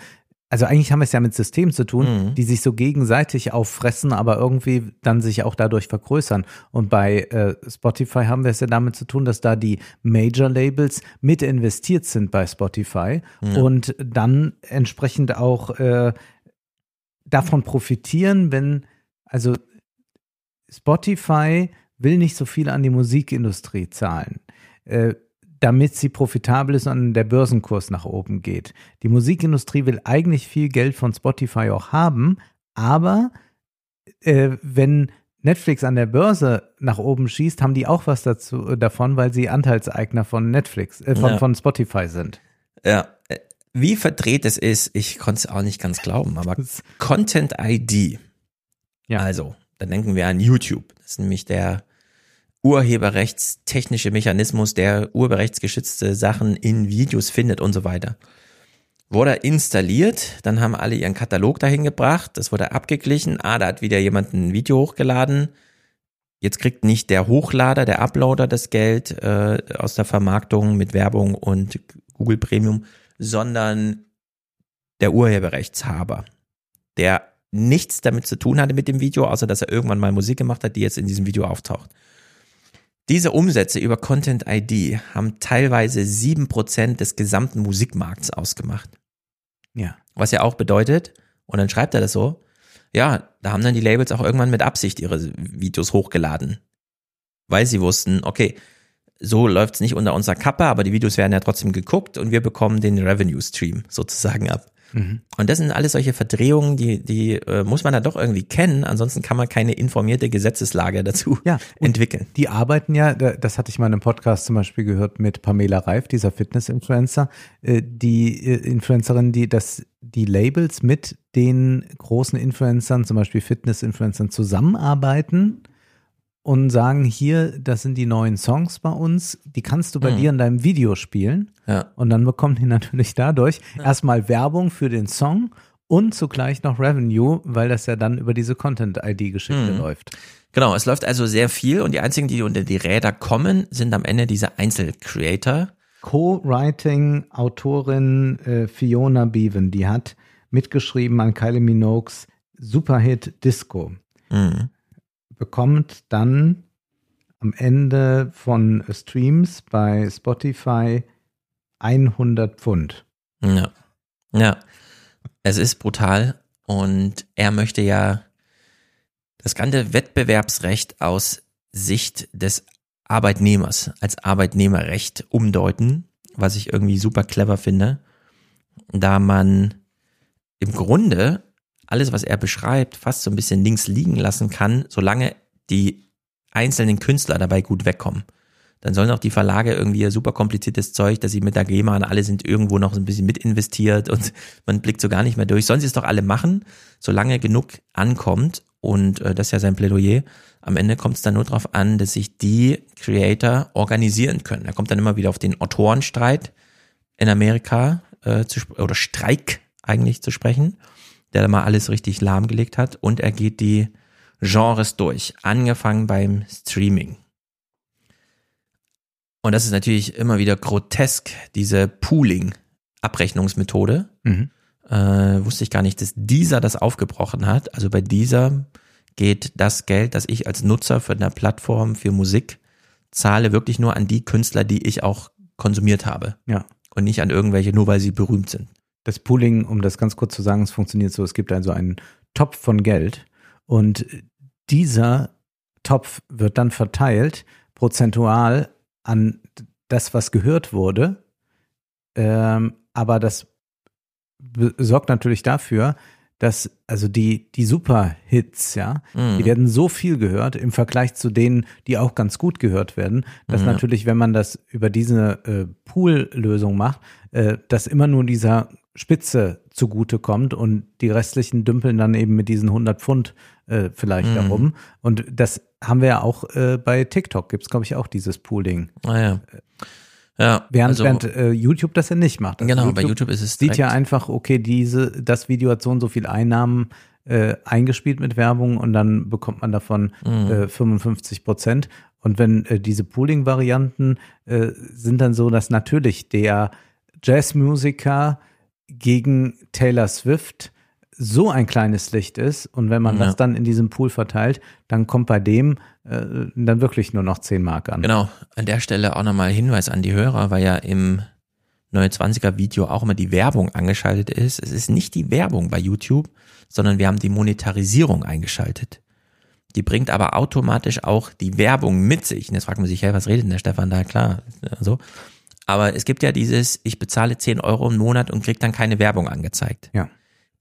also eigentlich haben wir es ja mit Systemen zu tun, mhm. die sich so gegenseitig auffressen, aber irgendwie dann sich auch dadurch vergrößern. Und bei äh, Spotify haben wir es ja damit zu tun, dass da die Major Labels mit investiert sind bei Spotify mhm. und dann entsprechend auch äh, davon profitieren, wenn, also Spotify will nicht so viel an die Musikindustrie zahlen. Äh, damit sie profitabel ist und der Börsenkurs nach oben geht. Die Musikindustrie will eigentlich viel Geld von Spotify auch haben, aber äh, wenn Netflix an der Börse nach oben schießt, haben die auch was dazu äh, davon, weil sie Anteilseigner von Netflix, äh, von, ja. von Spotify sind. Ja, äh, wie verdreht es ist, ich konnte es auch nicht ganz glauben, aber (laughs) Content ID. Ja. Also, dann denken wir an YouTube. Das ist nämlich der urheberrechtstechnische Mechanismus, der urheberrechtsgeschützte Sachen in Videos findet und so weiter. Wurde installiert, dann haben alle ihren Katalog dahin gebracht, das wurde abgeglichen, ah, da hat wieder jemand ein Video hochgeladen, jetzt kriegt nicht der Hochlader, der Uploader das Geld äh, aus der Vermarktung mit Werbung und Google Premium, sondern der Urheberrechtshaber, der nichts damit zu tun hatte mit dem Video, außer dass er irgendwann mal Musik gemacht hat, die jetzt in diesem Video auftaucht. Diese Umsätze über Content ID haben teilweise sieben Prozent des gesamten Musikmarkts ausgemacht. Ja. Was ja auch bedeutet, und dann schreibt er das so, ja, da haben dann die Labels auch irgendwann mit Absicht ihre Videos hochgeladen. Weil sie wussten, okay, so läuft's nicht unter unserer Kappe, aber die Videos werden ja trotzdem geguckt und wir bekommen den Revenue Stream sozusagen ab. Mhm. Und das sind alles solche Verdrehungen, die, die äh, muss man da doch irgendwie kennen, ansonsten kann man keine informierte Gesetzeslage dazu ja, (laughs) entwickeln. Die arbeiten ja, das hatte ich mal in einem Podcast zum Beispiel gehört mit Pamela Reif, dieser Fitness-Influencer, äh, die äh, Influencerin, die das die Labels mit den großen Influencern, zum Beispiel Fitness-Influencern, zusammenarbeiten und sagen, hier, das sind die neuen Songs bei uns, die kannst du bei mhm. dir in deinem Video spielen. Ja. Und dann bekommen die (laughs) natürlich dadurch ja. erstmal Werbung für den Song und zugleich noch Revenue, weil das ja dann über diese Content-ID-Geschichte Mhm. läuft. Genau, es läuft also sehr viel und die einzigen, die unter die Räder kommen, sind am Ende diese Einzelcreator. Co-Writing Autorin äh, Fiona Beaven, die hat mitgeschrieben an Kylie Minogues Superhit Disco. Mhm. Bekommt dann am Ende von Streams bei Spotify 100 Pfund. Ja. Ja. Es ist brutal und er möchte ja das ganze Wettbewerbsrecht aus Sicht des Arbeitnehmers als Arbeitnehmerrecht umdeuten, was ich irgendwie super clever finde, da man im Grunde alles, was er beschreibt, fast so ein bisschen links liegen lassen kann, solange die einzelnen Künstler dabei gut wegkommen. Dann sollen auch die Verlage irgendwie ihr super kompliziertes Zeug, dass sie mit der GEMA und alle sind irgendwo noch ein bisschen mit investiert und (laughs) man blickt so gar nicht mehr durch. Sollen sie es doch alle machen, solange genug ankommt. Und äh, das ist ja sein Plädoyer. Am Ende kommt es dann nur darauf an, dass sich die Creator organisieren können. Er kommt dann immer wieder auf den Autorenstreit in Amerika äh, zu, oder Streik eigentlich zu sprechen, der da mal alles richtig lahmgelegt hat. Und er geht die Genres durch, angefangen beim Streaming. Und das ist natürlich immer wieder grotesk, diese Pooling-Abrechnungsmethode. Mhm. Äh, wusste ich gar nicht, dass dieser das aufgebrochen hat. Also bei dieser geht das Geld, das ich als Nutzer für eine Plattform für Musik zahle, wirklich nur an die Künstler, die ich auch konsumiert habe. Ja. Und nicht an irgendwelche, nur weil sie berühmt sind. Das Pooling, um das ganz kurz zu sagen, es funktioniert so, es gibt also einen Topf von Geld und dieser Topf wird dann verteilt prozentual an das, was gehört wurde. Ähm, aber das sorgt natürlich dafür, dass also die, die Superhits, ja, Mhm. die werden so viel gehört im Vergleich zu denen, die auch ganz gut gehört werden, dass Ja. natürlich, wenn man das über diese äh, Pool-Lösung macht, äh, dass immer nur dieser Spitze zugute kommt und die restlichen dümpeln dann eben mit diesen 100 Pfund äh, vielleicht Mhm. darum. Und das haben wir ja auch äh, bei TikTok, gibt's glaube ich auch dieses Pooling. Naja. Ja, Während, also, während äh, YouTube das ja nicht macht. Also genau, bei YouTube ist es sieht ja direkt- einfach, okay, diese, das Video hat so und so viel Einnahmen äh, eingespielt mit Werbung und dann bekommt man davon Mhm. äh, 55 Prozent. Und wenn äh, diese Pooling-Varianten äh, sind dann so, dass natürlich der Jazzmusiker gegen Taylor Swift so ein kleines Licht ist und wenn man Ja. das dann in diesem Pool verteilt, dann kommt bei dem äh, dann wirklich nur noch 10 Mark an. Genau, an der Stelle auch nochmal Hinweis an die Hörer, weil ja im 29er Video auch immer die Werbung angeschaltet ist. Es ist nicht die Werbung bei YouTube, sondern wir haben die Monetarisierung eingeschaltet. Die bringt aber automatisch auch die Werbung mit sich. Und jetzt fragt man sich, hey, was redet denn der Stefan da? Klar, so. Aber es gibt ja dieses, ich bezahle 10 Euro im Monat und krieg dann keine Werbung angezeigt. Ja.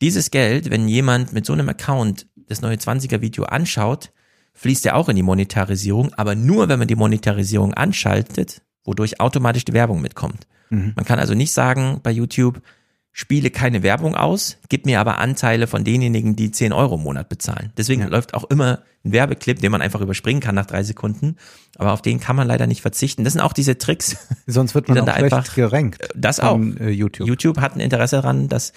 Dieses Geld, wenn jemand mit so einem Account das neue 20er Video anschaut, fließt ja auch in die Monetarisierung, aber nur, wenn man die Monetarisierung anschaltet, wodurch automatisch die Werbung mitkommt. Mhm. Man kann also nicht sagen bei YouTube, spiele keine Werbung aus, gib mir aber Anteile von denjenigen, die 10 Euro im Monat bezahlen. Deswegen Ja. läuft auch immer ein Werbeclip, den man einfach überspringen kann nach drei Sekunden, aber auf den kann man leider nicht verzichten. Das sind auch diese Tricks. (laughs) Sonst wird man dann da einfach- gerankt Das auch. äh, YouTube. YouTube hat ein Interesse daran, dass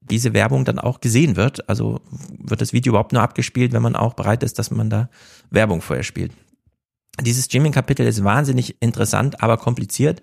diese Werbung dann auch gesehen wird. Also wird das Video überhaupt nur abgespielt, wenn man auch bereit ist, dass man da Werbung vorher spielt. Dieses Streaming-Kapitel ist wahnsinnig interessant, aber kompliziert.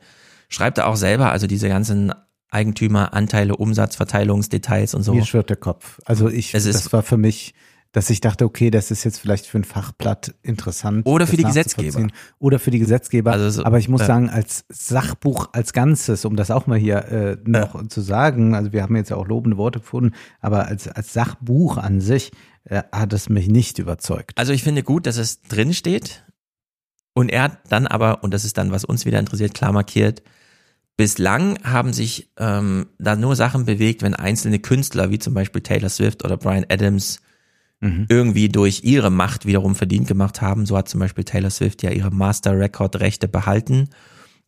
Schreibt er auch selber, also diese ganzen Eigentümer, Anteile, Umsatz, Verteilungsdetails und so. Mir schwirrt der Kopf. Also ich, Es das war für mich, dass ich dachte, okay, das ist jetzt vielleicht für ein Fachblatt interessant. Oder für die. Gesetzgeber. Oder für die Gesetzgeber. Also so- Aber ich muss ja. sagen, als Sachbuch als Ganzes, um das auch mal hier äh, noch zu sagen, also wir haben jetzt ja auch lobende Worte gefunden, aber als, als Sachbuch an sich äh, hat es mich nicht überzeugt. Also ich finde gut, dass es drin steht und er hat dann aber, und das ist dann, was uns wieder interessiert, klar markiert, bislang haben sich ähm, da nur Sachen bewegt, wenn einzelne Künstler, wie zum Beispiel Taylor Swift oder Brian Adams, Mhm. irgendwie durch ihre Macht wiederum verdient gemacht haben. So hat zum Beispiel Taylor Swift ja ihre Master-Record-Rechte behalten.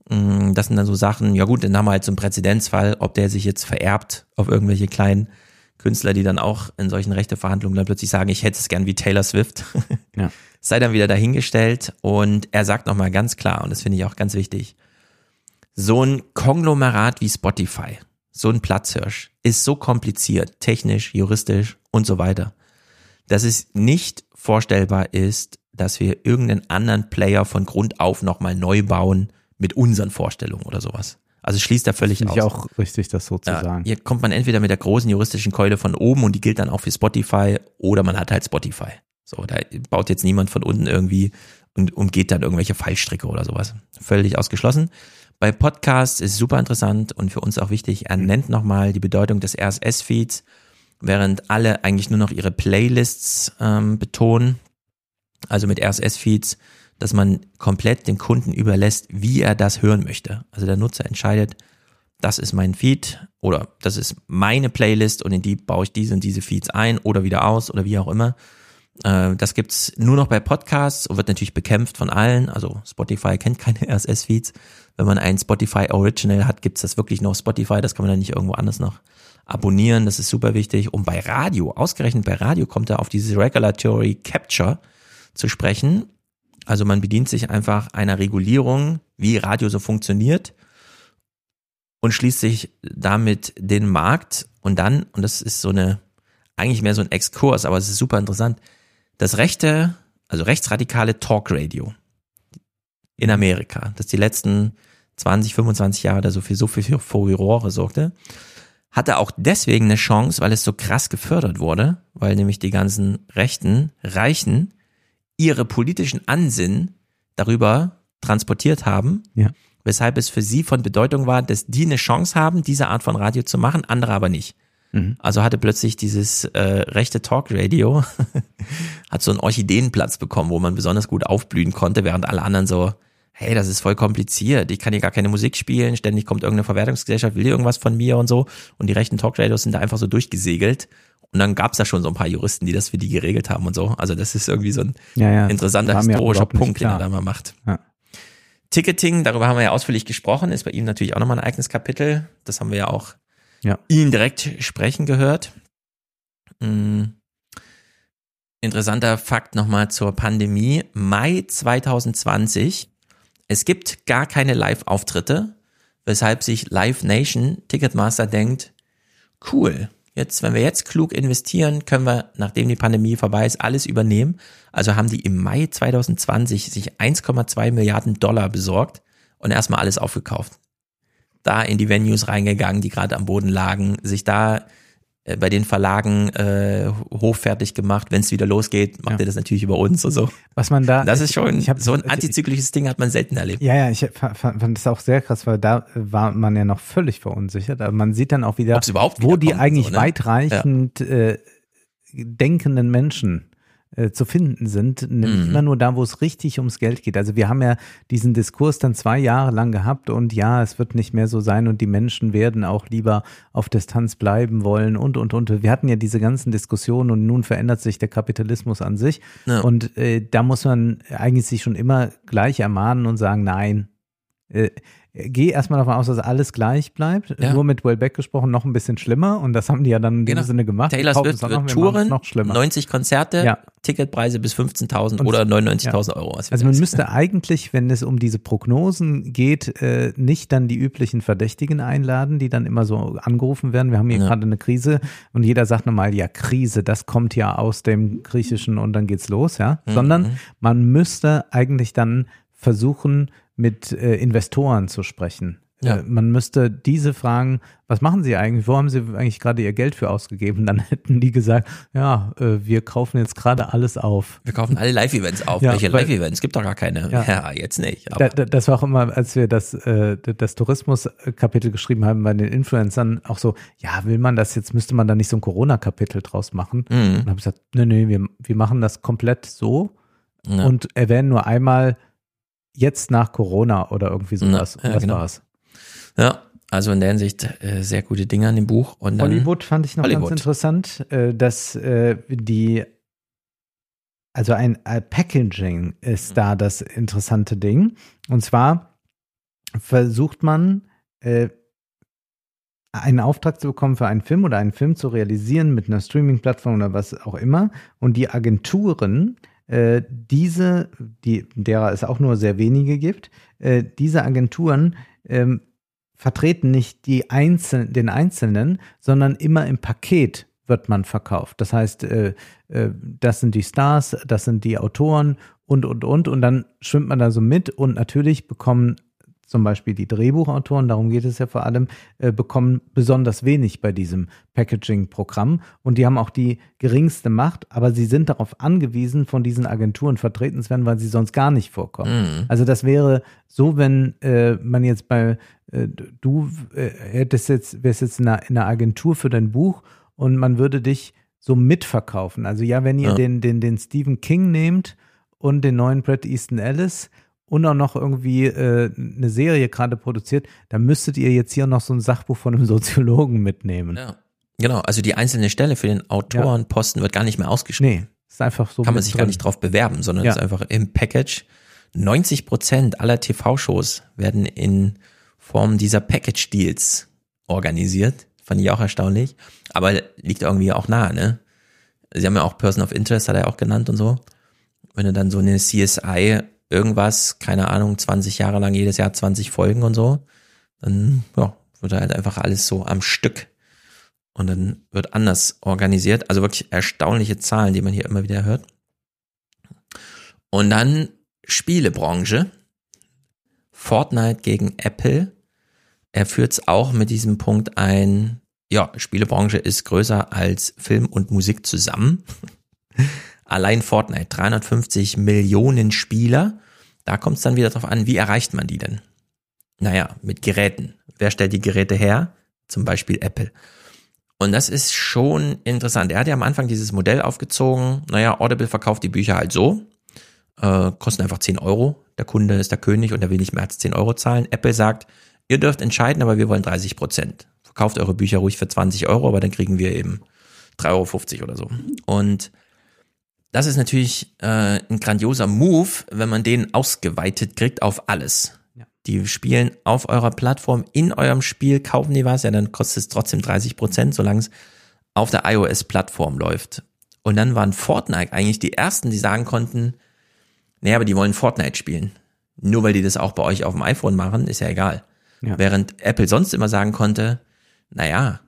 Mm, Das sind dann so Sachen, ja gut, dann haben wir halt so einen Präzedenzfall, ob der sich jetzt vererbt auf irgendwelche kleinen Künstler, die dann auch in solchen Rechteverhandlungen dann plötzlich sagen, ich hätte es gern wie Taylor Swift. Ja. (laughs) Sei dann wieder dahingestellt und er sagt nochmal ganz klar, und das finde ich auch ganz wichtig, so ein Konglomerat wie Spotify, so ein Platzhirsch, ist so kompliziert, technisch, juristisch und so weiter, dass es nicht vorstellbar ist, dass wir irgendeinen anderen Player von Grund auf nochmal neu bauen mit unseren Vorstellungen oder sowas. Also schließt da völlig Finde aus. ich auch richtig, das so zu Ja, sagen. Hier kommt man entweder mit der großen juristischen Keule von oben und die gilt dann auch für Spotify oder man hat halt Spotify. So, da baut jetzt niemand von unten irgendwie und umgeht dann irgendwelche Fallstricke oder sowas. Völlig ausgeschlossen. Bei Podcasts ist super interessant und für uns auch wichtig, er nennt nochmal die Bedeutung des RSS-Feeds, während alle eigentlich nur noch ihre Playlists ähm, betonen. Also mit RSS-Feeds, dass man komplett dem Kunden überlässt, wie er das hören möchte. Also der Nutzer entscheidet, das ist mein Feed oder das ist meine Playlist und in die baue ich diese und diese Feeds ein oder wieder aus oder wie auch immer. Äh, Das gibt's nur noch bei Podcasts und wird natürlich bekämpft von allen. Also Spotify kennt keine (laughs) RSS-Feeds. Wenn man ein Spotify Original hat, gibt's das wirklich noch auf Spotify. Das kann man dann nicht irgendwo anders noch abonnieren. Das ist super wichtig. Und bei Radio, ausgerechnet bei Radio kommt er auf diese Regulatory Capture zu sprechen. Also man bedient sich einfach einer Regulierung, wie Radio so funktioniert und schließt sich damit den Markt und dann, und das ist so eine, eigentlich mehr so ein Exkurs, aber es ist super interessant, das rechte, also rechtsradikale Talkradio in Amerika, das die letzten 20, 25 Jahre da so viel, so viel für Furore sorgte, hatte auch deswegen eine Chance, weil es so krass gefördert wurde, weil nämlich die ganzen rechten Reichen ihre politischen Ansinnen darüber transportiert haben, Ja. weshalb es für sie von Bedeutung war, dass die eine Chance haben, diese Art von Radio zu machen, andere aber nicht. Mhm. Also hatte plötzlich dieses äh, rechte Talkradio (laughs) hat so einen Orchideenplatz bekommen, wo man besonders gut aufblühen konnte, während alle anderen so, hey, das ist voll kompliziert, ich kann hier gar keine Musik spielen, ständig kommt irgendeine Verwertungsgesellschaft, will irgendwas von mir und so. Und die rechten Talkradios sind da einfach so durchgesegelt. Und dann gab's da schon so ein paar Juristen, die das für die geregelt haben und so. Also das ist irgendwie so ein Ja, ja. interessanter historischer Punkt, den er da mal macht. Ja. Ticketing, darüber haben wir ja ausführlich gesprochen, ist bei ihm natürlich auch nochmal ein eigenes Kapitel. Das haben wir ja auch Ja. ihn direkt sprechen gehört. Mm. Interessanter Fakt nochmal zur Pandemie. Mai 2020. Es gibt gar keine Live-Auftritte, weshalb sich Live Nation Ticketmaster denkt, cool, jetzt, wenn wir jetzt klug investieren, können wir, nachdem die Pandemie vorbei ist, alles übernehmen. Also haben die im Mai 2020 sich 1,2 Milliarden Dollar besorgt und erstmal alles aufgekauft. Da in die Venues reingegangen, die gerade am Boden lagen, sich da äh, bei den Verlagen äh, hochfertig gemacht. Wenn es wieder losgeht, macht Ja. ihr das natürlich über uns und so. Was man da. Das ist schon ich hab, so ein ich- antizyklisches Ding hat man selten erlebt. Ja, ja, ich fa- fa- fand das auch sehr krass, weil da war man ja noch völlig verunsichert. Aber man sieht dann auch wieder, wo die eigentlich so, ne? weitreichend äh, denkenden Menschen äh, zu finden sind, nämlich Mhm. immer nur da, wo es richtig ums Geld geht. Also wir haben ja diesen Diskurs dann zwei Jahre lang gehabt und ja, es wird nicht mehr so sein und die Menschen werden auch lieber auf Distanz bleiben wollen und und und. Wir hatten ja diese ganzen Diskussionen und nun verändert sich der Kapitalismus an sich Ja. und äh, da muss man eigentlich sich schon immer gleich ermahnen und sagen, nein, äh, geh erstmal davon aus, dass alles gleich bleibt. Ja. Nur mit Wellbeck gesprochen noch ein bisschen schlimmer und das haben die ja dann in Genau. dem Sinne gemacht. Taylor Swift wird touren, noch schlimmer. 90 Konzerte, Ja. Ticketpreise bis 15.000 Und- oder 99.000 Euro. was wir Also man müsste eigentlich, wenn es um diese Prognosen geht, äh, nicht dann die üblichen Verdächtigen einladen, die dann immer so angerufen werden. Wir haben hier Ja. gerade eine Krise und jeder sagt nochmal, ja, Krise, das kommt ja aus dem Griechischen und dann geht's los, ja. Mhm. Sondern man müsste eigentlich dann versuchen, mit äh, Investoren zu sprechen. Ja. Äh, man müsste diese fragen, was machen Sie eigentlich? Wo haben Sie eigentlich gerade Ihr Geld für ausgegeben? Dann (laughs) hätten die gesagt, ja, äh, wir kaufen jetzt gerade alles auf. Wir kaufen alle Live-Events auf. Ja, Welche Live-Events? Gibt doch gar keine. Ja. Ja, jetzt nicht. Da, da, das war auch immer, als wir das, äh, das Tourismus-Kapitel geschrieben haben bei den Influencern, auch so, ja, will man das jetzt, müsste man da nicht so ein Corona-Kapitel draus machen? Mhm. Und habe ich gesagt, nee, nee, wir, wir machen das komplett so Ja. und erwähnen nur einmal jetzt nach Corona oder irgendwie sowas. Ja, ja, das genau. war's. ja, also in der Hinsicht äh, sehr gute Dinge an dem Buch. Und dann, Hollywood fand ich noch Hollywood. ganz interessant, äh, dass äh, die also ein äh, Packaging ist da das interessante Ding. Und zwar versucht man äh, einen Auftrag zu bekommen für einen Film oder einen Film zu realisieren mit einer Streaming-Plattform oder was auch immer. Und die Agenturen, äh, diese, die, derer es auch nur sehr wenige gibt, äh, diese Agenturen ähm, vertreten nicht die Einzel den Einzelnen, sondern immer im Paket wird man verkauft. Das heißt, äh, äh, das sind die Stars, das sind die Autoren und, und, und. Und dann schwimmt man da so mit und natürlich bekommen zum Beispiel die Drehbuchautoren, darum geht es ja vor allem, äh, bekommen besonders wenig bei diesem Packaging-Programm und die haben auch die geringste Macht, aber sie sind darauf angewiesen, von diesen Agenturen vertreten zu werden, weil sie sonst gar nicht vorkommen. Mhm. Also das wäre so, wenn äh, man jetzt bei, äh, du äh, hättest jetzt, wärst jetzt in einer, in einer Agentur für dein Buch und man würde dich so mitverkaufen. Also ja, wenn ihr ja. den, den, den Stephen King nehmt und den neuen Brett Easton Ellis und auch noch irgendwie äh, eine Serie gerade produziert, dann müsstet ihr jetzt hier noch so ein Sachbuch von einem (laughs) Soziologen mitnehmen. Ja. Genau, also die einzelne Stelle für den Autorenposten ja. wird gar nicht mehr ausgeschrieben. Nee, ist einfach so. Kann man sich drin. gar nicht drauf bewerben, sondern ja. ist einfach im Package. 90 Prozent aller TV-Shows werden in Form dieser Package-Deals organisiert. Fand ich auch erstaunlich. Aber liegt irgendwie auch nahe, ne? Sie haben ja auch Person of Interest, hat er auch genannt und so. Wenn du dann so eine CSI irgendwas, keine Ahnung, 20 Jahre lang, jedes Jahr 20 Folgen und so, dann ja, wird halt einfach alles so am Stück. Und dann wird anders organisiert. Also wirklich erstaunliche Zahlen, die man hier immer wieder hört. Und dann Spielebranche. Fortnite gegen Apple. Er führt es auch mit diesem Punkt ein, ja, Spielebranche ist größer als Film und Musik zusammen. Allein Fortnite, 350 Millionen Spieler. Da kommt es dann wieder drauf an, wie erreicht man die denn? Naja, mit Geräten. Wer stellt die Geräte her? Zum Beispiel Apple. Und das ist schon interessant. Er hat ja am Anfang dieses Modell aufgezogen. Naja, Audible verkauft die Bücher halt so. Äh, kosten einfach 10 Euro. Der Kunde ist der König und er will nicht mehr als 10 Euro zahlen. Apple sagt, ihr dürft entscheiden, aber wir wollen 30 Prozent verkauft eure Bücher ruhig für 20 Euro, aber dann kriegen wir eben 3,50 Euro oder so. Und das ist natürlich äh, ein grandioser Move, wenn man den ausgeweitet kriegt auf alles. Ja. Die spielen auf eurer Plattform in eurem Spiel, kaufen die was, ja, dann kostet es trotzdem 30 Prozent, solange es auf der iOS-Plattform läuft. Und dann waren Fortnite eigentlich die ersten, die sagen konnten, naja, aber die wollen Fortnite spielen. Nur weil die das auch bei euch auf dem iPhone machen, ist ja egal. Ja. Während Apple sonst immer sagen konnte, naja,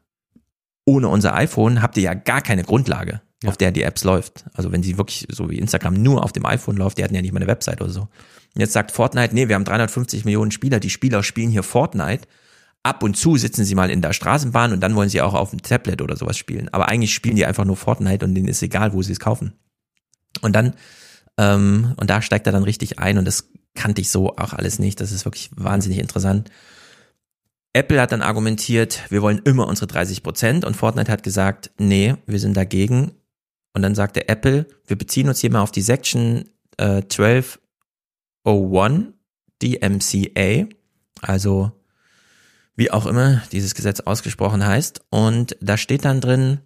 ohne unser iPhone habt ihr ja gar keine Grundlage, ja. auf der die Apps läuft. Also wenn sie wirklich so wie Instagram nur auf dem iPhone läuft, die hatten ja nicht mal eine Website oder so. Und jetzt sagt Fortnite, nee, wir haben 350 Millionen Spieler, die Spieler spielen hier Fortnite. Ab und zu sitzen sie mal in der Straßenbahn und dann wollen sie auch auf dem Tablet oder sowas spielen. Aber eigentlich spielen die einfach nur Fortnite und denen ist egal, wo sie es kaufen. Und dann, ähm, und da steigt er dann richtig ein und das kannte ich so auch alles nicht. Das ist wirklich wahnsinnig interessant. Apple hat dann argumentiert, wir wollen immer unsere 30 Prozent und Fortnite hat gesagt, nee, wir sind dagegen. Und dann sagte Apple, wir beziehen uns hier mal auf die Section äh, 1201 DMCA, also wie auch immer dieses Gesetz ausgesprochen heißt. Und da steht dann drin,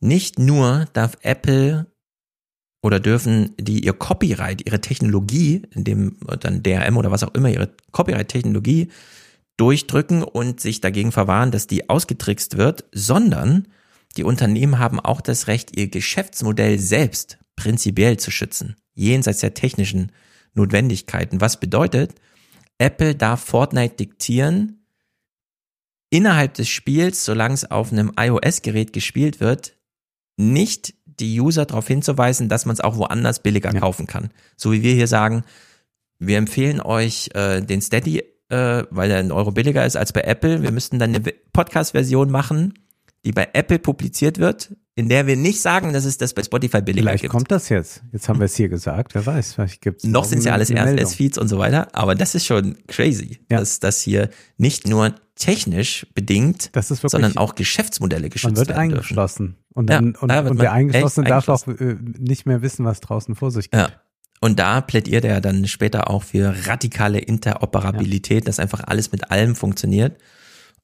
nicht nur darf Apple oder dürfen die ihr Copyright, ihre Technologie, in dem dann DRM oder was auch immer, ihre Copyright-Technologie durchdrücken und sich dagegen verwahren, dass die ausgetrickst wird, sondern die Unternehmen haben auch das Recht, ihr Geschäftsmodell selbst prinzipiell zu schützen, jenseits der technischen Notwendigkeiten. Was bedeutet, Apple darf Fortnite diktieren, innerhalb des Spiels, solange es auf einem iOS-Gerät gespielt wird, nicht die User darauf hinzuweisen, dass man es auch woanders billiger ja. kaufen kann. So wie wir hier sagen, wir empfehlen euch äh, den Steady äh, weil er ein Euro billiger ist als bei Apple. Wir müssten dann eine Podcast-Version machen, die bei Apple publiziert wird, in der wir nicht sagen, dass es das bei Spotify billiger vielleicht gibt. kommt das jetzt. Jetzt haben wir es hier gesagt. Wer weiß, vielleicht gibt's Noch sind es ja alles RSS-Feeds und so weiter. Aber das ist schon crazy, ja. dass das hier nicht nur technisch bedingt, wirklich, sondern auch Geschäftsmodelle geschützt werden Man wird eingeschlossen. Dürfen. Und, dann, ja, und, da und der Eingeschlossene darf auch äh, nicht mehr wissen, was draußen vor sich geht. Ja. Und da plädiert er dann später auch für radikale Interoperabilität, ja. dass einfach alles mit allem funktioniert.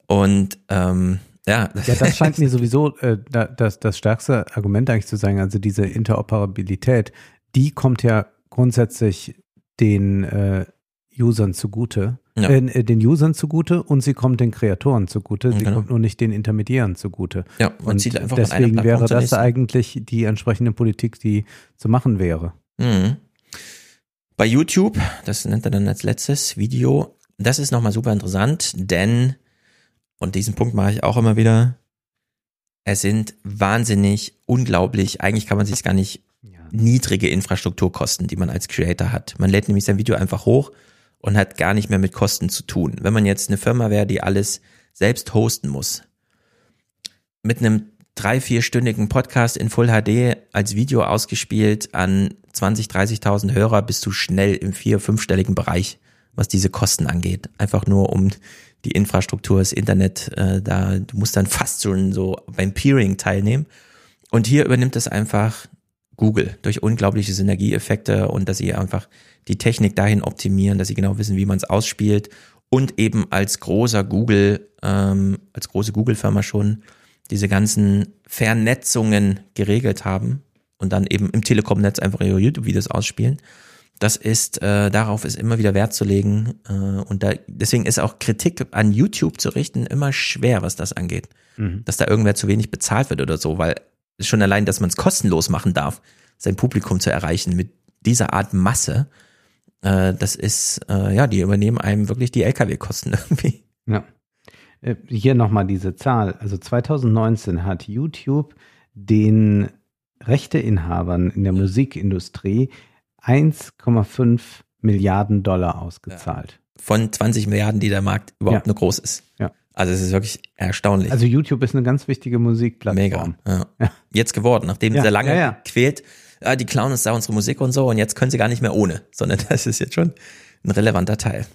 Und ähm, ja. Ja, das (laughs) scheint mir sowieso äh, das, das stärkste Argument eigentlich zu sein. Also diese Interoperabilität, die kommt ja grundsätzlich den äh, Usern zugute. Ja. Äh, äh den Usern zugute und sie kommt den Kreatoren zugute, sie genau. kommt nur nicht den Intermediären zugute. Ja, man und zieht einfach deswegen wäre das eigentlich die entsprechende Politik, die zu machen wäre. Mhm. Bei YouTube, das nennt er dann als letztes Video, das ist nochmal super interessant, denn und diesen Punkt mache ich auch immer wieder, es sind wahnsinnig, unglaublich, eigentlich kann man sich gar nicht Ja. niedrige Infrastrukturkosten, die man als Creator hat. Man lädt nämlich sein Video einfach hoch und hat gar nicht mehr mit Kosten zu tun. Wenn man jetzt eine Firma wäre, die alles selbst hosten muss, mit einem drei, vierstündigen Podcast in Full HD als Video ausgespielt an 20, 30.000 Hörer bist du schnell im vier-, fünfstelligen Bereich, was diese Kosten angeht. Einfach nur um die Infrastruktur, das Internet, äh, da, du musst dann fast schon so beim Peering teilnehmen. Und hier übernimmt es einfach Google durch unglaubliche Synergieeffekte und dass sie einfach die Technik dahin optimieren, dass sie genau wissen, wie man es ausspielt und eben als großer Google, ähm, als große Google-Firma schon diese ganzen Vernetzungen geregelt haben und dann eben im Telekom-Netz einfach ihre YouTube-Videos ausspielen. Das ist, äh, darauf ist immer wieder Wert zu legen. Äh, und da, deswegen ist auch Kritik an YouTube zu richten immer schwer, was das angeht. Dass da irgendwer zu wenig bezahlt wird oder so, weil schon allein, dass man es kostenlos machen darf, sein Publikum zu erreichen mit dieser Art Masse, äh, das ist, äh, ja, die übernehmen einem wirklich die LKW-Kosten (laughs) irgendwie. Ja. Äh, Hier nochmal diese Zahl. Also 2019 hat YouTube den Rechteinhabern in der Musikindustrie 1,5 Milliarden Dollar ausgezahlt. Von 20 Milliarden, die der Markt überhaupt Ja. nur groß ist. Ja. Also es ist wirklich erstaunlich. Also YouTube ist eine ganz wichtige Mega. Musikplattform. Ja. Ja. Jetzt geworden, nachdem Ja, sie lange quält, ah, die klauen uns da unsere Musik und so und jetzt können sie gar nicht mehr ohne, sondern (laughs) das ist jetzt schon ein relevanter Teil.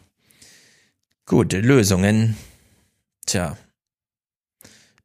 Gut, Lösungen. Tja.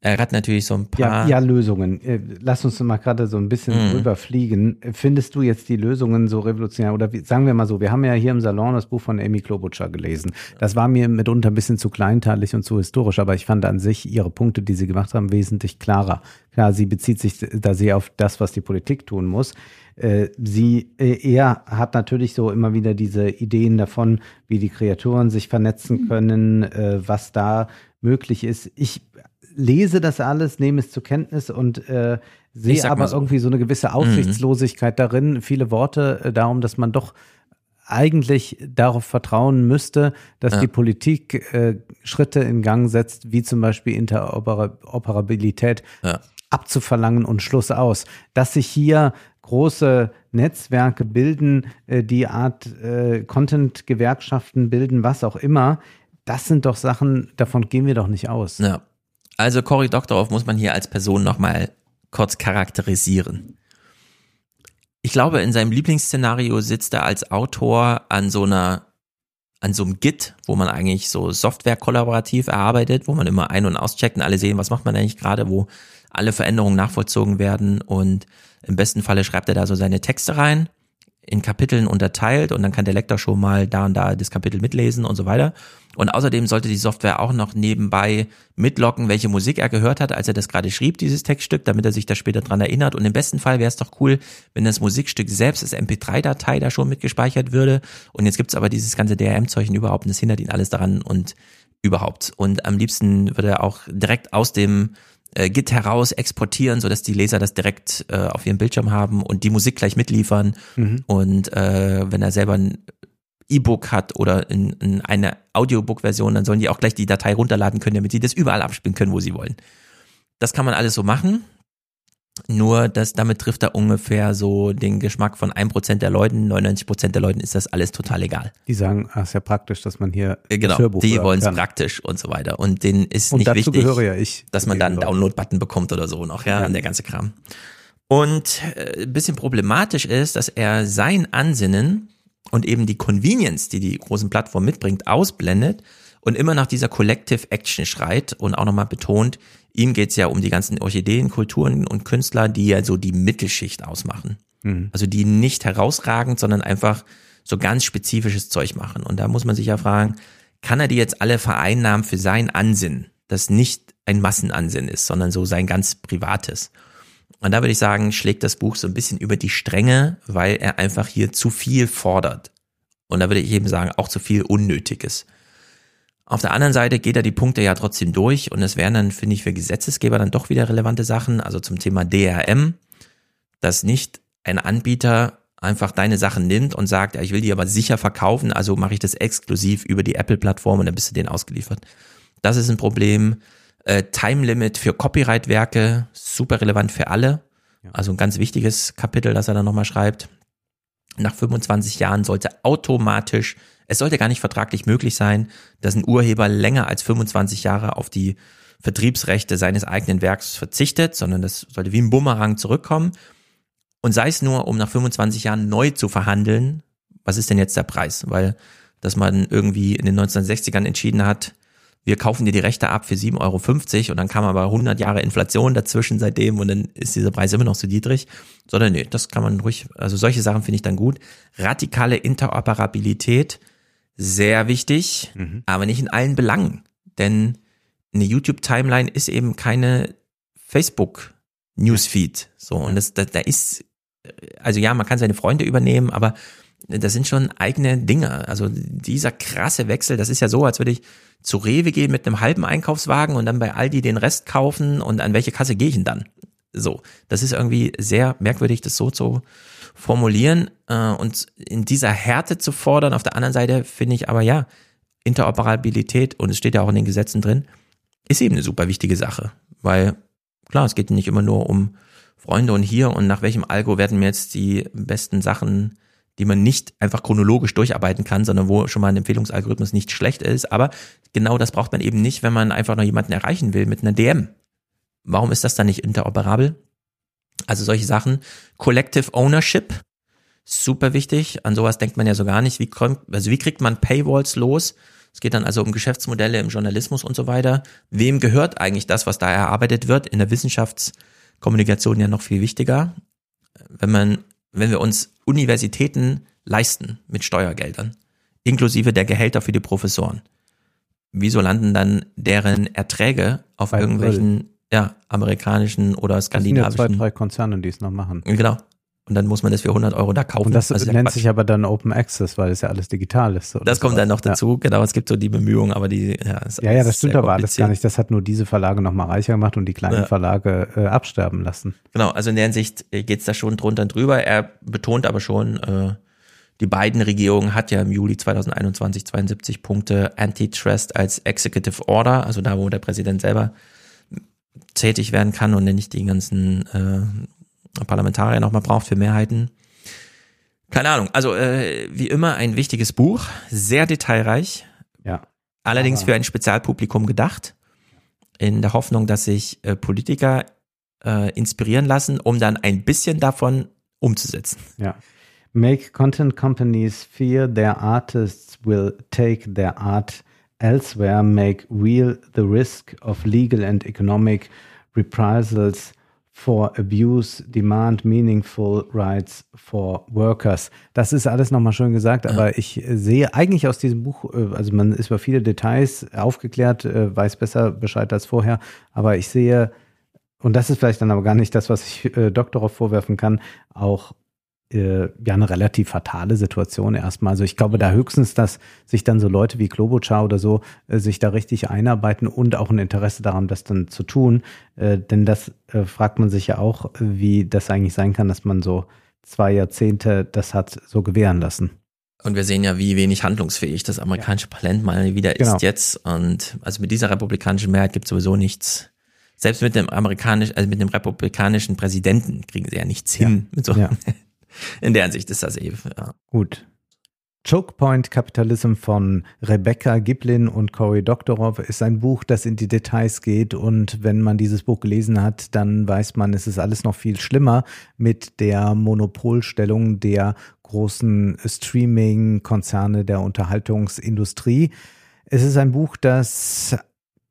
Er hat natürlich so ein Ja, paar. ja, Lösungen. Äh, Lass uns mal gerade so ein bisschen Mhm. drüber fliegen. Äh, Findest du jetzt die Lösungen so revolutionär? Oder wie, sagen wir mal so, wir haben ja hier im Salon das Buch von Amy Klobuchar gelesen. Das war mir mitunter ein bisschen zu kleinteilig und zu historisch, aber ich fand an sich ihre Punkte, die sie gemacht haben, wesentlich klarer. Klar, sie bezieht sich da sehr auf das, was die Politik tun muss. Äh, Sie, äh, er hat natürlich so immer wieder diese Ideen davon, wie die Kreaturen sich vernetzen können, äh, was da möglich ist. Ich lese das alles, nehme es zur Kenntnis und äh, sehe aber so. irgendwie so eine gewisse Mhm. Aussichtslosigkeit darin. Viele Worte äh, darum, dass man doch eigentlich darauf vertrauen müsste, dass Ja. die Politik äh, Schritte in Gang setzt, wie zum Beispiel Interoperabilität Ja. abzuverlangen und Schluss aus. Dass sich hier große Netzwerke bilden, äh, die Art äh, Content-Gewerkschaften bilden, was auch immer, das sind doch Sachen, davon gehen wir doch nicht aus. Ja. Also Cory Doctorow muss man hier als Person nochmal kurz charakterisieren. Ich glaube, in seinem Lieblingsszenario sitzt er als Autor an so einer, an so einem Git, wo man eigentlich so Software kollaborativ erarbeitet, wo man immer ein- und auscheckt und alle sehen, was macht man eigentlich gerade, wo alle Veränderungen nachvollzogen werden und im besten Falle schreibt er da so seine Texte rein, in Kapiteln unterteilt und dann kann der Lektor schon mal da und da das Kapitel mitlesen und so weiter. Und außerdem sollte die Software auch noch nebenbei mitlocken, welche Musik er gehört hat, als er das gerade schrieb, dieses Textstück, damit er sich da später dran erinnert. Und im besten Fall wäre es doch cool, wenn das Musikstück selbst als MP3-Datei da schon mitgespeichert würde. Und jetzt gibt's aber dieses ganze DRM-Zeichen überhaupt und das hindert ihn alles daran und überhaupt. Und am liebsten würde er auch direkt aus dem äh, Git heraus exportieren, sodass die Leser das direkt äh, auf ihrem Bildschirm haben und die Musik gleich mitliefern. Und äh, wenn er selber ein E-Book hat oder in, in eine Audiobook-Version, dann sollen die auch gleich die Datei runterladen können, damit sie das überall abspielen können, wo sie wollen. Das kann man alles so machen. Nur, dass damit trifft er ungefähr so den Geschmack von 1% der Leuten. 99% der Leuten ist das alles total egal. Die sagen, ah, ist ja praktisch, dass man hier Äh, Genau, Hörbuch die wollen es praktisch und so weiter. Und denen ist Und nicht dazu wichtig, ja dass man da einen. Download-Button bekommt oder so noch, ja, Ja. und der ganze Kram. Und äh, ein bisschen problematisch ist, dass er sein Ansinnen und eben die Convenience, die die großen Plattformen mitbringt, ausblendet und immer nach dieser Collective Action schreit und auch nochmal betont, ihm geht's ja um die ganzen Orchideen, Kulturen und Künstler, die ja so die Mittelschicht ausmachen. Also die nicht herausragend, sondern einfach so ganz spezifisches Zeug machen. Und da muss man sich ja fragen, kann er die jetzt alle vereinnahmen für sein Ansinnen, das nicht ein Massenansinnen ist, sondern so sein ganz privates. Und da würde ich sagen, schlägt das Buch so ein bisschen über die Stränge, weil er einfach hier zu viel fordert. Und da würde ich eben sagen, auch zu viel Unnötiges. Auf der anderen Seite geht er die Punkte ja trotzdem durch und es wären dann, finde ich, für Gesetzesgeber dann doch wieder relevante Sachen, also zum Thema DRM, dass nicht ein Anbieter einfach deine Sachen nimmt und sagt, ja, ich will die aber sicher verkaufen, also mache ich das exklusiv über die Apple-Plattform und dann bist du denen ausgeliefert. Das ist ein Problem. Äh, Time Limit für Copyright-Werke, super relevant für alle. Also ein ganz wichtiges Kapitel, das er dann nochmal schreibt. Nach 25 Jahren sollte automatisch, es sollte gar nicht vertraglich möglich sein, dass ein Urheber länger als 25 Jahre auf die Vertriebsrechte seines eigenen Werks verzichtet, sondern das sollte wie ein Bumerang zurückkommen. Und sei es nur, um nach 25 Jahren neu zu verhandeln, was ist denn jetzt der Preis? Weil, dass man irgendwie in den 1960ern entschieden hat, wir kaufen dir die Rechte ab für 7,50 Euro und dann kam aber 100 Jahre Inflation dazwischen seitdem und dann ist dieser Preis immer noch so niedrig. Sondern nee, das kann man ruhig, also solche Sachen finde ich dann gut. Radikale Interoperabilität, sehr wichtig, mhm. aber nicht in allen Belangen. Denn eine YouTube-Timeline ist eben keine Facebook-Newsfeed. So, und das, da, da ist, also ja, man kann seine Freunde übernehmen, aber das sind schon eigene Dinge. Also dieser krasse Wechsel, das ist ja so, als würde ich zu Rewe gehen mit einem halben Einkaufswagen und dann bei Aldi den Rest kaufen und an welche Kasse gehe ich denn dann? So, das ist irgendwie sehr merkwürdig, das so zu formulieren äh, und in dieser Härte zu fordern. Auf der anderen Seite finde ich aber ja, Interoperabilität, und es steht ja auch in den Gesetzen drin, ist eben eine super wichtige Sache, weil klar, es geht nicht immer nur um Freunde und hier und nach welchem Algo werden mir jetzt die besten Sachen die man nicht einfach chronologisch durcharbeiten kann, sondern wo schon mal ein Empfehlungsalgorithmus nicht schlecht ist. Aber genau das braucht man eben nicht, wenn man einfach noch jemanden erreichen will mit einer DM. Warum ist das dann nicht interoperabel? Also solche Sachen. Collective Ownership, super wichtig. An sowas denkt man ja so gar nicht. Wie, kommt, also wie kriegt man Paywalls los? Es geht dann also um Geschäftsmodelle im Journalismus und so weiter. Wem gehört eigentlich das, was da erarbeitet wird? In der Wissenschaftskommunikation ja noch viel wichtiger. Wenn man wenn wir uns Universitäten leisten mit Steuergeldern, inklusive der Gehälter für die Professoren, wieso landen dann deren Erträge auf Bei irgendwelchen ja, amerikanischen oder skandinavischen? Das sind ja zwei, drei Konzerne, die es noch machen. Genau. Und dann muss man das für 100 Euro da kaufen. Und das also nennt sich aber dann Open Access, weil es ja alles digital ist. Das kommt dann noch dazu. Ja. Genau, es gibt so die Bemühungen, aber die, ja, ist ja, ja, das stimmt aber alles gar nicht. Das hat nur diese Verlage nochmal reicher gemacht und die kleinen ja. Verlage äh, absterben lassen. Genau, also in der Hinsicht äh, geht's da schon drunter und drüber. Er betont aber schon, äh, die beiden Regierungen hat ja im Juli 2021 72 Punkte Antitrust als Executive Order, also da, wo der Präsident selber tätig werden kann und nicht die ganzen äh, Parlamentarier nochmal braucht für Mehrheiten. Keine Ahnung. Also äh, wie immer ein wichtiges Buch, sehr detailreich. Ja. Allerdings Aber. für ein Spezialpublikum gedacht, in der Hoffnung, dass sich äh, Politiker äh, inspirieren lassen, um dann ein bisschen davon umzusetzen. Ja. Make content companies fear their artists will take their art elsewhere, make real the risk of legal and economic reprisals for Abuse, Demand Meaningful Rights for Workers. Das ist alles nochmal schön gesagt, aber ich sehe eigentlich aus diesem Buch, äh, also man ist über viele Details aufgeklärt, äh, weiß besser Bescheid als vorher, aber ich sehe, und das ist vielleicht dann aber gar nicht das, was ich äh, Doktorov vorwerfen kann, auch äh, ja eine relativ fatale Situation erstmal. Also ich glaube da höchstens, dass sich dann so Leute wie Klobuchar oder so äh, sich da richtig einarbeiten und auch ein Interesse daran, das dann zu tun. Äh, denn das äh, fragt man sich ja auch, wie das eigentlich sein kann, dass man so zwei Jahrzehnte das hat so gewähren lassen. Und wir sehen ja, wie wenig handlungsfähig das amerikanische. Parlament mal wieder genau. ist jetzt. Und also mit dieser republikanischen Mehrheit gibt es sowieso nichts. Selbst mit dem amerikanischen, also mit dem republikanischen Präsidenten kriegen sie ja nichts hin. Ja. Mit so. Ja. (laughs) In der Ansicht ist das eben. Ja. Gut. Choke Point Capitalism von Rebecca Giblin und Cory Doctorow ist ein Buch, das in die Details geht und wenn man dieses Buch gelesen hat, dann weiß man, es ist alles noch viel schlimmer mit der Monopolstellung der großen Streaming-Konzerne der Unterhaltungsindustrie. Es ist ein Buch, das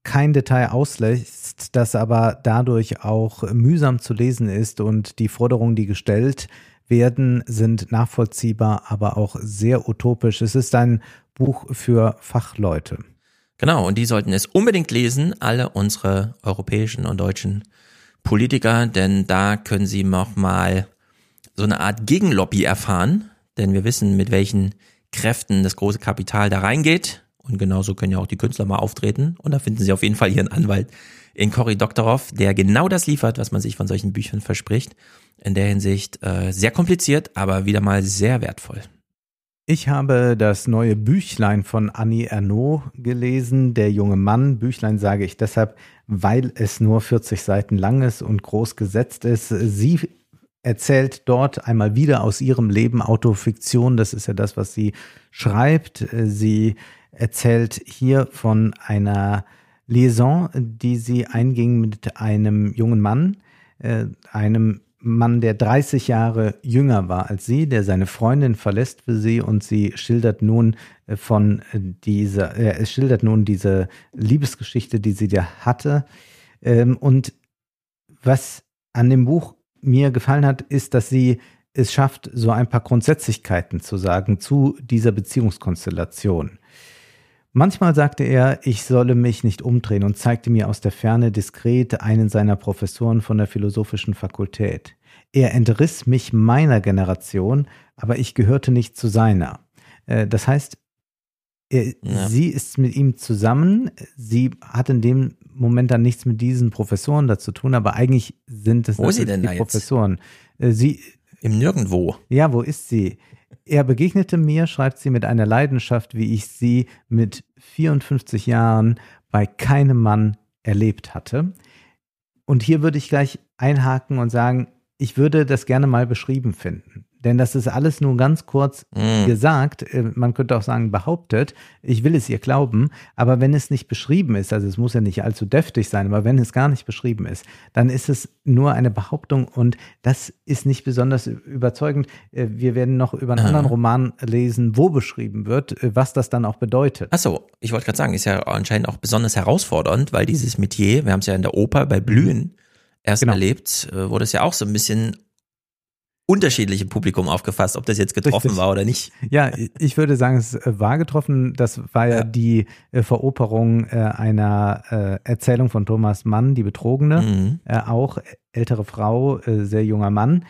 kein Detail auslässt, das aber dadurch auch mühsam zu lesen ist und die Forderungen, die gestellt werden, sind nachvollziehbar, aber auch sehr utopisch. Es ist ein Buch für Fachleute. Genau, und die sollten es unbedingt lesen, alle unsere europäischen und deutschen Politiker, denn da können sie nochmal so eine Art Gegenlobby erfahren, denn wir wissen, mit welchen Kräften das große Kapital da reingeht. Und genauso können ja auch die Künstler mal auftreten. Und da finden Sie auf jeden Fall Ihren Anwalt in Cory Doktorov, der genau das liefert, was man sich von solchen Büchern verspricht in der Hinsicht äh, sehr kompliziert, aber wieder mal sehr wertvoll. Ich habe das neue Büchlein von Annie Ernaux gelesen, Der junge Mann. Büchlein sage ich deshalb, weil es nur 40 Seiten lang ist und groß gesetzt ist. Sie erzählt dort einmal wieder aus ihrem Leben Autofiktion. Das ist ja das, was sie schreibt. Sie erzählt hier von einer Liaison, die sie einging mit einem jungen Mann, äh, einem Mann, der 30 Jahre jünger war als sie, der seine Freundin verlässt für sie und sie schildert nun äh, von dieser, äh, es schildert nun diese Liebesgeschichte, die sie da hatte. Ähm, und was an dem Buch mir gefallen hat, ist, dass sie es schafft, so ein paar Grundsätzlichkeiten zu sagen zu dieser Beziehungskonstellation. Manchmal sagte er, ich solle mich nicht umdrehen und zeigte mir aus der Ferne diskret einen seiner Professoren von der philosophischen Fakultät. Er entriss mich meiner Generation, aber ich gehörte nicht zu seiner. Äh, das heißt, er, ja. sie ist mit ihm zusammen, sie hat in dem Moment dann nichts mit diesen Professoren dazu tun, aber eigentlich sind es wo ist sie denn die da Professoren. Jetzt? Äh, sie im Nirgendwo. Ja, wo ist sie? Er begegnete mir, schreibt sie, mit einer Leidenschaft, wie ich sie mit 54 Jahren bei keinem Mann erlebt hatte. Und hier würde ich gleich einhaken und sagen, ich würde das gerne mal beschrieben finden. Denn das ist alles nur ganz kurz mm. gesagt. Äh, man könnte auch sagen, behauptet. Ich will es ihr glauben. Aber wenn es nicht beschrieben ist, also es muss ja nicht allzu deftig sein, aber wenn es gar nicht beschrieben ist, dann ist es nur eine Behauptung und das ist nicht besonders überzeugend. Äh, wir werden noch über einen anderen Roman lesen, wo beschrieben wird, äh, was das dann auch bedeutet. Ach so, ich wollte gerade sagen, ist ja anscheinend auch besonders herausfordernd, weil dieses Metier, wir haben es ja in der Oper bei Blühen erst genau. erlebt, wurde es ja auch so ein bisschen unterschiedliche Publikum aufgefasst, ob das jetzt getroffen Richtig. war oder nicht. Ja, ich würde sagen, es war getroffen. Das war ja, ja. die äh, Veroperung äh, einer äh, Erzählung von Thomas Mann, die Betrogene, mhm. Äh, auch ältere Frau, äh, sehr junger Mann.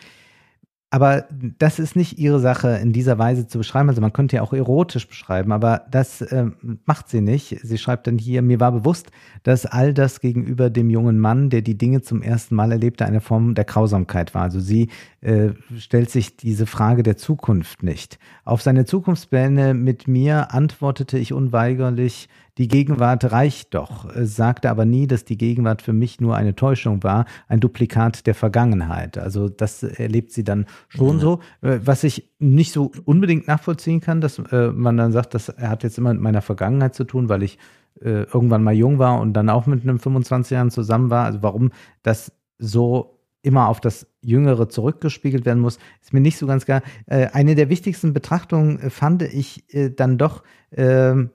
Aber das ist nicht ihre Sache, in dieser Weise zu beschreiben. Also man könnte ja auch erotisch beschreiben, aber das äh, macht sie nicht. Sie schreibt dann hier, mir war bewusst, dass all das gegenüber dem jungen Mann, der die Dinge zum ersten Mal erlebte, eine Form der Grausamkeit war. Also sie äh, stellt sich diese Frage der Zukunft nicht. Auf seine Zukunftspläne mit mir antwortete ich unweigerlich, die Gegenwart reicht doch, sagte aber nie, dass die Gegenwart für mich nur eine Täuschung war, ein Duplikat der Vergangenheit. Also das erlebt sie dann schon mhm. so, äh, was ich nicht so unbedingt nachvollziehen kann, dass äh, man dann sagt, das hat jetzt immer mit meiner Vergangenheit zu tun, weil ich äh, irgendwann mal jung war und dann auch mit einem 25 Jahren zusammen war. Also warum das so immer auf das Jüngere zurückgespiegelt werden muss, ist mir nicht so ganz klar. eine der wichtigsten Betrachtungen fand ich dann doch, ähm,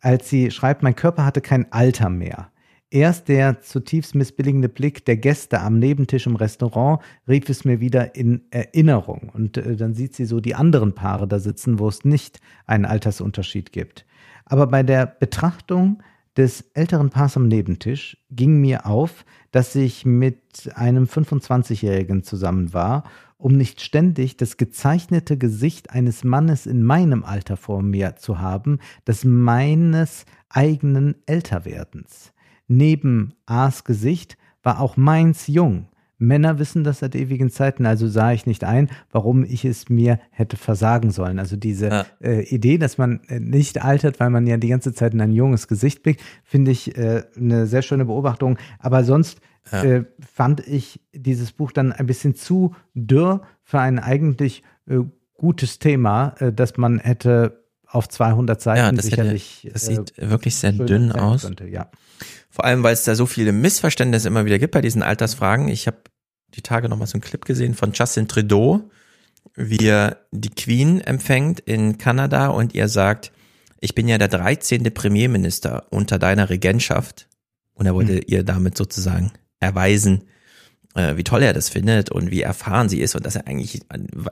als sie schreibt, mein Körper hatte kein Alter mehr. Erst der zutiefst missbilligende Blick der Gäste am Nebentisch im Restaurant rief es mir wieder in Erinnerung. Und äh, dann sieht sie so die anderen Paare da sitzen, wo es nicht einen Altersunterschied gibt. Aber bei der Betrachtung des älteren Paars am Nebentisch ging mir auf, dass ich mit einem 25-Jährigen zusammen war um nicht ständig das gezeichnete Gesicht eines Mannes in meinem Alter vor mir zu haben, das meines eigenen Älterwerdens. Neben A's Gesicht war auch meins jung. Männer wissen das seit ewigen Zeiten, also sah ich nicht ein, warum ich es mir hätte versagen sollen. Also diese ja. äh, Idee, dass man äh, nicht altert, weil man ja die ganze Zeit in ein junges Gesicht blickt, finde ich äh, eine sehr schöne Beobachtung. Aber sonst ja. äh, fand ich dieses Buch dann ein bisschen zu dürr für ein eigentlich äh, gutes Thema, äh, das man hätte auf 200 Seiten ja, das sicherlich. Hätte, das sieht äh, wirklich sehr dünn aus. Könnte, ja. Vor allem, weil es da so viele Missverständnisse immer wieder gibt bei diesen Altersfragen. Ich habe die Tage noch mal so einen Clip gesehen von Justin Trudeau, wie er die Queen empfängt in Kanada und ihr sagt, ich bin ja der 13. Premierminister unter deiner Regentschaft. Und er wollte hm. ihr damit sozusagen erweisen, äh, wie toll er das findet und wie erfahren sie ist und dass er eigentlich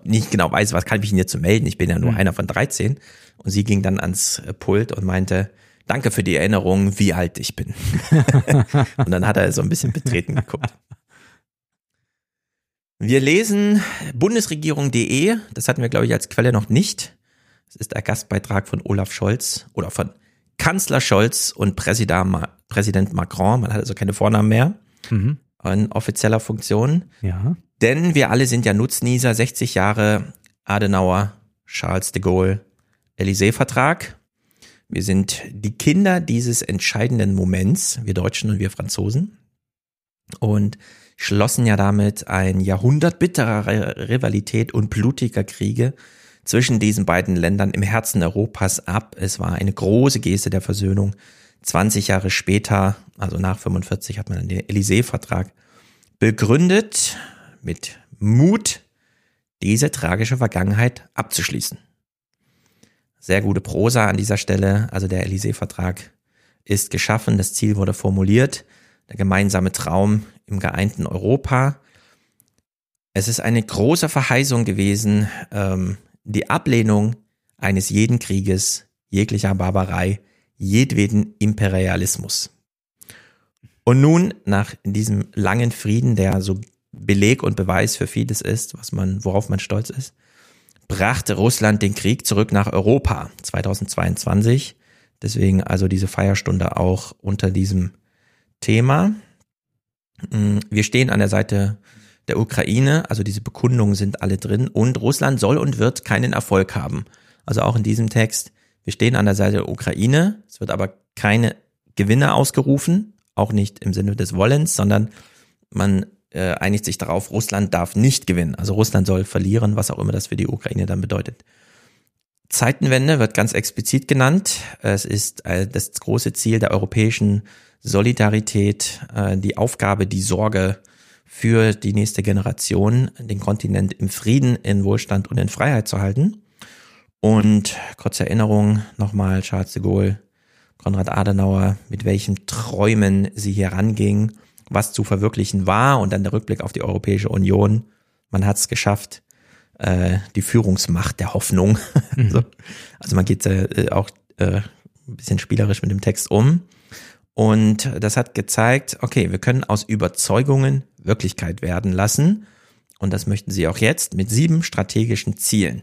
nicht genau weiß, was kann ich ihn jetzt zu melden. Ich bin ja nur mhm. einer von 13. Und sie ging dann ans Pult und meinte, danke für die Erinnerung, wie alt ich bin. (laughs) und dann hat er so ein bisschen betreten geguckt. Wir lesen bundesregierung.de, das hatten wir, glaube ich, als Quelle noch nicht. Das ist der Gastbeitrag von Olaf Scholz oder von Kanzler Scholz und Präsident Macron. Man hat also keine Vornamen mehr mhm. in offizieller Funktion. Ja. Denn wir alle sind ja Nutznießer, 60 Jahre Adenauer Charles de Gaulle, Élysée-Vertrag. Wir sind die Kinder dieses entscheidenden Moments, wir Deutschen und wir Franzosen. Und schlossen ja damit ein Jahrhundert bitterer Rivalität und blutiger Kriege zwischen diesen beiden Ländern im Herzen Europas ab. Es war eine große Geste der Versöhnung. 20 Jahre später, also nach 45, hat man den Élysée-Vertrag begründet mit Mut, diese tragische Vergangenheit abzuschließen. Sehr gute Prosa an dieser Stelle. Also der Élysée-Vertrag ist geschaffen, das Ziel wurde formuliert, der gemeinsame Traum im geeinten Europa. Es ist eine große Verheißung gewesen, ähm, die Ablehnung eines jeden Krieges, jeglicher Barbarei, jedweden Imperialismus. Und nun, nach diesem langen Frieden, der so Beleg und Beweis für vieles ist, was man, worauf man stolz ist, brachte Russland den Krieg zurück nach Europa 2022. Deswegen also diese Feierstunde auch unter diesem Thema. Mm, wir stehen an der Seite der Ukraine, also diese Bekundungen sind alle drin und Russland soll und wird keinen Erfolg haben. Also auch in diesem Text, wir stehen an der Seite der Ukraine, es wird aber keine Gewinne ausgerufen, auch nicht im Sinne des Wollens, sondern man äh, einigt sich darauf, Russland darf nicht gewinnen. Also Russland soll verlieren, was auch immer das für die Ukraine dann bedeutet. Zeitenwende wird ganz explizit genannt. Es ist äh, das große Ziel der europäischen Solidarität, äh, die Aufgabe, die Sorge für die nächste Generation, den Kontinent im Frieden, in Wohlstand und in Freiheit zu halten. Und kurze Erinnerung nochmal Charles de Gaulle, Konrad Adenauer, mit welchen Träumen sie hier ranging, was zu verwirklichen war und dann der Rückblick auf die Europäische Union. Man hat es geschafft, äh, die Führungsmacht der Hoffnung. (laughs) Mhm. also, also man geht äh, auch äh, ein bisschen spielerisch mit dem Text um. Und das hat gezeigt, okay, wir können aus Überzeugungen Wirklichkeit werden lassen. Und das möchten sie auch jetzt mit sieben strategischen Zielen.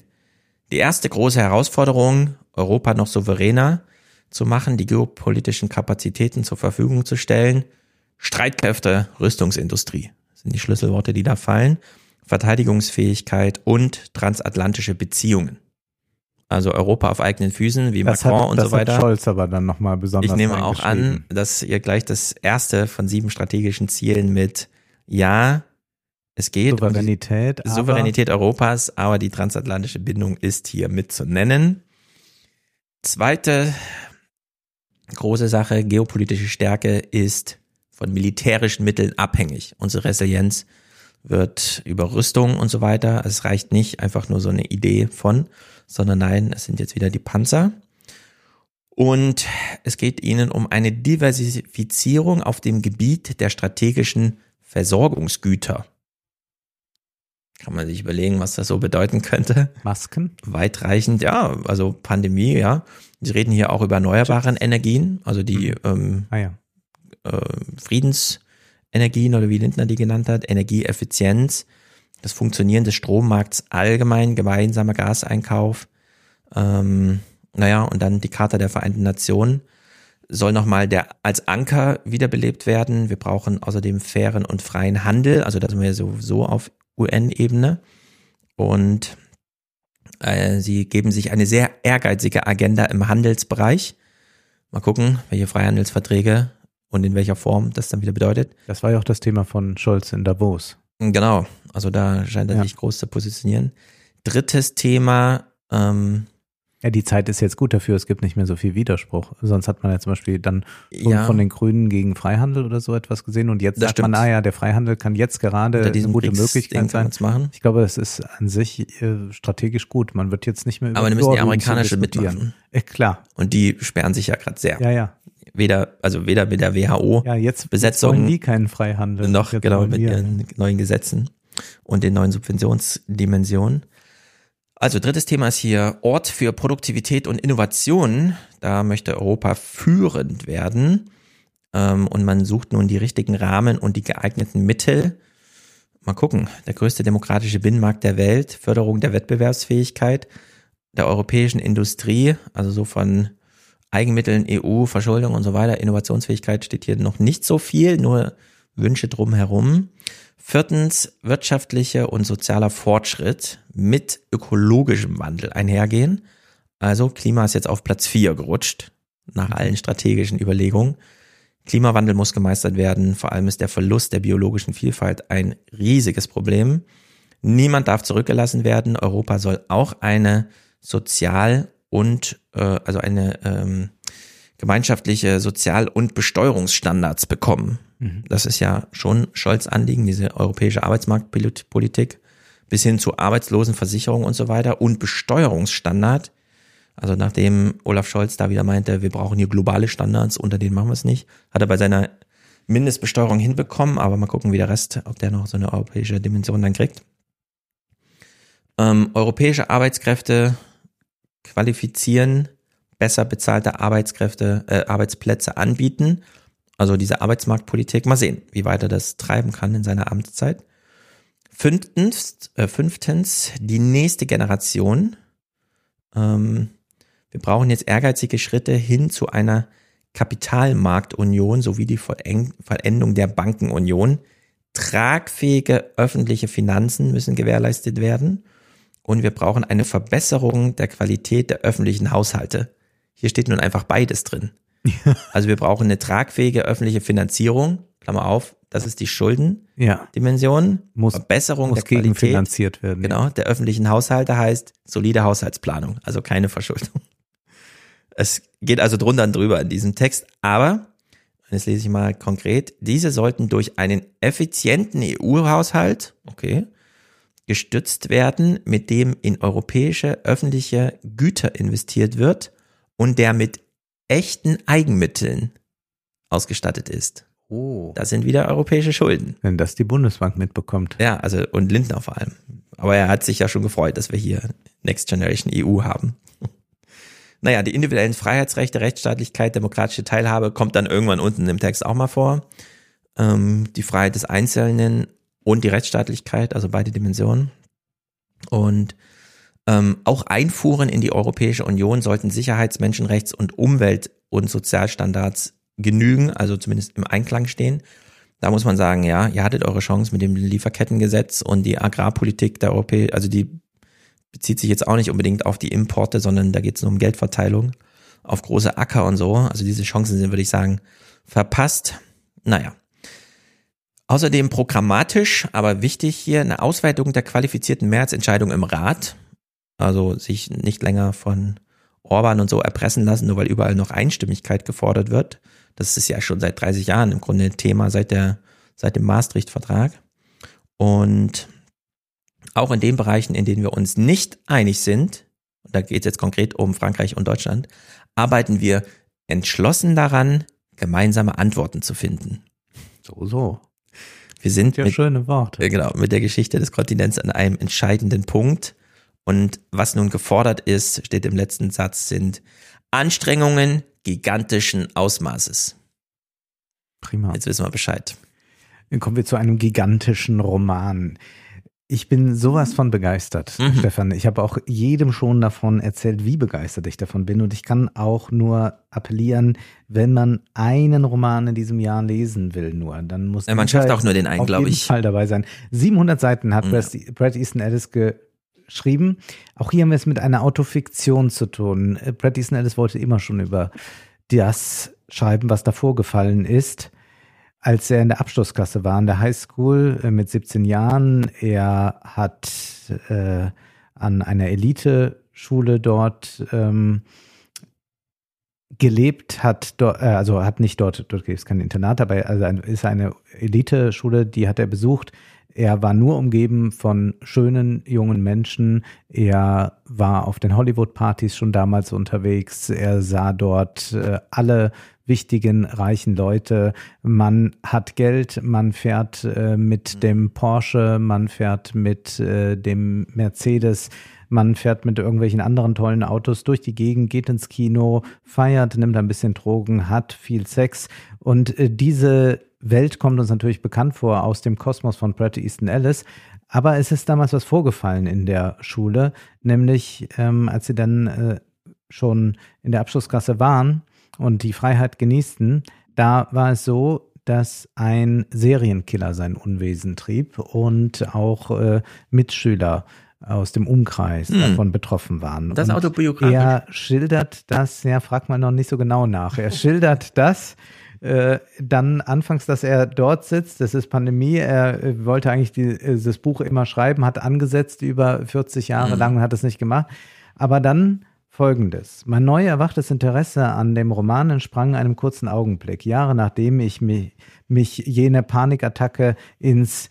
Die erste große Herausforderung, Europa noch souveräner zu machen, die geopolitischen Kapazitäten zur Verfügung zu stellen. Streitkräfte, Rüstungsindustrie sind die Schlüsselworte, die da fallen. Verteidigungsfähigkeit und transatlantische Beziehungen also Europa auf eigenen Füßen, wie das Macron hat, und so weiter. Hat Scholz aber dann nochmal besonders. Ich nehme auch an, dass ihr gleich das erste von sieben strategischen Zielen mit Ja, es geht Souveränität, um Souveränität Europas, aber die transatlantische Bindung ist hier mit zu nennen. Zweite große Sache, geopolitische Stärke ist von militärischen Mitteln abhängig. Unsere Resilienz wird über Rüstung und so weiter. Es reicht nicht einfach nur so eine Idee von, sondern nein, es sind jetzt wieder die Panzer. Und es geht ihnen um eine Diversifizierung auf dem Gebiet der strategischen Versorgungsgüter. Kann man sich überlegen, was das so bedeuten könnte. Masken? Weitreichend, ja, also Pandemie, ja. Sie reden hier auch über erneuerbare Energien, also die mhm. ähm, ah, ja. äh, Friedensenergien oder wie Lindner die genannt hat, Energieeffizienz das Funktionieren des Strommarkts allgemein, gemeinsamer Gaseinkauf, ähm, naja, und dann die Charta der Vereinten Nationen soll nochmal der als Anker wiederbelebt werden. Wir brauchen außerdem fairen und freien Handel, also das sind wir sowieso auf UN-Ebene. Und äh, sie geben sich eine sehr ehrgeizige Agenda im Handelsbereich. Mal gucken, welche Freihandelsverträge und in welcher Form das dann wieder bedeutet. Das war ja auch das Thema von Scholz in Davos. Genau, also da scheint er ja. sich groß zu positionieren. Drittes Thema. Ähm, ja, die Zeit ist jetzt gut dafür, es gibt nicht mehr so viel Widerspruch. Sonst hat man ja zum Beispiel dann ja. von den Grünen gegen Freihandel oder so etwas gesehen und jetzt das sagt stimmt. man, ah ja, der Freihandel kann jetzt gerade eine gute Möglichkeit sein. Machen. Ich glaube, es ist an sich äh, strategisch gut. Man wird jetzt nicht mehr über Aber dann müssen die amerikanische mitmachen. Äh, klar. Und die sperren sich ja gerade sehr. Ja, ja weder, also weder mit der WHO ja, jetzt, Besetzung. Jetzt die keinen Freihandel. Noch genau mit ihren neuen Gesetzen und den neuen Subventionsdimensionen. Also drittes Thema ist hier Ort für Produktivität und Innovation. Da möchte Europa führend werden. Ähm, und man sucht nun die richtigen Rahmen und die geeigneten Mittel. Mal gucken, der größte demokratische Binnenmarkt der Welt, Förderung der Wettbewerbsfähigkeit der europäischen Industrie, also so von Eigenmitteln, EU, Verschuldung und so weiter, Innovationsfähigkeit steht hier noch nicht so viel, nur Wünsche drumherum. Viertens, wirtschaftlicher und sozialer Fortschritt mit ökologischem Wandel einhergehen. Also Klima ist jetzt auf Platz vier gerutscht, nach allen strategischen Überlegungen. Klimawandel muss gemeistert werden. Vor allem ist der Verlust der biologischen Vielfalt ein riesiges Problem. Niemand darf zurückgelassen werden. Europa soll auch eine sozial und äh, also eine ähm, gemeinschaftliche Sozial- und Besteuerungsstandards bekommen. Mhm. Das ist ja schon Scholz Anliegen, diese europäische Arbeitsmarktpolitik bis hin zu Arbeitslosenversicherung und so weiter und Besteuerungsstandard. Also nachdem Olaf Scholz da wieder meinte, wir brauchen hier globale Standards, unter denen machen wir es nicht, hat er bei seiner Mindestbesteuerung hinbekommen, aber mal gucken, wie der Rest, ob der noch so eine europäische Dimension dann kriegt. Ähm, europäische Arbeitskräfte qualifizieren, besser bezahlte Arbeitskräfte, äh, Arbeitsplätze anbieten. Also diese Arbeitsmarktpolitik. Mal sehen, wie weit er das treiben kann in seiner Amtszeit. Fünftens, äh, fünftens die nächste Generation. Ähm, wir brauchen jetzt ehrgeizige Schritte hin zu einer Kapitalmarktunion sowie die Vollendung der Bankenunion. Tragfähige öffentliche Finanzen müssen gewährleistet werden und wir brauchen eine Verbesserung der Qualität der öffentlichen Haushalte. Hier steht nun einfach beides drin. (laughs) Also wir brauchen eine tragfähige öffentliche Finanzierung, Klammer auf, das ist die Schuldendimension. Ja. Muss, Verbesserung muss der Qualität. finanziert werden. Genau, der öffentlichen Haushalte heißt solide Haushaltsplanung, also keine Verschuldung. Es geht also drunter und drüber in diesem Text, aber, jetzt lese ich mal konkret, diese sollten durch einen effizienten EU-Haushalt, okay, gestützt werden, mit dem in europäische öffentliche Güter investiert wird und der mit echten Eigenmitteln ausgestattet ist. Oh. Das sind wieder europäische Schulden. Wenn das die Bundesbank mitbekommt. Ja, also und Lindner vor allem. Aber er hat sich ja schon gefreut, dass wir hier Next Generation EU haben. (laughs) Naja, die individuellen Freiheitsrechte, Rechtsstaatlichkeit, demokratische Teilhabe kommt dann irgendwann unten im Text auch mal vor. Ähm, die Freiheit des Einzelnen und die Rechtsstaatlichkeit, also beide Dimensionen. Und ähm, auch Einfuhren in die Europäische Union sollten Sicherheits-, Menschenrechts- und Umwelt- und Sozialstandards genügen, also zumindest im Einklang stehen. Da muss man sagen, ja, ihr hattet eure Chance mit dem Lieferkettengesetz und die Agrarpolitik der Europäischen, also die bezieht sich jetzt auch nicht unbedingt auf die Importe, sondern da geht es nur um Geldverteilung auf große Acker und so. Also diese Chancen sind, würde ich sagen, verpasst. Naja. Außerdem programmatisch, aber wichtig hier, eine Ausweitung der qualifizierten Mehrheitsentscheidung im Rat. Also sich nicht länger von Orban und so erpressen lassen, nur weil überall noch Einstimmigkeit gefordert wird. Das ist ja schon seit 30 Jahren im Grunde ein Thema seit der, seit dem Maastricht-Vertrag. Und auch in den Bereichen, in denen wir uns nicht einig sind, und da geht es jetzt konkret um Frankreich und Deutschland, arbeiten wir entschlossen daran, gemeinsame Antworten zu finden. So, so. Wir sind ja mit, schöne Worte. Genau, mit der Geschichte des Kontinents an einem entscheidenden Punkt. Und was nun gefordert ist, steht im letzten Satz, sind Anstrengungen gigantischen Ausmaßes. Prima. Jetzt wissen wir Bescheid. Dann kommen wir zu einem gigantischen Roman. Ich bin sowas von begeistert, mhm. Stefan. Ich habe auch jedem schon davon erzählt, wie begeistert ich davon bin. Und ich kann auch nur appellieren, wenn man einen Roman in diesem Jahr lesen will, nur, dann muss ja, man schafft auch nur den einen, glaube ich. Fall dabei sein. 700 Seiten hat ja. Brad Easton Ellis geschrieben. Auch hier haben wir es mit einer Autofiktion zu tun. Brad Easton Ellis wollte immer schon über das schreiben, was da vorgefallen ist als er in der Abschlussklasse war, in der Highschool äh, mit 17 Jahren. Er hat äh, an einer Elite-Schule dort ähm, gelebt, hat dort, äh, also hat nicht dort, dort gibt es kein Internat, aber also ist eine Elite-Schule, die hat er besucht. Er war nur umgeben von schönen jungen Menschen. Er war auf den Hollywood-Partys schon damals unterwegs. Er sah dort äh, alle wichtigen, reichen Leute. Man hat Geld, man fährt äh, mit mhm. dem Porsche, man fährt mit äh, dem Mercedes, man fährt mit irgendwelchen anderen tollen Autos durch die Gegend, geht ins Kino, feiert, nimmt ein bisschen Drogen, hat viel Sex. Und äh, diese Welt kommt uns natürlich bekannt vor aus dem Kosmos von Brett Easton Ellis. Aber es ist damals was vorgefallen in der Schule, nämlich ähm, als sie dann äh, schon in der Abschlussklasse waren, und die Freiheit genießten, da war es so, dass ein Serienkiller sein Unwesen trieb und auch äh, Mitschüler aus dem Umkreis hm. davon betroffen waren. Das autobiografisch. Er schildert das, ja, fragt man noch nicht so genau nach. Er schildert das äh, dann anfangs, dass er dort sitzt, das ist Pandemie, er äh, wollte eigentlich die, dieses Buch immer schreiben, hat angesetzt über 40 Jahre mhm. lang und hat es nicht gemacht. Aber dann Folgendes. Mein neu erwachtes Interesse an dem Roman entsprang einem kurzen Augenblick, Jahre nachdem ich mich, mich jene Panikattacke ins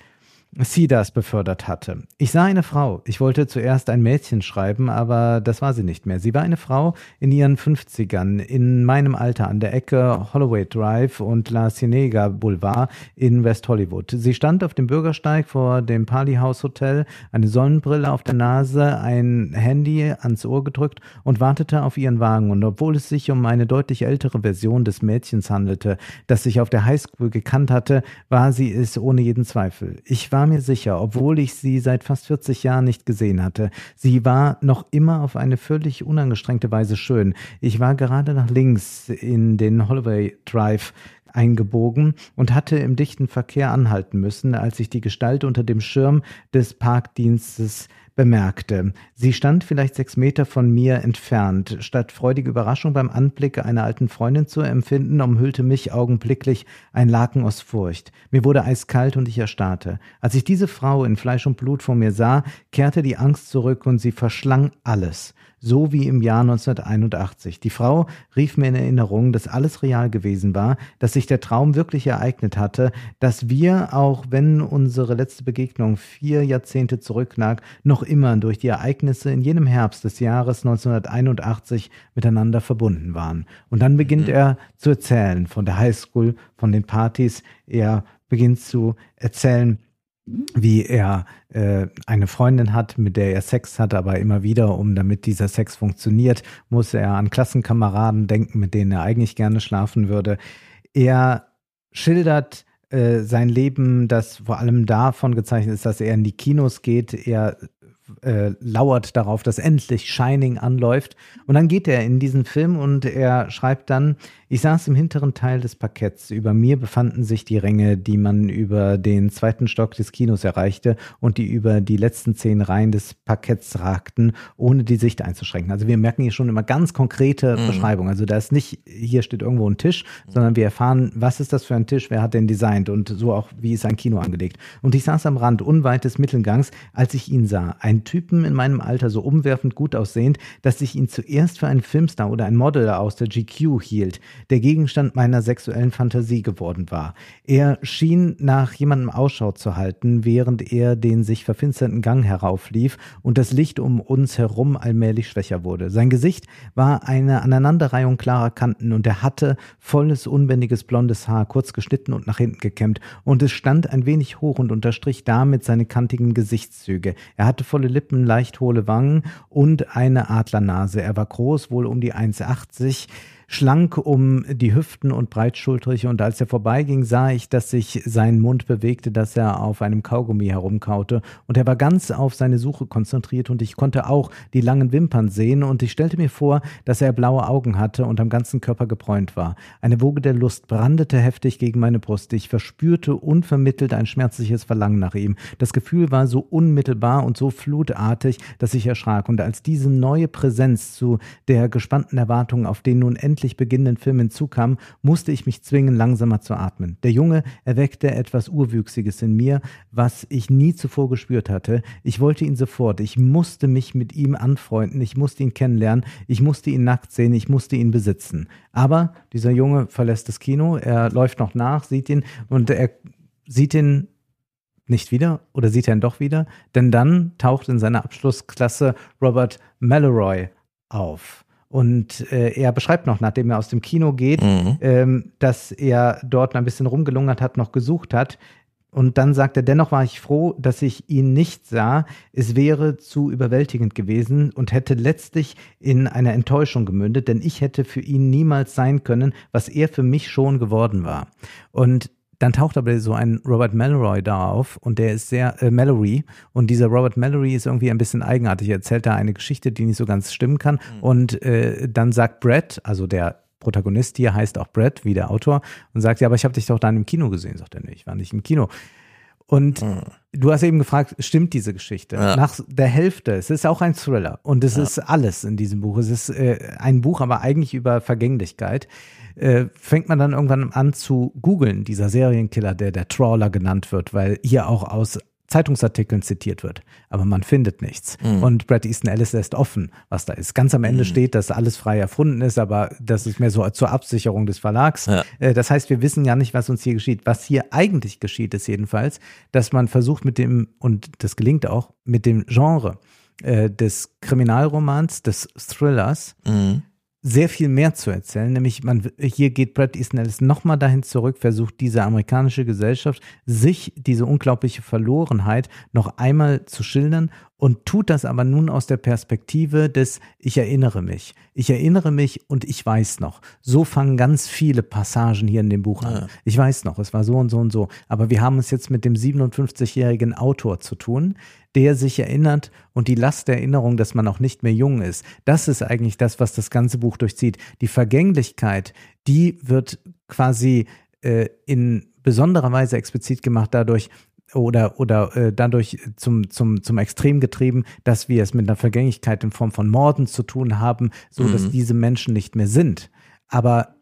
Sidas befördert hatte. Ich sah eine Frau. Ich wollte zuerst ein Mädchen schreiben, aber das war sie nicht mehr. Sie war eine Frau in ihren 50ern, in meinem Alter, an der Ecke Holloway Drive und La Cienega Boulevard in West Hollywood. Sie stand auf dem Bürgersteig vor dem Pali House Hotel, eine Sonnenbrille auf der Nase, ein Handy ans Ohr gedrückt und wartete auf ihren Wagen. Und obwohl es sich um eine deutlich ältere Version des Mädchens handelte, das sich auf der Highschool gekannt hatte, war sie es ohne jeden Zweifel. Ich war war mir sicher, obwohl ich sie seit fast 40 Jahren nicht gesehen hatte. Sie war noch immer auf eine völlig unangestrengte Weise schön. Ich war gerade nach links in den Holloway Drive eingebogen und hatte im dichten Verkehr anhalten müssen, als ich die Gestalt unter dem Schirm des Parkdienstes bemerkte. Sie stand vielleicht sechs Meter von mir entfernt. Statt freudige Überraschung beim Anblick einer alten Freundin zu empfinden, umhüllte mich augenblicklich ein Laken aus Furcht. Mir wurde eiskalt und ich erstarrte. Als ich diese Frau in Fleisch und Blut vor mir sah, kehrte die Angst zurück und sie verschlang alles so wie im Jahr 1981. Die Frau rief mir in Erinnerung, dass alles real gewesen war, dass sich der Traum wirklich ereignet hatte, dass wir, auch wenn unsere letzte Begegnung vier Jahrzehnte zurücklag, noch immer durch die Ereignisse in jenem Herbst des Jahres 1981 miteinander verbunden waren. Und dann beginnt mhm. er zu erzählen von der Highschool, von den Partys. Er beginnt zu erzählen, wie er äh, eine Freundin hat, mit der er Sex hat, aber immer wieder, um damit dieser Sex funktioniert, muss er an Klassenkameraden denken, mit denen er eigentlich gerne schlafen würde. Er schildert äh, sein Leben, das vor allem davon gezeichnet ist, dass er in die Kinos geht. Er äh, lauert darauf, dass endlich Shining anläuft. Und dann geht er in diesen Film und er schreibt dann, ich saß im hinteren Teil des Parketts. Über mir befanden sich die Ränge, die man über den zweiten Stock des Kinos erreichte und die über die letzten zehn Reihen des Parketts ragten, ohne die Sicht einzuschränken. Also wir merken hier schon immer ganz konkrete mhm. Beschreibungen. Also da ist nicht, hier steht irgendwo ein Tisch, sondern wir erfahren, was ist das für ein Tisch, wer hat den designt und so auch, wie ist ein Kino angelegt. Und ich saß am Rand unweit des Mittelgangs, als ich ihn sah. Ein Typen in meinem Alter, so umwerfend gut aussehend, dass ich ihn zuerst für einen Filmstar oder ein Model aus der GQ hielt der Gegenstand meiner sexuellen Fantasie geworden war. Er schien nach jemandem Ausschau zu halten, während er den sich verfinsternden Gang herauflief und das Licht um uns herum allmählich schwächer wurde. Sein Gesicht war eine Aneinanderreihung klarer Kanten und er hatte volles, unbändiges blondes Haar, kurz geschnitten und nach hinten gekämmt und es stand ein wenig hoch und unterstrich damit seine kantigen Gesichtszüge. Er hatte volle Lippen, leicht hohle Wangen und eine Adlernase. Er war groß, wohl um die 1,80 schlank um die Hüften und breitschultrig und als er vorbeiging, sah ich, dass sich sein Mund bewegte, dass er auf einem Kaugummi herumkaute und er war ganz auf seine Suche konzentriert und ich konnte auch die langen Wimpern sehen und ich stellte mir vor, dass er blaue Augen hatte und am ganzen Körper gebräunt war. Eine Woge der Lust brandete heftig gegen meine Brust. Ich verspürte unvermittelt ein schmerzliches Verlangen nach ihm. Das Gefühl war so unmittelbar und so flutartig, dass ich erschrak und als diese neue Präsenz zu der gespannten Erwartung auf den nun endlich endlich beginnenden Film hinzukam, musste ich mich zwingen, langsamer zu atmen. Der Junge erweckte etwas Urwüchsiges in mir, was ich nie zuvor gespürt hatte. Ich wollte ihn sofort. Ich musste mich mit ihm anfreunden. Ich musste ihn kennenlernen. Ich musste ihn nackt sehen. Ich musste ihn besitzen. Aber dieser Junge verlässt das Kino. Er läuft noch nach, sieht ihn und er sieht ihn nicht wieder oder sieht er ihn doch wieder? Denn dann taucht in seiner Abschlussklasse Robert Mallory auf. Und äh, er beschreibt noch, nachdem er aus dem Kino geht, mhm. ähm, dass er dort ein bisschen rumgelungert hat, noch gesucht hat. Und dann sagt er, dennoch war ich froh, dass ich ihn nicht sah. Es wäre zu überwältigend gewesen und hätte letztlich in einer Enttäuschung gemündet, denn ich hätte für ihn niemals sein können, was er für mich schon geworden war. Und dann taucht aber so ein Robert Mallory da auf und der ist sehr, äh, Mallory und dieser Robert Mallory ist irgendwie ein bisschen eigenartig. Er erzählt da eine Geschichte, die nicht so ganz stimmen kann mhm. und äh, dann sagt Brett, also der Protagonist hier heißt auch Brad, wie der Autor, und sagt, ja, aber ich habe dich doch dann im Kino gesehen. Sagt er, nee, ich war nicht im Kino. Und hm. du hast eben gefragt, stimmt diese Geschichte? Ja. Nach der Hälfte, es ist auch ein Thriller und es ja. ist alles in diesem Buch. Es ist äh, ein Buch, aber eigentlich über Vergänglichkeit. Äh, fängt man dann irgendwann an zu googeln, dieser Serienkiller, der der Trawler genannt wird, weil hier auch aus Zeitungsartikeln zitiert wird, aber man findet nichts. Mhm. Und Brad Easton Ellis lässt offen, was da ist. Ganz am Ende mhm. steht, dass alles frei erfunden ist, aber das ist mehr so zur Absicherung des Verlags. Ja. Äh, das heißt, wir wissen ja nicht, was uns hier geschieht. Was hier eigentlich geschieht, ist jedenfalls, dass man versucht mit dem, und das gelingt auch, mit dem Genre äh, des Kriminalromans, des Thrillers, mhm sehr viel mehr zu erzählen, nämlich man hier geht Brad Easton Ellis nochmal dahin zurück, versucht diese amerikanische Gesellschaft, sich diese unglaubliche Verlorenheit noch einmal zu schildern und tut das aber nun aus der Perspektive des Ich erinnere mich. Ich erinnere mich und ich weiß noch. So fangen ganz viele Passagen hier in dem Buch an. Ja. Ich weiß noch, es war so und so und so. Aber wir haben es jetzt mit dem 57-jährigen Autor zu tun, der sich erinnert und die Last der Erinnerung, dass man auch nicht mehr jung ist. Das ist eigentlich das, was das ganze Buch durchzieht. Die Vergänglichkeit, die wird quasi äh, in besonderer Weise explizit gemacht dadurch, oder, oder äh, dadurch zum, zum, zum Extrem getrieben, dass wir es mit einer Vergänglichkeit in Form von Morden zu tun haben, so dass mhm. diese Menschen nicht mehr sind. Aber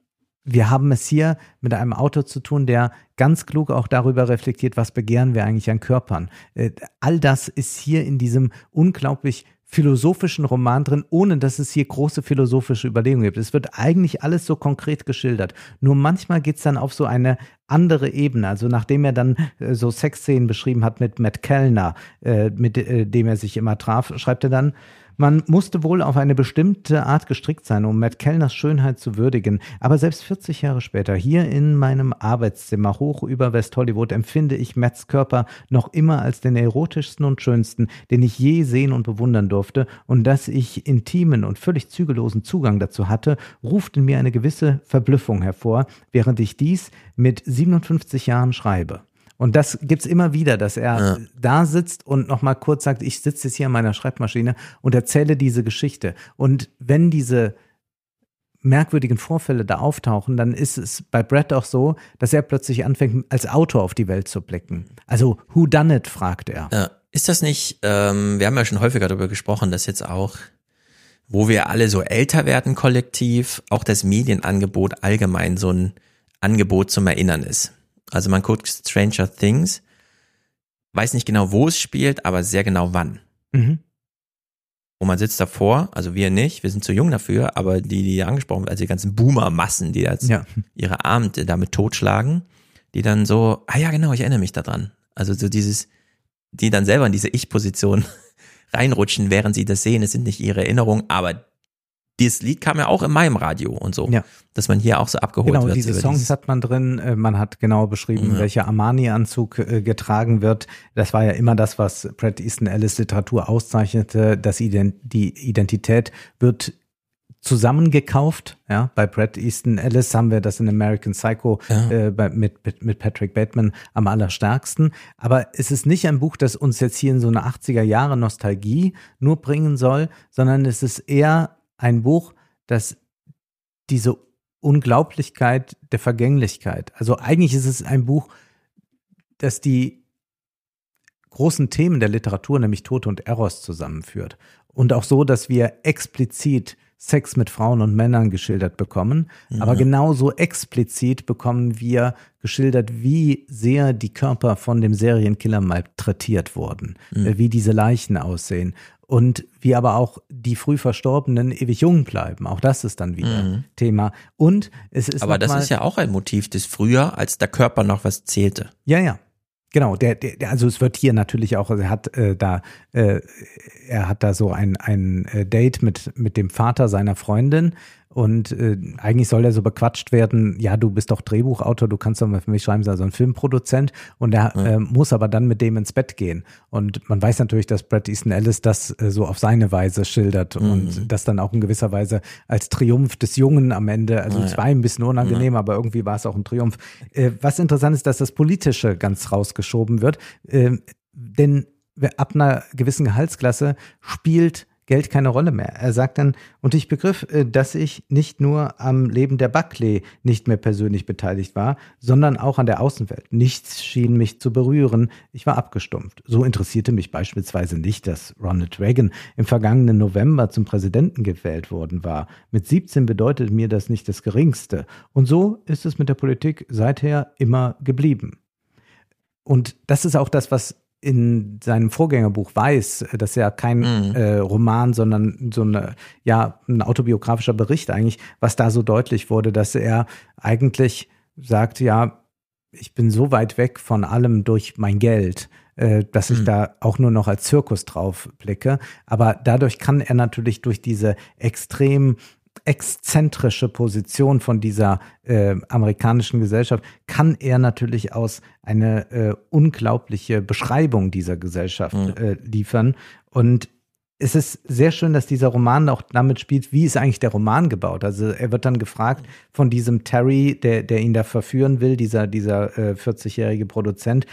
wir haben es hier mit einem Autor zu tun, der ganz klug auch darüber reflektiert, was begehren wir eigentlich an Körpern. Äh, all das ist hier in diesem unglaublich philosophischen Roman drin, ohne dass es hier große philosophische Überlegungen gibt. Es wird eigentlich alles so konkret geschildert. Nur manchmal geht es dann auf so eine andere Ebene. Also nachdem er dann äh, so Sexszenen beschrieben hat mit Matt Kellner, äh, mit dem er sich immer traf, schreibt er dann, man musste wohl auf eine bestimmte Art gestrickt sein, um Matt Kellners Schönheit zu würdigen. Aber selbst 40 Jahre später, hier in meinem Arbeitszimmer hoch über West Hollywood, empfinde ich Matts Körper noch immer als den erotischsten und schönsten, den ich je sehen und bewundern durfte. Und dass ich intimen und völlig zügellosen Zugang dazu hatte, ruft in mir eine gewisse Verblüffung hervor, während ich dies mit 57 Jahren schreibe. Und das gibt's immer wieder, dass er ja. da sitzt und nochmal kurz sagt, ich sitze jetzt hier an meiner Schreibmaschine und erzähle diese Geschichte. Und wenn diese merkwürdigen Vorfälle da auftauchen, dann ist es bei Brett auch so, dass er plötzlich anfängt, als Autor auf die Welt zu blicken. Also, who done it, fragt er. Ja. Ist das nicht, ähm, wir haben ja schon häufiger darüber gesprochen, dass jetzt auch, wo wir alle so älter werden kollektiv, auch das Medienangebot allgemein so ein Angebot zum Erinnern ist. Also man guckt Stranger Things, weiß nicht genau, wo es spielt, aber sehr genau wann. Mhm. Und man sitzt davor, also wir nicht, wir sind zu jung dafür, aber die, die angesprochen werden, also die ganzen Boomer-Massen, die jetzt ja. ihre Abende damit totschlagen, die dann so, ah ja, genau, ich erinnere mich daran. Also so dieses, die dann selber in diese Ich-Position (laughs) reinrutschen, während sie das sehen. Es sind nicht ihre Erinnerungen, aber dieses Lied kam ja auch in meinem Radio und so, ja. dass man hier auch so abgeholt genau, wird. Genau, diese Songs hat man drin. Äh, man hat genau beschrieben, ja. welcher Armani-Anzug äh, getragen wird. Das war ja immer das, was Brad Easton Ellis Literatur auszeichnete. Dass die Identität wird zusammengekauft. Ja, bei Brad Easton Ellis haben wir das in American Psycho ja. äh, bei, mit, mit, mit Patrick Bateman am allerstärksten. Aber es ist nicht ein Buch, das uns jetzt hier in so eine 80er Jahre Nostalgie nur bringen soll, sondern es ist eher ein Buch, das diese Unglaublichkeit der Vergänglichkeit, also eigentlich ist es ein Buch, das die großen Themen der Literatur, nämlich Tod und Eros, zusammenführt. Und auch so, dass wir explizit Sex mit Frauen und Männern geschildert bekommen. Ja. Aber genauso explizit bekommen wir geschildert, wie sehr die Körper von dem Serienkiller malträtiert wurden, mhm. wie diese Leichen aussehen und wie aber auch die früh Verstorbenen ewig jung bleiben. Auch das ist dann wieder mhm. Thema. Und es ist. Aber das ist ja auch ein Motiv des früher, als der Körper noch was zählte. Ja, ja. Genau, der, der, also es wird hier natürlich auch, er hat äh, da, äh, er hat da so ein, ein äh, Date mit, mit dem Vater seiner Freundin und äh, eigentlich soll er so bequatscht werden, ja, du bist doch Drehbuchautor, du kannst doch mal für mich schreiben, also ein Filmproduzent. Und er ja. äh, muss aber dann mit dem ins Bett gehen. Und man weiß natürlich, dass Brad Easton Ellis das äh, so auf seine Weise schildert mhm. und das dann auch in gewisser Weise als Triumph des Jungen am Ende, also es war ein bisschen unangenehm, ja. aber irgendwie war es auch ein Triumph. Äh, was interessant ist, dass das Politische ganz rausgeschoben wird. Äh, denn ab einer gewissen Gehaltsklasse spielt Geld keine Rolle mehr. Er sagt dann, und ich begriff, äh, dass ich nicht nur am Leben der Buckley nicht mehr persönlich beteiligt war, sondern auch an der Außenwelt. Nichts schien mich zu berühren. Ich war abgestumpft. So interessierte mich beispielsweise nicht, dass Ronald Reagan im vergangenen November zum Präsidenten gewählt worden war. Mit 17 bedeutet mir das nicht das Geringste. Und so ist es mit der Politik seither immer geblieben. Und das ist auch das, was in seinem Vorgängerbuch weiß, das ist ja kein mhm. äh, Roman, sondern so eine, ja, ein autobiografischer Bericht eigentlich, was da so deutlich wurde, dass er eigentlich sagt, ja, ich bin so weit weg von allem durch mein Geld, äh, dass ich mhm. da auch nur noch als Zirkus drauf blicke. Aber dadurch kann er natürlich durch diese extrem exzentrische Position von dieser äh, amerikanischen Gesellschaft kann er natürlich aus eine äh, unglaubliche Beschreibung dieser Gesellschaft mhm. äh, liefern. Und es ist sehr schön, dass dieser Roman auch damit spielt, wie ist eigentlich der Roman gebaut. Also er wird dann gefragt von diesem Terry, der, der ihn da verführen will, dieser, dieser äh, 40-jährige Produzent,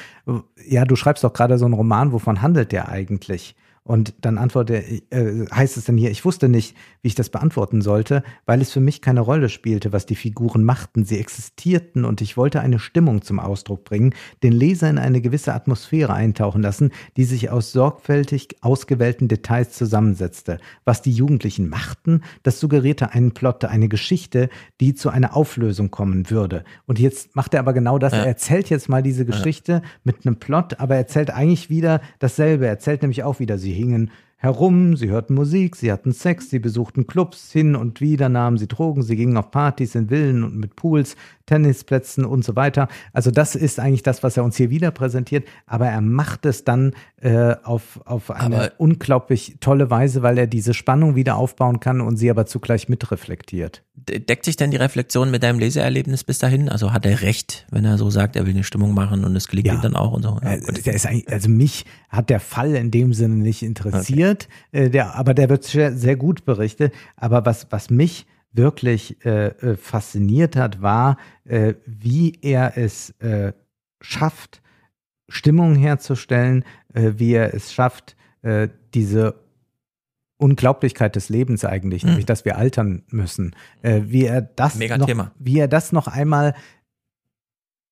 ja, du schreibst doch gerade so einen Roman, wovon handelt der eigentlich? Und dann antworte, äh, heißt es dann hier, ich wusste nicht, wie ich das beantworten sollte, weil es für mich keine Rolle spielte, was die Figuren machten. Sie existierten und ich wollte eine Stimmung zum Ausdruck bringen, den Leser in eine gewisse Atmosphäre eintauchen lassen, die sich aus sorgfältig ausgewählten Details zusammensetzte. Was die Jugendlichen machten, das suggerierte einen Plot, eine Geschichte, die zu einer Auflösung kommen würde. Und jetzt macht er aber genau das. Ja. Er erzählt jetzt mal diese Geschichte ja. mit einem Plot, aber er erzählt eigentlich wieder dasselbe. Er erzählt nämlich auch wieder, sie hingen herum, sie hörten Musik, sie hatten Sex, sie besuchten Clubs, hin und wieder nahmen sie Drogen, sie gingen auf Partys in Villen und mit Pools, Tennisplätzen und so weiter. Also das ist eigentlich das, was er uns hier wieder präsentiert, aber er macht es dann äh, auf, auf eine aber unglaublich tolle Weise, weil er diese Spannung wieder aufbauen kann und sie aber zugleich mitreflektiert. Deckt sich denn die Reflexion mit deinem Leseerlebnis bis dahin? Also hat er recht, wenn er so sagt, er will eine Stimmung machen und es gelingt ja. ihm dann auch und so? Ja, ist also mich hat der Fall in dem Sinne nicht interessiert, okay. äh, der, aber der wird sehr, sehr gut berichtet. Aber was, was mich wirklich äh, äh, fasziniert hat, war, äh, wie er es äh, schafft, Stimmung herzustellen, äh, wie er es schafft, äh, diese Unglaublichkeit des Lebens eigentlich, mhm. nämlich dass wir altern müssen, wie er das Mega noch, Thema. wie er das noch einmal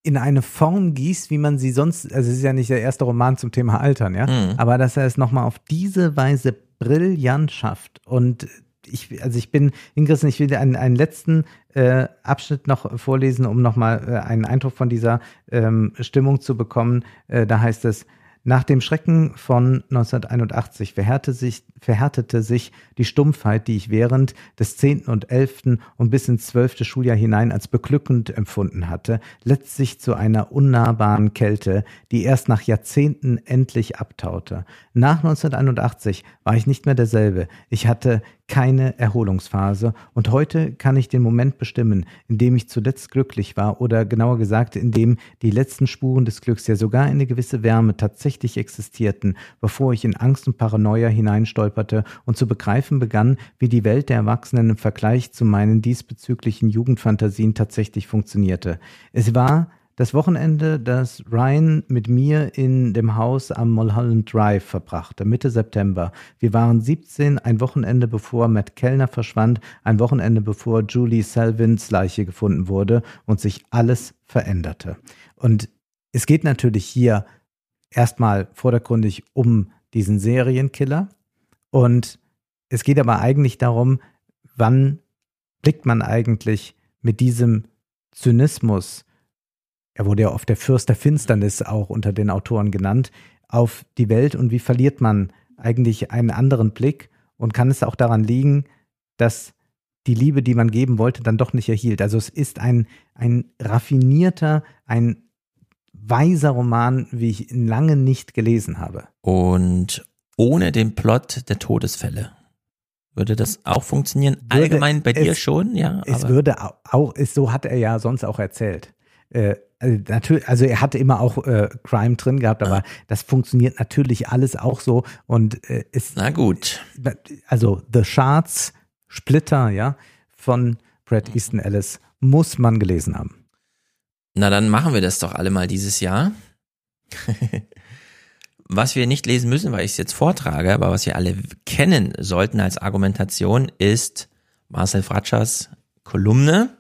in eine Form gießt, wie man sie sonst, also es ist ja nicht der erste Roman zum Thema Altern, ja, mhm. aber dass er es nochmal auf diese Weise brillant schafft und ich, also ich bin hingerissen, ich will einen, einen letzten äh, Abschnitt noch vorlesen, um nochmal äh, einen Eindruck von dieser ähm, Stimmung zu bekommen. Äh, da heißt es, nach dem Schrecken von 1981 verhärtete sich, verhärtete sich die Stumpfheit, die ich während des 10. und 11. und bis ins 12. Schuljahr hinein als beglückend empfunden hatte, letztlich zu einer unnahbaren Kälte, die erst nach Jahrzehnten endlich abtaute. Nach 1981 war ich nicht mehr derselbe. Ich hatte keine Erholungsphase und heute kann ich den Moment bestimmen, in dem ich zuletzt glücklich war oder genauer gesagt, in dem die letzten Spuren des Glücks ja sogar eine gewisse Wärme tatsächlich existierten, bevor ich in Angst und Paranoia hineinstolperte und zu begreifen begann, wie die Welt der Erwachsenen im Vergleich zu meinen diesbezüglichen Jugendfantasien tatsächlich funktionierte. Es war das Wochenende, das Ryan mit mir in dem Haus am Mulholland Drive verbrachte, Mitte September. Wir waren 17, ein Wochenende bevor Matt Kellner verschwand, ein Wochenende bevor Julie Selvins Leiche gefunden wurde und sich alles veränderte. Und es geht natürlich hier erstmal vordergründig um diesen Serienkiller und es geht aber eigentlich darum, wann blickt man eigentlich mit diesem Zynismus, er wurde ja oft der Fürst der Finsternis auch unter den Autoren genannt, auf die Welt und wie verliert man eigentlich einen anderen Blick und kann es auch daran liegen, dass die Liebe, die man geben wollte, dann doch nicht erhielt. Also es ist ein, ein raffinierter, ein weiser Roman, wie ich ihn lange nicht gelesen habe. Und ohne den Plot der Todesfälle. Würde das auch funktionieren? Würde Allgemein bei dir schon, ja. Es würde auch, so hat er ja sonst auch erzählt. Äh, also natürlich, also er hatte immer auch äh, Crime drin gehabt, aber ja. das funktioniert natürlich alles auch so und äh, ist. Na gut. Also The Shards, Splitter, ja, von Brad mhm. Easton Ellis muss man gelesen haben. Na dann machen wir das doch alle mal dieses Jahr. (laughs) Was wir nicht lesen müssen, weil ich es jetzt vortrage, aber was wir alle kennen sollten als Argumentation, ist Marcel Fratschers Kolumne.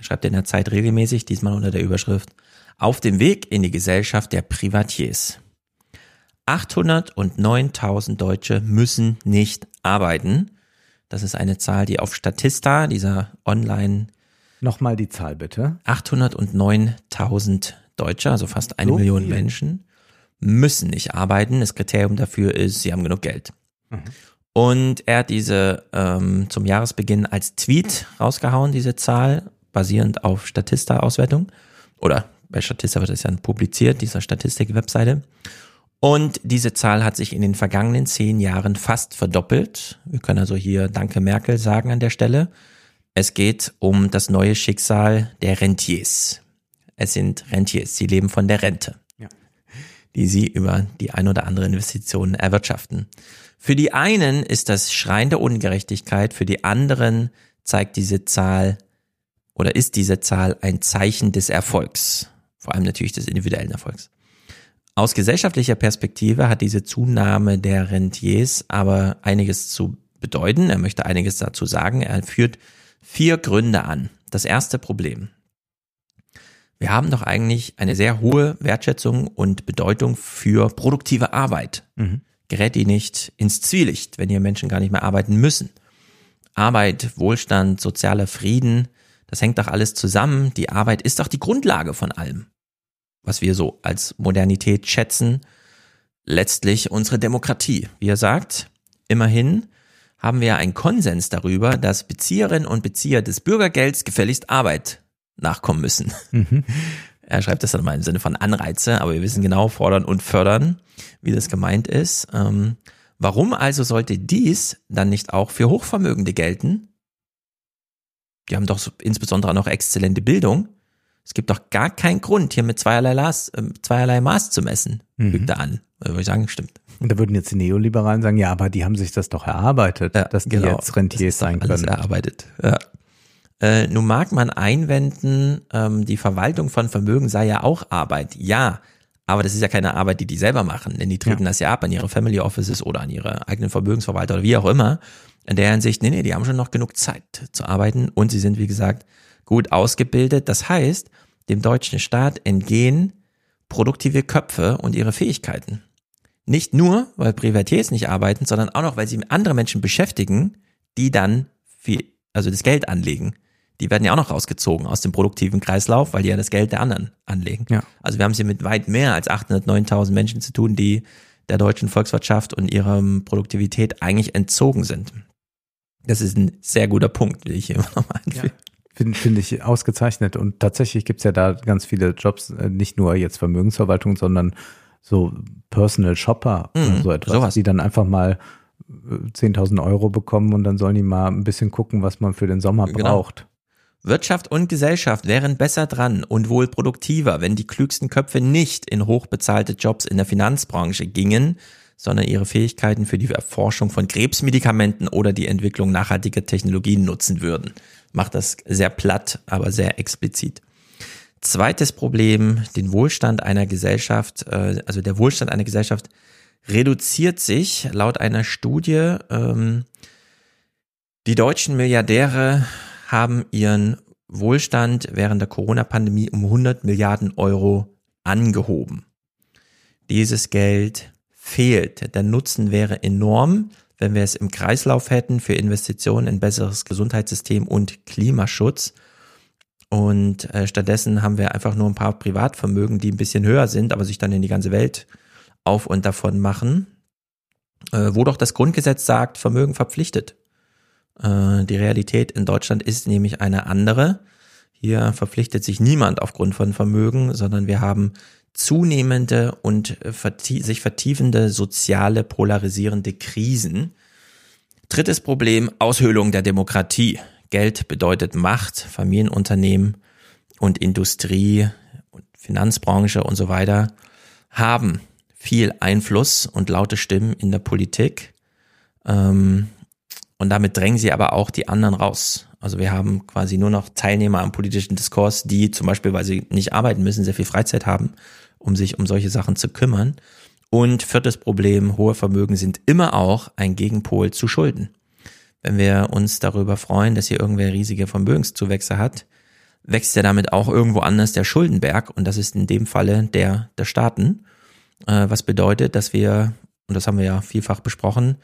Er schreibt in der Zeit regelmäßig, diesmal unter der Überschrift Auf dem Weg in die Gesellschaft der Privatiers. 809.000 Deutsche müssen nicht arbeiten. Das ist eine Zahl, die auf Statista, dieser Online- Nochmal die Zahl bitte. 809.000 Deutsche, also fast eine so Million viel. Menschen, müssen nicht arbeiten. Das Kriterium dafür ist, sie haben genug Geld. Mhm. Und er hat diese ähm, zum Jahresbeginn als Tweet rausgehauen, diese Zahl, basierend auf Statista-Auswertung. Oder bei Statista wird das ja publiziert, dieser Statistik-Webseite. Und diese Zahl hat sich in den vergangenen zehn Jahren fast verdoppelt. Wir können also hier Danke Merkel sagen an der Stelle. Es geht um das neue Schicksal der Rentiers. Es sind Rentiers, sie leben von der Rente, ja. die sie über die ein oder andere Investition erwirtschaften. Für die einen ist das schreiende Ungerechtigkeit, für die anderen zeigt diese Zahl oder ist diese Zahl ein Zeichen des Erfolgs, vor allem natürlich des individuellen Erfolgs. Aus gesellschaftlicher Perspektive hat diese Zunahme der Rentiers aber einiges zu bedeuten. Er möchte einiges dazu sagen. Er führt vier Gründe an. Das erste Problem. Wir haben doch eigentlich eine sehr hohe Wertschätzung und Bedeutung für produktive Arbeit. Mhm gerät die nicht ins Zwielicht, wenn hier Menschen gar nicht mehr arbeiten müssen. Arbeit, Wohlstand, sozialer Frieden, das hängt doch alles zusammen. Die Arbeit ist doch die Grundlage von allem, was wir so als Modernität schätzen. Letztlich unsere Demokratie. Wie er sagt, immerhin haben wir einen Konsens darüber, dass Bezieherinnen und Bezieher des Bürgergelds gefälligst Arbeit nachkommen müssen. Mhm. (laughs) Er schreibt das dann mal im Sinne von Anreize, aber wir wissen genau, fordern und fördern, wie das gemeint ist. Ähm, warum also sollte dies dann nicht auch für Hochvermögende gelten? Die haben doch so, insbesondere auch noch exzellente Bildung. Es gibt doch gar keinen Grund, hier mit zweierlei, Las, äh, zweierlei Maß zu messen, mhm. fügt er an. Da würde ich sagen, stimmt. Und da würden jetzt die Neoliberalen sagen, ja, aber die haben sich das doch erarbeitet, ja, dass die genau. jetzt Rentiers sein können. Alles erarbeitet. Ja. Äh, nun mag man einwenden, ähm, die Verwaltung von Vermögen sei ja auch Arbeit. Ja, aber das ist ja keine Arbeit, die die selber machen, denn die treten ja. das ja ab an ihre Family Offices oder an ihre eigenen Vermögensverwalter oder wie auch immer. In der Hinsicht, nee, nee, die haben schon noch genug Zeit zu arbeiten und sie sind, wie gesagt, gut ausgebildet. Das heißt, dem deutschen Staat entgehen produktive Köpfe und ihre Fähigkeiten. Nicht nur, weil Privatiers nicht arbeiten, sondern auch noch, weil sie andere Menschen beschäftigen, die dann viel, also das Geld anlegen die werden ja auch noch rausgezogen aus dem produktiven Kreislauf, weil die ja das Geld der anderen anlegen. Ja. Also wir haben es hier mit weit mehr als 809.000 Menschen zu tun, die der deutschen Volkswirtschaft und ihrer Produktivität eigentlich entzogen sind. Das ist ein sehr guter Punkt, will ich hier immer nochmal anfügen. Ja. Finde find ich ausgezeichnet. Und tatsächlich gibt's ja da ganz viele Jobs, äh, nicht nur jetzt Vermögensverwaltung, sondern so Personal Shopper mhm, oder so etwas, sowas. die dann einfach mal 10.000 äh, Euro bekommen und dann sollen die mal ein bisschen gucken, was man für den Sommer genau. braucht. Wirtschaft und Gesellschaft wären besser dran und wohl produktiver, wenn die klügsten Köpfe nicht in hochbezahlte Jobs in der Finanzbranche gingen, sondern ihre Fähigkeiten für die Erforschung von Krebsmedikamenten oder die Entwicklung nachhaltiger Technologien nutzen würden. Macht das sehr platt, aber sehr explizit. Zweites Problem, den Wohlstand einer Gesellschaft, äh, also der Wohlstand einer Gesellschaft reduziert sich laut einer Studie, ähm, die deutschen Milliardäre haben ihren Wohlstand während der Corona-Pandemie um 100 Milliarden Euro angehoben. Dieses Geld fehlt. Der Nutzen wäre enorm, wenn wir es im Kreislauf hätten für Investitionen in besseres Gesundheitssystem und Klimaschutz. Und äh, stattdessen haben wir einfach nur ein paar Privatvermögen, die ein bisschen höher sind, aber sich dann in die ganze Welt auf und davon machen. Äh, wo doch das Grundgesetz sagt, Vermögen verpflichtet. Äh, die Realität in Deutschland ist nämlich eine andere. Hier verpflichtet sich niemand aufgrund von Vermögen, sondern wir haben zunehmende und vertie sich vertiefende soziale polarisierende Krisen. Drittes Problem, Aushöhlung der Demokratie. Geld bedeutet Macht, Familienunternehmen und Industrie und Finanzbranche und so weiter haben viel Einfluss und laute Stimmen in der Politik. Ähm, und damit drängen sie aber auch die anderen raus. Also wir haben quasi nur noch Teilnehmer am politischen Diskurs, die zum Beispiel, weil sie nicht arbeiten müssen, sehr viel Freizeit haben, um sich um solche Sachen zu kümmern. Und viertes Problem, hohe Vermögen sind immer auch ein Gegenpol zu Schulden. Wenn wir uns darüber freuen, dass hier irgendwer riesige Vermögenszuwächse hat, wächst ja damit auch irgendwo anders der Schuldenberg und das ist in dem Falle der der Staaten, äh, was bedeutet, dass wir, und das haben wir ja vielfach besprochen,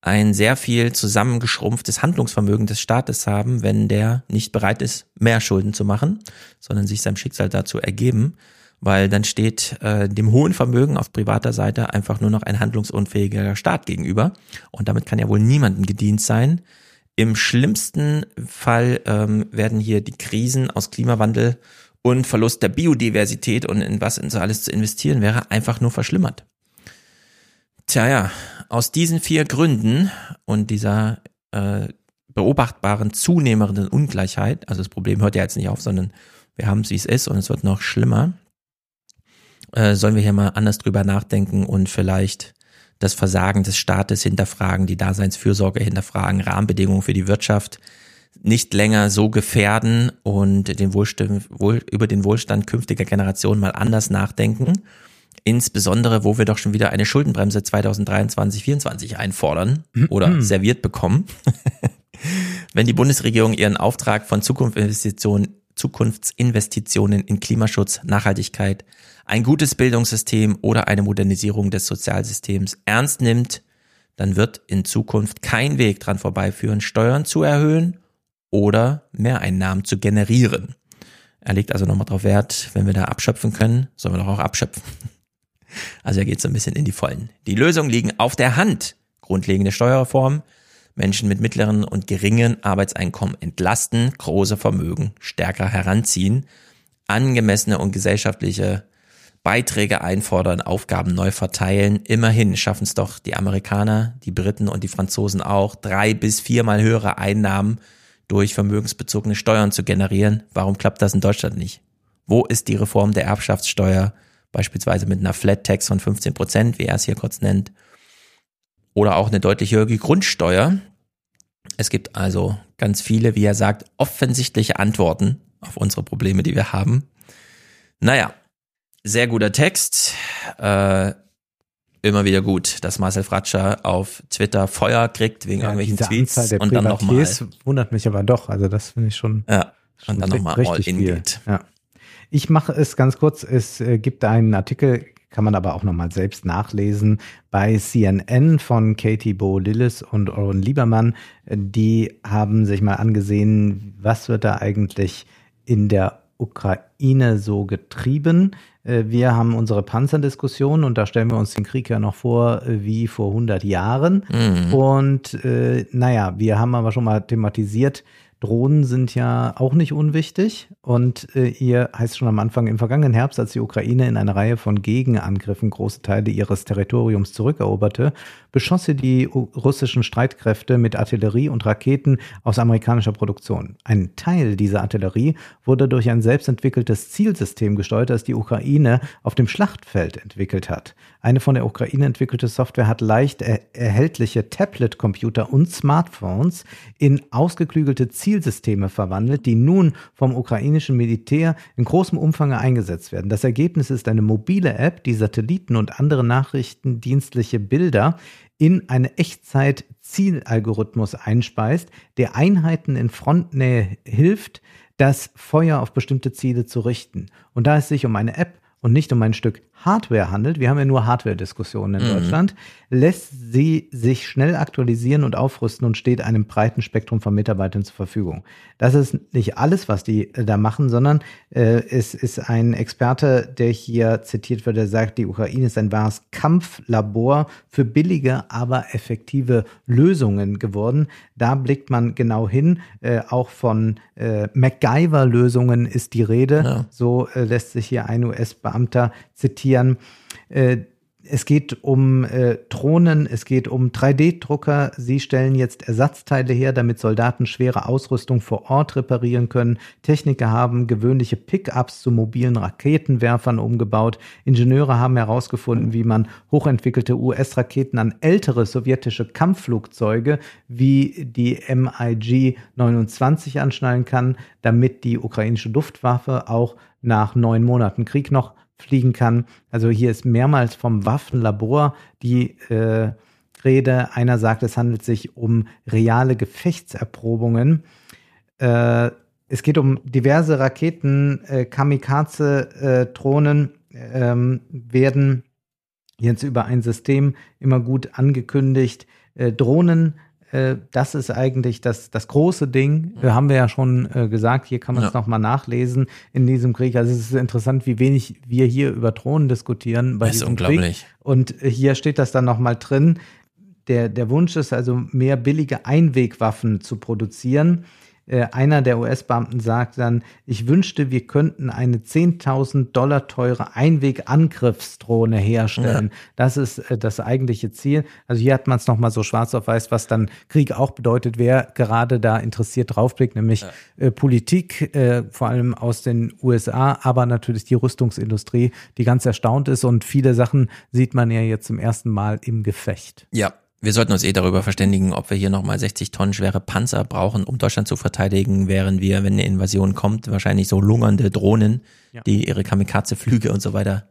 ein sehr viel zusammengeschrumpftes Handlungsvermögen des Staates haben, wenn der nicht bereit ist, mehr Schulden zu machen, sondern sich seinem Schicksal dazu ergeben, weil dann steht äh, dem hohen Vermögen auf privater Seite einfach nur noch ein handlungsunfähiger Staat gegenüber. Und damit kann ja wohl niemandem gedient sein. Im schlimmsten Fall ähm, werden hier die Krisen aus Klimawandel und Verlust der Biodiversität und in was in so alles zu investieren wäre, einfach nur verschlimmert. Tja, ja, aus diesen vier Gründen und dieser äh, beobachtbaren zunehmenden Ungleichheit, also das Problem hört ja jetzt nicht auf, sondern wir haben es, wie es ist und es wird noch schlimmer, äh, sollen wir hier mal anders drüber nachdenken und vielleicht das Versagen des Staates hinterfragen, die Daseinsfürsorge hinterfragen, Rahmenbedingungen für die Wirtschaft nicht länger so gefährden und den Wohlstand, wohl, über den Wohlstand künftiger Generationen mal anders nachdenken Insbesondere, wo wir doch schon wieder eine Schuldenbremse 2023, 2024 einfordern oder mhm. serviert bekommen. (laughs) Wenn die Bundesregierung ihren Auftrag von Zukunftsinvestitionen, Zukunftsinvestitionen in Klimaschutz, Nachhaltigkeit, ein gutes Bildungssystem oder eine Modernisierung des Sozialsystems ernst nimmt, dann wird in Zukunft kein Weg dran vorbeiführen, Steuern zu erhöhen oder Mehreinnahmen zu generieren. Er legt also nochmal darauf Wert, wenn wir da abschöpfen können, sollen wir doch auch abschöpfen. Also er geht so ein bisschen in die Vollen. Die Lösungen liegen auf der Hand. Grundlegende Steuerreform, Menschen mit mittleren und geringen Arbeitseinkommen entlasten, große Vermögen stärker heranziehen, angemessene und gesellschaftliche Beiträge einfordern, Aufgaben neu verteilen. Immerhin schaffen es doch die Amerikaner, die Briten und die Franzosen auch, drei bis viermal höhere Einnahmen durch vermögensbezogene Steuern zu generieren. Warum klappt das in Deutschland nicht? Wo ist die Reform der Erbschaftssteuer? beispielsweise mit einer Flat Tax von 15 Prozent, wie er es hier kurz nennt, oder auch eine deutlich höhere Grundsteuer. Es gibt also ganz viele, wie er sagt, offensichtliche Antworten auf unsere Probleme, die wir haben. Naja, sehr guter Text. Äh, immer wieder gut, dass Marcel Fratscher auf Twitter Feuer kriegt wegen ja, irgendwelchen Tweets und dann nochmal. wundert mich aber doch. Also das finde ich schon. Ja, und dann nochmal all in viel. geht. Ja. Ich mache es ganz kurz. Es äh, gibt einen Artikel, kann man aber auch nochmal selbst nachlesen, bei CNN von Katie Bo Lillis und Oren Liebermann. Die haben sich mal angesehen, was wird da eigentlich in der Ukraine so getrieben. Äh, wir haben unsere Panzerdiskussion und da stellen wir uns den Krieg ja noch vor äh, wie vor 100 Jahren. Mhm. Und äh, naja, wir haben aber schon mal thematisiert, Drohnen sind ja auch nicht unwichtig. Und äh, ihr heißt schon am Anfang, im vergangenen Herbst, als die Ukraine in einer Reihe von Gegenangriffen große Teile ihres Territoriums zurückeroberte, beschoss sie die russischen Streitkräfte mit Artillerie und Raketen aus amerikanischer Produktion. Ein Teil dieser Artillerie wurde durch ein selbstentwickeltes Zielsystem gesteuert, das die Ukraine auf dem Schlachtfeld entwickelt hat. Eine von der Ukraine entwickelte Software hat leicht er erhältliche Tablet-Computer und Smartphones in ausgeklügelte Zielsysteme verwandelt, die nun vom ukrainischen Militär in großem Umfang eingesetzt werden. Das Ergebnis ist eine mobile App, die Satelliten und andere nachrichtendienstliche Bilder in eine Echtzeit-Zielalgorithmus einspeist, der Einheiten in Frontnähe hilft, das Feuer auf bestimmte Ziele zu richten. Und da es sich um eine App und nicht um ein Stück Hardware handelt, wir haben ja nur Hardware-Diskussionen in mhm. Deutschland, lässt sie sich schnell aktualisieren und aufrüsten und steht einem breiten Spektrum von Mitarbeitern zur Verfügung. Das ist nicht alles, was die äh, da machen, sondern äh, es ist ein Experte, der hier zitiert wird, der sagt, die Ukraine ist ein wahres Kampflabor für billige, aber effektive Lösungen geworden. Da blickt man genau hin. Äh, auch von äh, MacGyver-Lösungen ist die Rede. Ja. So äh, lässt sich hier ein US-Beamter zitieren. Äh, es geht um äh, Drohnen, es geht um 3D-Drucker. Sie stellen jetzt Ersatzteile her, damit Soldaten schwere Ausrüstung vor Ort reparieren können. Techniker haben gewöhnliche Pickups zu mobilen Raketenwerfern umgebaut. Ingenieure haben herausgefunden, wie man hochentwickelte US-Raketen an ältere sowjetische Kampfflugzeuge wie die MiG-29 anschnallen kann, damit die ukrainische Luftwaffe auch nach neun Monaten Krieg noch fliegen kann. Also hier ist mehrmals vom Waffenlabor die äh, Rede. Einer sagt, es handelt sich um reale Gefechtserprobungen. Äh, es geht um diverse Raketen, äh, Kamikaze-Drohnen ähm, werden jetzt über ein System immer gut angekündigt. Äh, Drohnen, äh, das ist eigentlich das, das große Ding. Äh, haben wir ja schon äh, gesagt. Hier kann man es ja. nochmal nachlesen in diesem Krieg. Also es ist interessant, wie wenig wir hier über Drohnen diskutieren bei das diesem ist unglaublich. Krieg. Und hier steht das dann nochmal drin. Der, der Wunsch ist also, mehr billige Einwegwaffen zu produzieren. Äh, einer der US-Beamten sagt dann, ich wünschte, wir könnten eine 10.000 Dollar teure Einweg-Angriffsdrohne herstellen. Ja. Das ist äh, das eigentliche Ziel. Also hier hat man es nochmal so schwarz auf weiß, was dann Krieg auch bedeutet, wer gerade da interessiert draufblickt, nämlich ja. äh, Politik, vor allem aus den USA, aber natürlich die Rüstungsindustrie, die ganz erstaunt ist und viele Sachen sieht man ja jetzt zum ersten Mal im Gefecht. Ja, wir sollten uns eh darüber verständigen, ob wir hier nochmal 60 Tonnen schwere Panzer brauchen, um Deutschland zu verteidigen, während wir, wenn eine Invasion kommt, wahrscheinlich so lungernde Drohnen, ja. die ihre Kamikaze-Flüge und so weiter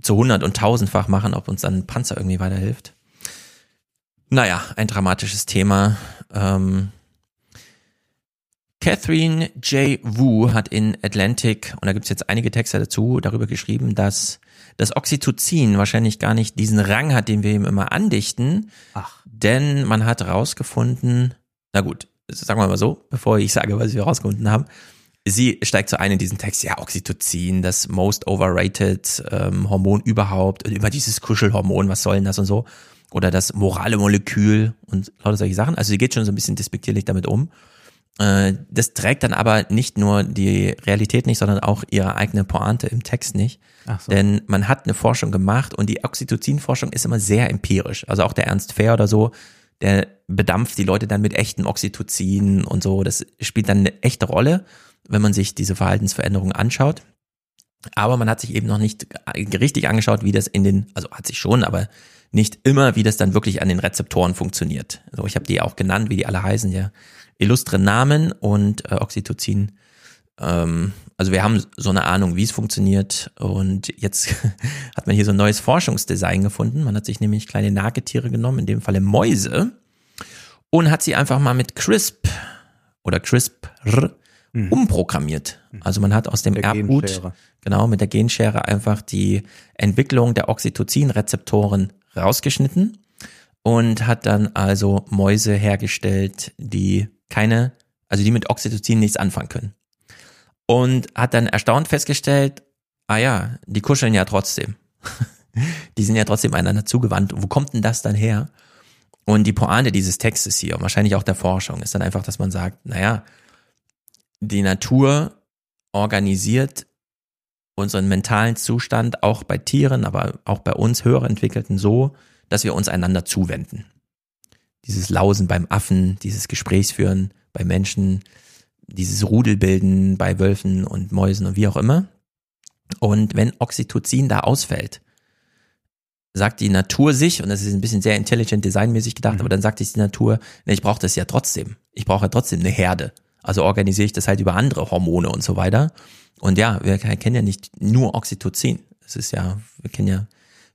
zu hundert- und tausendfach machen, ob uns dann ein Panzer irgendwie weiterhilft. Naja, ein dramatisches Thema. Ähm, Catherine J. Wu hat in Atlantic, und da gibt's jetzt einige Texte dazu, darüber geschrieben, dass das Oxytocin wahrscheinlich gar nicht diesen Rang hat, den wir ihm immer andichten. Ach. Denn man hat herausgefunden, na gut, sagen wir mal so, bevor ich sage, was wir herausgefunden haben, sie steigt so ein in diesen Text, ja, Oxytocin, das most overrated ähm, Hormon überhaupt, und immer dieses Kuschelhormon, was soll denn das und so, oder das morale Molekül und lauter solche Sachen. Also sie geht schon so ein bisschen despektierlich damit um. Äh, das trägt dann aber nicht nur die Realität nicht, sondern auch ihre eigene Pointe im Text nicht. So. Denn man hat eine Forschung gemacht und die Oxytocin-Forschung ist immer sehr empirisch. Also auch der Ernst Fair oder so, der bedampft die Leute dann mit echtem Oxytocin und so. Das spielt dann eine echte Rolle, wenn man sich diese Verhaltensveränderungen anschaut. Aber man hat sich eben noch nicht richtig angeschaut, wie das in den, also hat sich schon, aber nicht immer, wie das dann wirklich an den Rezeptoren funktioniert. So, also ich habe die auch genannt, wie die alle heißen, ja illustre Namen und äh, Oxytocin. Ähm, also wir haben so eine Ahnung, wie es funktioniert. Und jetzt (laughs) hat man hier so ein neues Forschungsdesign gefunden. Man hat sich nämlich kleine Nagetiere genommen, in dem Falle Mäuse, und hat sie einfach mal mit CRISP oder CRISPR mhm. umprogrammiert. Also man hat aus dem Erbgut, genau, mit der Genschere einfach die Entwicklung der Oxytocin-Rezeptoren rausgeschnitten und hat dann also Mäuse hergestellt, die keine, also die mit Oxytocin nichts anfangen können. Und hat dann erstaunt festgestellt, ah ja, die kuscheln ja trotzdem. (laughs) die sind ja trotzdem einander zugewandt. Wo kommt denn das dann her? Und die Pointe dieses Textes hier, wahrscheinlich auch der Forschung, ist dann einfach, dass man sagt, naja, die Natur organisiert unseren mentalen Zustand auch bei Tieren, aber auch bei uns höher entwickelten so, dass wir uns einander zuwenden dieses Lausen beim Affen, dieses Gesprächsführen bei Menschen, dieses Rudelbilden bei Wölfen und Mäusen und wie auch immer. Und wenn Oxytocin da ausfällt, sagt die Natur sich, und das ist ein bisschen sehr intelligent designmäßig gedacht, mhm. aber dann sagt sich die Natur, ne, ich brauche das ja trotzdem. Ich brauche ja trotzdem eine Herde. Also organisiere ich das halt über andere Hormone und so weiter. Und ja, wir kennen ja nicht nur Oxytocin. Es ist ja, wir kennen ja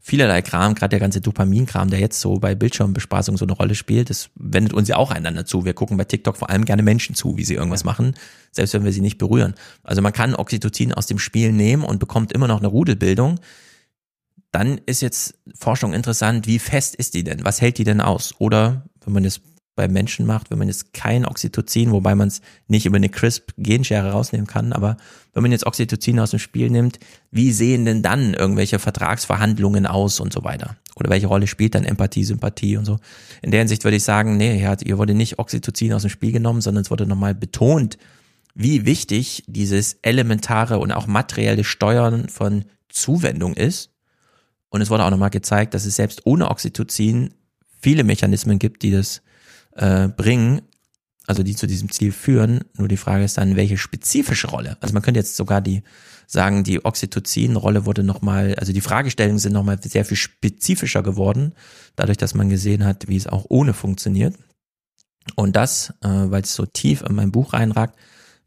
vielerlei Kram, gerade der ganze Dopaminkram, der jetzt so bei Bildschirmbespaßung so eine Rolle spielt, das wendet uns ja auch einander zu. Wir gucken bei TikTok vor allem gerne Menschen zu, wie sie irgendwas machen, selbst wenn wir sie nicht berühren. Also man kann Oxytocin aus dem Spiel nehmen und bekommt immer noch eine Rudelbildung. Dann ist jetzt Forschung interessant, wie fest ist die denn? Was hält die denn aus? Oder wenn man das bei Menschen macht, wenn man jetzt kein Oxytocin, wobei man es nicht über eine CRISP-Genschere rausnehmen kann, aber wenn man jetzt Oxytocin aus dem Spiel nimmt, wie sehen denn dann irgendwelche Vertragsverhandlungen aus und so weiter? Oder welche Rolle spielt dann Empathie, Sympathie und so? In der Hinsicht würde ich sagen, nee, hier wurde nicht Oxytocin aus dem Spiel genommen, sondern es wurde nochmal betont, wie wichtig dieses elementare und auch materielle Steuern von Zuwendung ist. Und es wurde auch nochmal gezeigt, dass es selbst ohne Oxytocin viele Mechanismen gibt, die das äh, bringen, also die zu diesem Ziel führen. Nur die Frage ist dann, welche spezifische Rolle? Also man könnte jetzt sogar die sagen, die Oxytocin-Rolle wurde nochmal, also die Fragestellungen sind nochmal sehr viel spezifischer geworden, dadurch, dass man gesehen hat, wie es auch ohne funktioniert. Und das, äh, weil es so tief in mein Buch reinragt,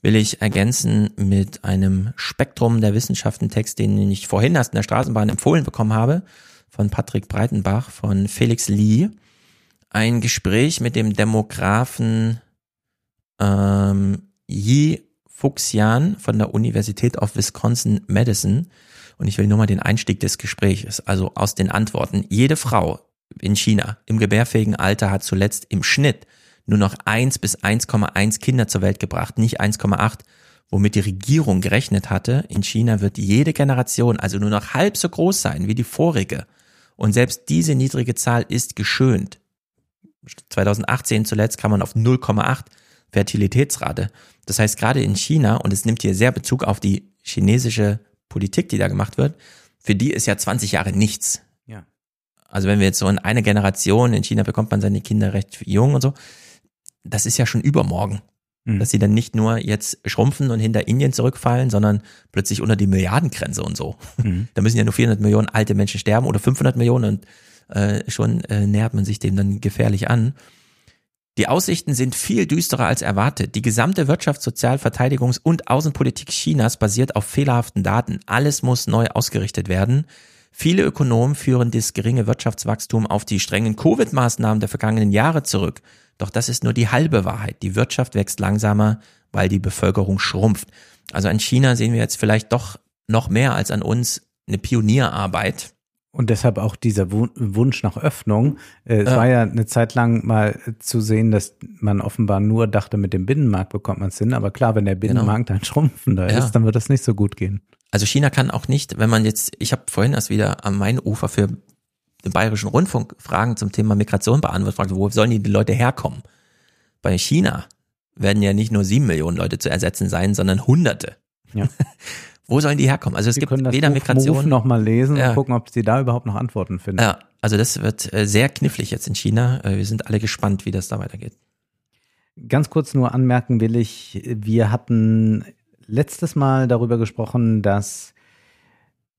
will ich ergänzen mit einem Spektrum der Wissenschaften-Text, den ich vorhin erst in der Straßenbahn empfohlen bekommen habe, von Patrick Breitenbach, von Felix Lee. Ein Gespräch mit dem Demografen ähm, Yi Fuxian von der Universität of Wisconsin-Madison. Und ich will nur mal den Einstieg des Gesprächs, also aus den Antworten. Jede Frau in China im gebärfähigen Alter hat zuletzt im Schnitt nur noch 1 bis 1,1 Kinder zur Welt gebracht, nicht 1,8, womit die Regierung gerechnet hatte. In China wird jede Generation also nur noch halb so groß sein wie die vorige. Und selbst diese niedrige Zahl ist geschönt. 2018 zuletzt kam man auf 0,8 Fertilitätsrate. Das heißt, gerade in China, und es nimmt hier sehr Bezug auf die chinesische Politik, die da gemacht wird, für die ist ja 20 Jahre nichts. Ja. Also wenn wir jetzt so in eine Generation, in China bekommt man seine Kinder recht jung und so, das ist ja schon übermorgen. Mhm. Dass sie dann nicht nur jetzt schrumpfen und hinter Indien zurückfallen, sondern plötzlich unter die Milliardengrenze und so. Mhm. (laughs) Da müssen ja nur 400 Millionen alte Menschen sterben oder 500 Millionen und äh, schon äh, nähert man sich dem dann gefährlich an. Die Aussichten sind viel düsterer als erwartet. Die gesamte Wirtschafts-, Sozial-, Verteidigungs- und Außenpolitik Chinas basiert auf fehlerhaften Daten. Alles muss neu ausgerichtet werden. Viele Ökonomen führen das geringe Wirtschaftswachstum auf die strengen Covid-Maßnahmen der vergangenen Jahre zurück. Doch das ist nur die halbe Wahrheit. Die Wirtschaft wächst langsamer, weil die Bevölkerung schrumpft. Also an China sehen wir jetzt vielleicht doch noch mehr als an uns eine Pionierarbeit. Und deshalb auch dieser Wunsch nach Öffnung. Äh, es ja. war ja eine Zeit lang mal zu sehen, dass man offenbar nur dachte, mit dem Binnenmarkt bekommt man es hin. Aber klar, wenn der genau. Binnenmarkt genau. dann schrumpfender ja. ist, dann wird das nicht so gut gehen. Also China kann auch nicht, wenn man jetzt, ich habe vorhin erst wieder am Main-Ufer für den Bayerischen Rundfunk Fragen zum Thema Migration beantwortet, wo sollen die, die Leute herkommen? Bei China werden ja nicht nur sieben Millionen Leute zu ersetzen sein, sondern Hunderte. Ja. (laughs) wo sollen die herkommen? Also es Sie gibt können das weder Buch Migration. Move noch mal lesen ja. und gucken, ob sie da überhaupt noch Antworten finden. Ja, also das wird äh, sehr knifflig jetzt in China. Äh, wir sind alle gespannt, wie das da weitergeht. Ganz kurz nur anmerken will ich, wir hatten letztes Mal darüber gesprochen, dass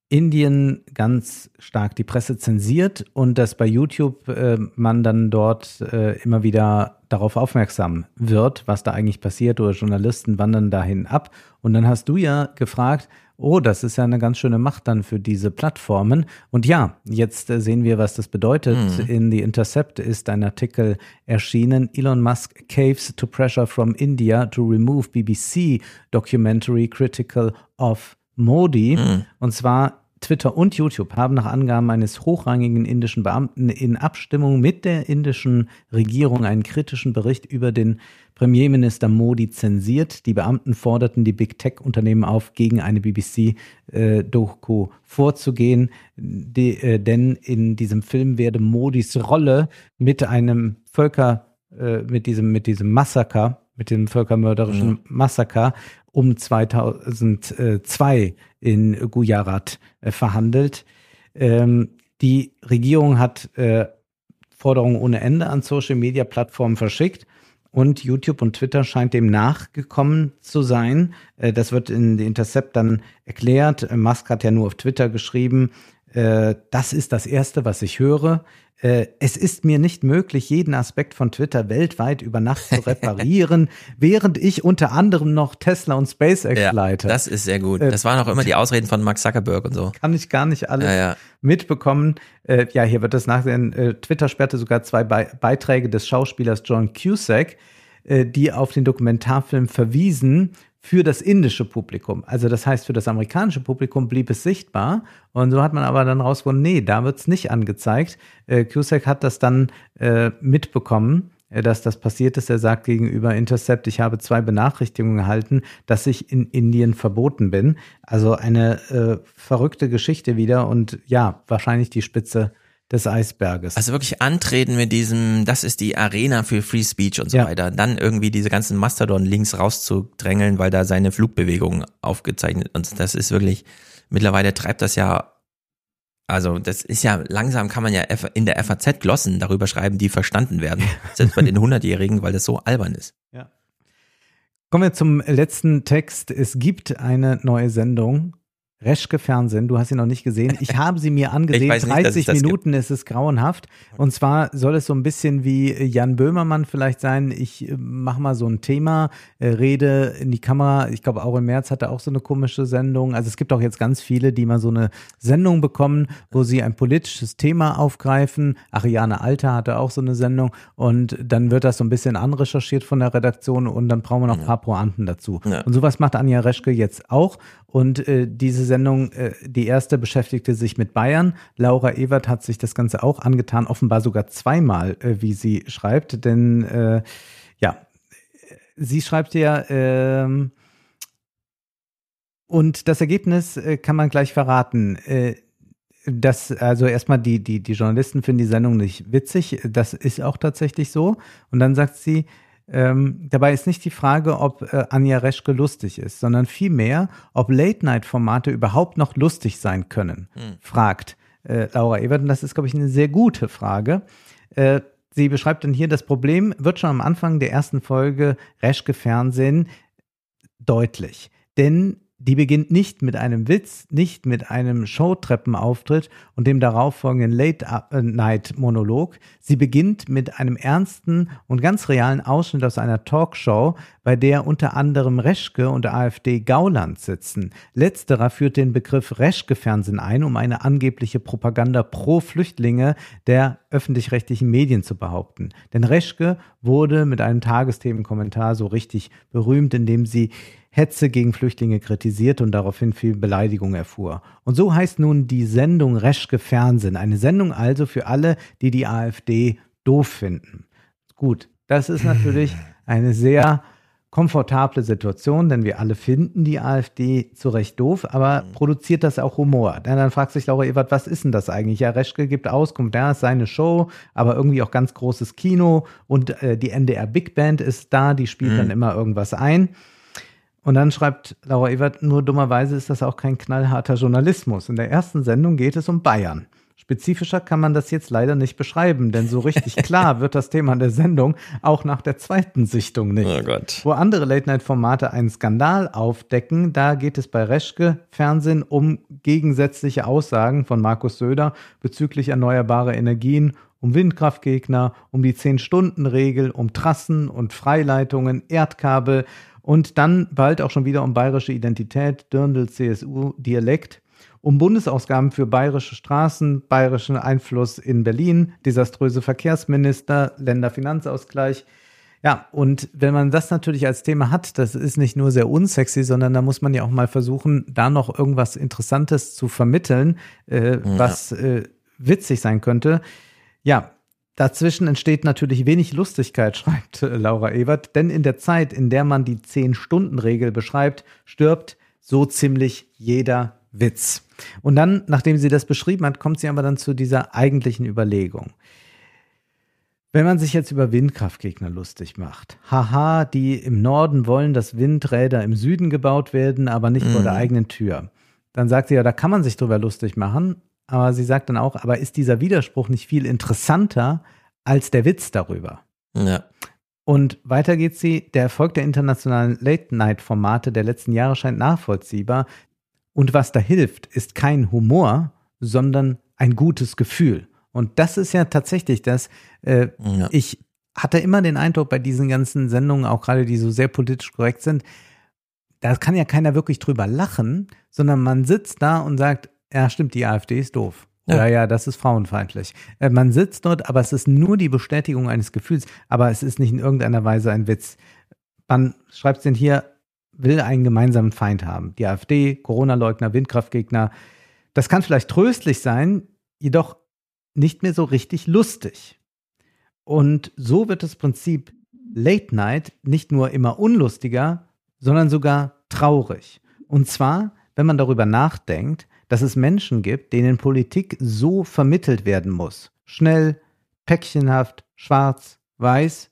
Indien ganz stark die Presse zensiert und dass bei YouTube äh, man dann dort äh, immer wieder darauf aufmerksam wird, was da eigentlich passiert oder Journalisten wandern dahin ab. Und dann hast du ja gefragt, oh, das ist ja eine ganz schöne Macht dann für diese Plattformen. Und ja, jetzt äh, sehen wir, was das bedeutet. Mhm. In The Intercept ist ein Artikel erschienen. Elon Musk caves to pressure from India to remove BBC documentary critical of Modi. Mhm. Und zwar Twitter und YouTube haben nach Angaben eines hochrangigen indischen Beamten in Abstimmung mit der indischen Regierung einen kritischen Bericht über den Premierminister Modi zensiert. Die Beamten forderten die Big Tech-Unternehmen auf, gegen eine BBC-Doku äh, vorzugehen, die, äh, denn in diesem Film werde Modis Rolle mit einem Völker, äh, mit diesem, mit diesem Massaker, mit dem völkermörderischen mhm. Massaker um 2002 in Gujarat äh, verhandelt. Ähm, die Regierung hat äh, Forderungen ohne Ende an Social-Media-Plattformen verschickt und YouTube und Twitter scheint dem nachgekommen zu sein. Äh, das wird in The Intercept dann erklärt. Musk hat ja nur auf Twitter geschrieben, äh, das ist das Erste, was ich höre. Äh, es ist mir nicht möglich, jeden Aspekt von Twitter weltweit über Nacht zu (laughs) reparieren, während ich unter anderem noch Tesla und SpaceX ja, leite. Das ist sehr gut. Äh, das waren auch immer die (laughs) Ausreden von Mark Zuckerberg und so. Kann ich gar nicht alles ja, ja. mitbekommen. Äh, ja, hier wird das nachsehen. Twitter sperrte sogar zwei Beiträge des Schauspielers John Cusack, die auf den Dokumentarfilm verwiesen, für das indische Publikum. Also das heißt, für das amerikanische Publikum blieb es sichtbar. Und so hat man aber dann rausgefunden, nee, da wird es nicht angezeigt. Äh, Cusack hat das dann äh, mitbekommen, äh, dass das passiert ist. Er sagt gegenüber Intercept, ich habe zwei Benachrichtigungen erhalten, dass ich in Indien verboten bin. Also eine äh, verrückte Geschichte wieder und ja, wahrscheinlich die Spitze des Eisberges. Also wirklich antreten mit diesem, das ist die Arena für Free Speech und so ja. weiter. Dann irgendwie diese ganzen Mastodon-Links rauszudrängeln, weil da seine Flugbewegungen aufgezeichnet und das ist wirklich, mittlerweile treibt das ja, also das ist ja, langsam kann man ja in der FAZ Glossen darüber schreiben, die verstanden werden. Selbst bei den 100-Jährigen, weil das so albern ist. Ja. Kommen wir zum letzten Text. Es gibt eine neue Sendung Reschke Fernsehen, du hast sie noch nicht gesehen. Ich (laughs) habe sie mir angesehen. nicht, 30 Minuten gibt. ist es grauenhaft. Und zwar soll es so ein bisschen wie Jan Böhmermann vielleicht sein. Ich äh, mache mal so ein Thema, äh, rede in die Kamera. Ich glaube, auch im März hatte auch so eine komische Sendung. Also es gibt auch jetzt ganz viele, die mal so eine Sendung bekommen, wo sie ein politisches Thema aufgreifen. Ariane Alter hatte auch so eine Sendung. Und dann wird das so ein bisschen anrecherchiert von der Redaktion und dann brauchen wir noch ein paar Pointen dazu. Ja. Und sowas macht Anja Reschke jetzt auch. Und äh, diese Sendung, äh, die erste beschäftigte sich mit Bayern. Laura Ewert hat sich das Ganze auch angetan, offenbar sogar zweimal, äh, wie sie schreibt. Denn äh, ja, sie schreibt ja, ähm, und das Ergebnis äh, kann man gleich verraten. Äh, das, also erstmal die, die, die Journalisten finden die Sendung nicht witzig. Das ist auch tatsächlich so. Und dann sagt sie, ähm, dabei ist nicht die Frage, ob äh, Anja Reschke lustig ist, sondern vielmehr, ob Late-Night-Formate überhaupt noch lustig sein können, hm. fragt äh, Laura Ebert. Und das ist, glaube ich, eine sehr gute Frage. Äh, sie beschreibt dann hier, das Problem wird schon am Anfang der ersten Folge Reschke Fernsehen deutlich. Denn die beginnt nicht mit einem Witz, nicht mit einem Showtreppenauftritt und dem darauffolgenden Late-Night-Monolog. Sie beginnt mit einem ernsten und ganz realen Ausschnitt aus einer Talkshow, bei der unter anderem Reschke und AfD Gauland sitzen. Letzterer führt den Begriff Reschke-Fernsehen ein, um eine angebliche Propaganda pro Flüchtlinge der öffentlich-rechtlichen Medien zu behaupten. Denn Reschke wurde mit einem Tagesthemenkommentar so richtig berühmt, indem sie Hetze gegen Flüchtlinge kritisiert und daraufhin viel Beleidigung erfuhr. Und so heißt nun die Sendung Reschke Fernsehen. Eine Sendung also für alle, die die AfD doof finden. Gut, das ist natürlich (laughs) eine sehr komfortable Situation, denn wir alle finden die AfD zu Recht doof, aber produziert das auch Humor? Denn dann fragt sich Laura Ebert, was ist denn das eigentlich? Ja, Reschke gibt Auskunft, ja, ist seine Show, aber irgendwie auch ganz großes Kino und äh, die NDR Big Band ist da, die spielt mhm. dann immer irgendwas ein. Und dann schreibt Laura Ewert, nur dummerweise ist das auch kein knallharter Journalismus. In der ersten Sendung geht es um Bayern. Spezifischer kann man das jetzt leider nicht beschreiben, denn so richtig (laughs) klar wird das Thema der Sendung auch nach der zweiten Sichtung nicht. Oh Gott. Wo andere Late-Night-Formate einen Skandal aufdecken, da geht es bei Reschke Fernsehen um gegensätzliche Aussagen von Markus Söder bezüglich erneuerbarer Energien, um Windkraftgegner, um die Zehn-Stunden-Regel, um Trassen und Freileitungen, Erdkabel und dann bald auch schon wieder um bayerische Identität, Dirndl, CSU, Dialekt, um Bundesausgaben für bayerische Straßen, bayerischen Einfluss in Berlin, desaströse Verkehrsminister, Länderfinanzausgleich. Ja, und wenn man das natürlich als Thema hat, das ist nicht nur sehr unsexy, sondern da muss man ja auch mal versuchen, da noch irgendwas Interessantes zu vermitteln, äh, ja. was äh, witzig sein könnte. Ja, Dazwischen entsteht natürlich wenig Lustigkeit, (laughs) schreibt äh, Laura Ewert, denn in der Zeit, in der man die Zehn-Stunden-Regel beschreibt, stirbt so ziemlich jeder Witz. Und dann, nachdem sie das beschrieben hat, kommt sie aber dann zu dieser eigentlichen Überlegung. Wenn man sich jetzt über Windkraftgegner lustig macht, haha, die im Norden wollen, dass Windräder im Süden gebaut werden, aber nicht mhm. vor der mhm. eigenen Tür, dann sagt sie ja, da kann man sich drüber lustig machen, aber sie sagt dann auch, aber ist dieser Widerspruch nicht viel interessanter als der Witz darüber? Ja. Und weiter geht sie, der Erfolg der internationalen Late-Night-Formate der letzten Jahre scheint nachvollziehbar. Und was da hilft, ist kein Humor, sondern ein gutes Gefühl. Und das ist ja tatsächlich das. Äh, ja. Ich hatte immer den Eindruck bei diesen ganzen Sendungen, auch gerade die so sehr politisch korrekt sind, da kann ja keiner wirklich drüber lachen, sondern man sitzt da und sagt, ja, stimmt, die AfD ist doof. Ja. ja, ja, das ist frauenfeindlich. Äh, man sitzt dort, aber es ist nur die Bestätigung eines Gefühls, aber es ist nicht in irgendeiner Weise ein Witz. Man schreibt es denn hier, will einen gemeinsamen Feind haben. Die AfD, Corona-Leugner, Windkraftgegner. Das kann vielleicht tröstlich sein, jedoch nicht mehr so richtig lustig. Und so wird das Prinzip Late Night nicht nur immer unlustiger, sondern sogar traurig. Und zwar, wenn man darüber nachdenkt, dass es Menschen gibt, denen Politik so vermittelt werden muss. Schnell, päckchenhaft, schwarz, weiß.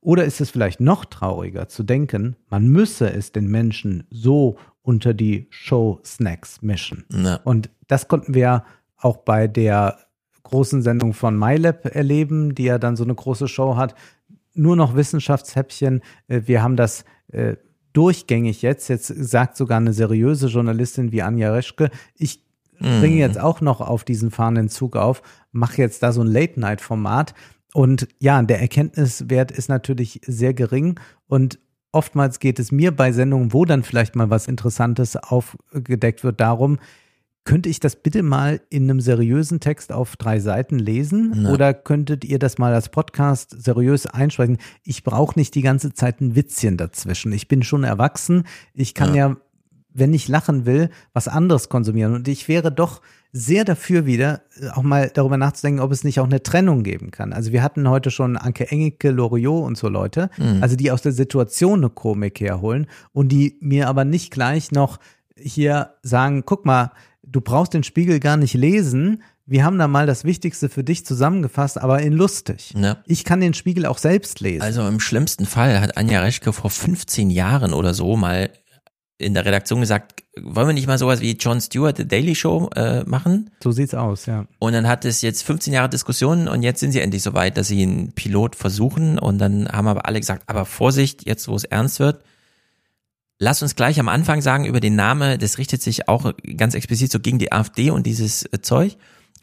Oder ist es vielleicht noch trauriger zu denken, man müsse es den Menschen so unter die Show-Snacks mischen. Ja. Und das konnten wir auch bei der großen Sendung von MyLab erleben, die ja dann so eine große Show hat. Nur noch Wissenschaftshäppchen. Äh, wir haben das äh, durchgängig jetzt. Jetzt sagt sogar eine seriöse Journalistin wie Anja Reschke, ich bringe Mhm. jetzt auch noch auf diesen fahrenden Zug auf, mache jetzt da so ein Late-Night-Format. Und ja, der Erkenntniswert ist natürlich sehr gering und oftmals geht es mir bei Sendungen, wo dann vielleicht mal was Interessantes aufgedeckt wird, darum, könnte ich das bitte mal in einem seriösen Text auf drei Seiten lesen? Na. Oder könntet ihr das mal als Podcast seriös einsprechen? Ich brauche nicht die ganze Zeit ein Witzchen dazwischen. Ich bin schon erwachsen. Ich kann ja. wenn ich lachen will, was anderes konsumieren. Und ich wäre doch sehr dafür wieder, äh, auch mal darüber nachzudenken, ob es nicht auch eine Trennung geben kann. Also wir hatten heute schon Anke Engelke, Loriot und so Leute, also die aus der Situation eine Komik herholen und die mir aber nicht gleich noch hier sagen, guck mal, du brauchst den Spiegel gar nicht lesen. Wir haben da mal das Wichtigste für dich zusammengefasst, aber in lustig. Ja. Ich kann den Spiegel auch selbst lesen. Also im schlimmsten Fall hat Anja Reschke vor 15 Jahren oder so mal in der Redaktion gesagt, wollen wir nicht mal sowas wie Jon Stewart, The Daily Show äh, machen? so sieht's aus, ja. Und dann hat es jetzt 15 Jahre Diskussionen und jetzt sind sie endlich so weit, dass sie einen Pilot versuchen und dann haben aber alle gesagt, aber Vorsicht, jetzt wo es ernst wird, lass uns gleich am Anfang sagen über den Namen, das richtet sich auch ganz explizit so gegen die AfD und dieses äh, Zeug.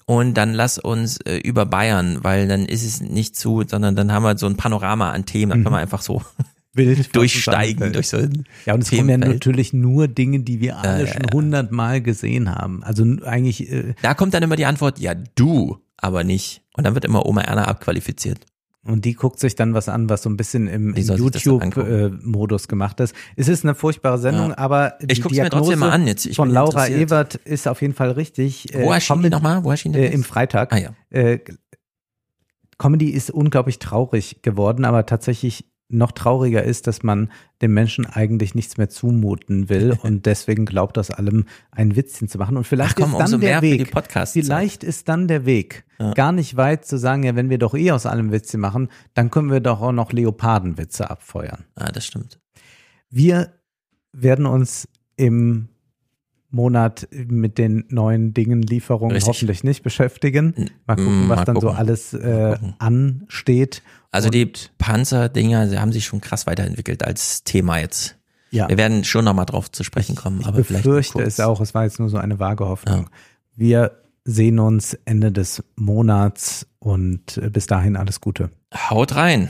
Und dann lass uns äh, über Bayern, weil dann ist es nicht zu, sondern dann haben wir so ein Panorama an Themen, dann können wir einfach so (laughs) Wild, (laughs) durchsteigen durch so Ja, und es kommen ja natürlich nur Dinge, die wir alle ja, schon hundertmal gesehen haben. Also eigentlich, äh, Da kommt dann immer die Antwort, ja, du, aber nicht. Und dann wird immer Oma Erna abqualifiziert. Und die guckt sich dann was an, was so ein bisschen im, im. YouTube-Modus gemacht ist. Es ist eine furchtbare Sendung, Ja. aber die Ich guck's mir trotzdem mal an jetzt. Ich von Laura. Ebert ist auf jeden Fall richtig. Wo erschien die nochmal? Wo erschien die Äh? Im Freitag. Ah ja. Äh, Comedy ist unglaublich traurig geworden, aber tatsächlich noch trauriger ist, dass man dem Menschen eigentlich nichts mehr zumuten will (laughs) und deswegen glaubt, aus allem ein Witzchen zu machen. Und vielleicht komm, ist dann der Weg. Vielleicht ist dann der Weg gar nicht weit zu sagen, ja, wenn wir doch eh aus allem Witze machen, dann können wir doch auch noch Leopardenwitze abfeuern. Ah, das stimmt. Wir werden uns im Monat mit den neuen Dingen, Lieferungen Richtig. hoffentlich nicht beschäftigen. Mal gucken, Mm, was mal dann so gucken. alles äh, ansteht. Also Und, die Panzerdinger sie haben sich schon krass weiterentwickelt als Thema jetzt. ja, Wir werden schon nochmal drauf zu sprechen kommen, ich aber vielleicht nur befürchte es auch, es war jetzt nur so eine vage Hoffnung. Wir sehen uns Ende des Monats und äh, bis dahin alles Gute. Haut rein.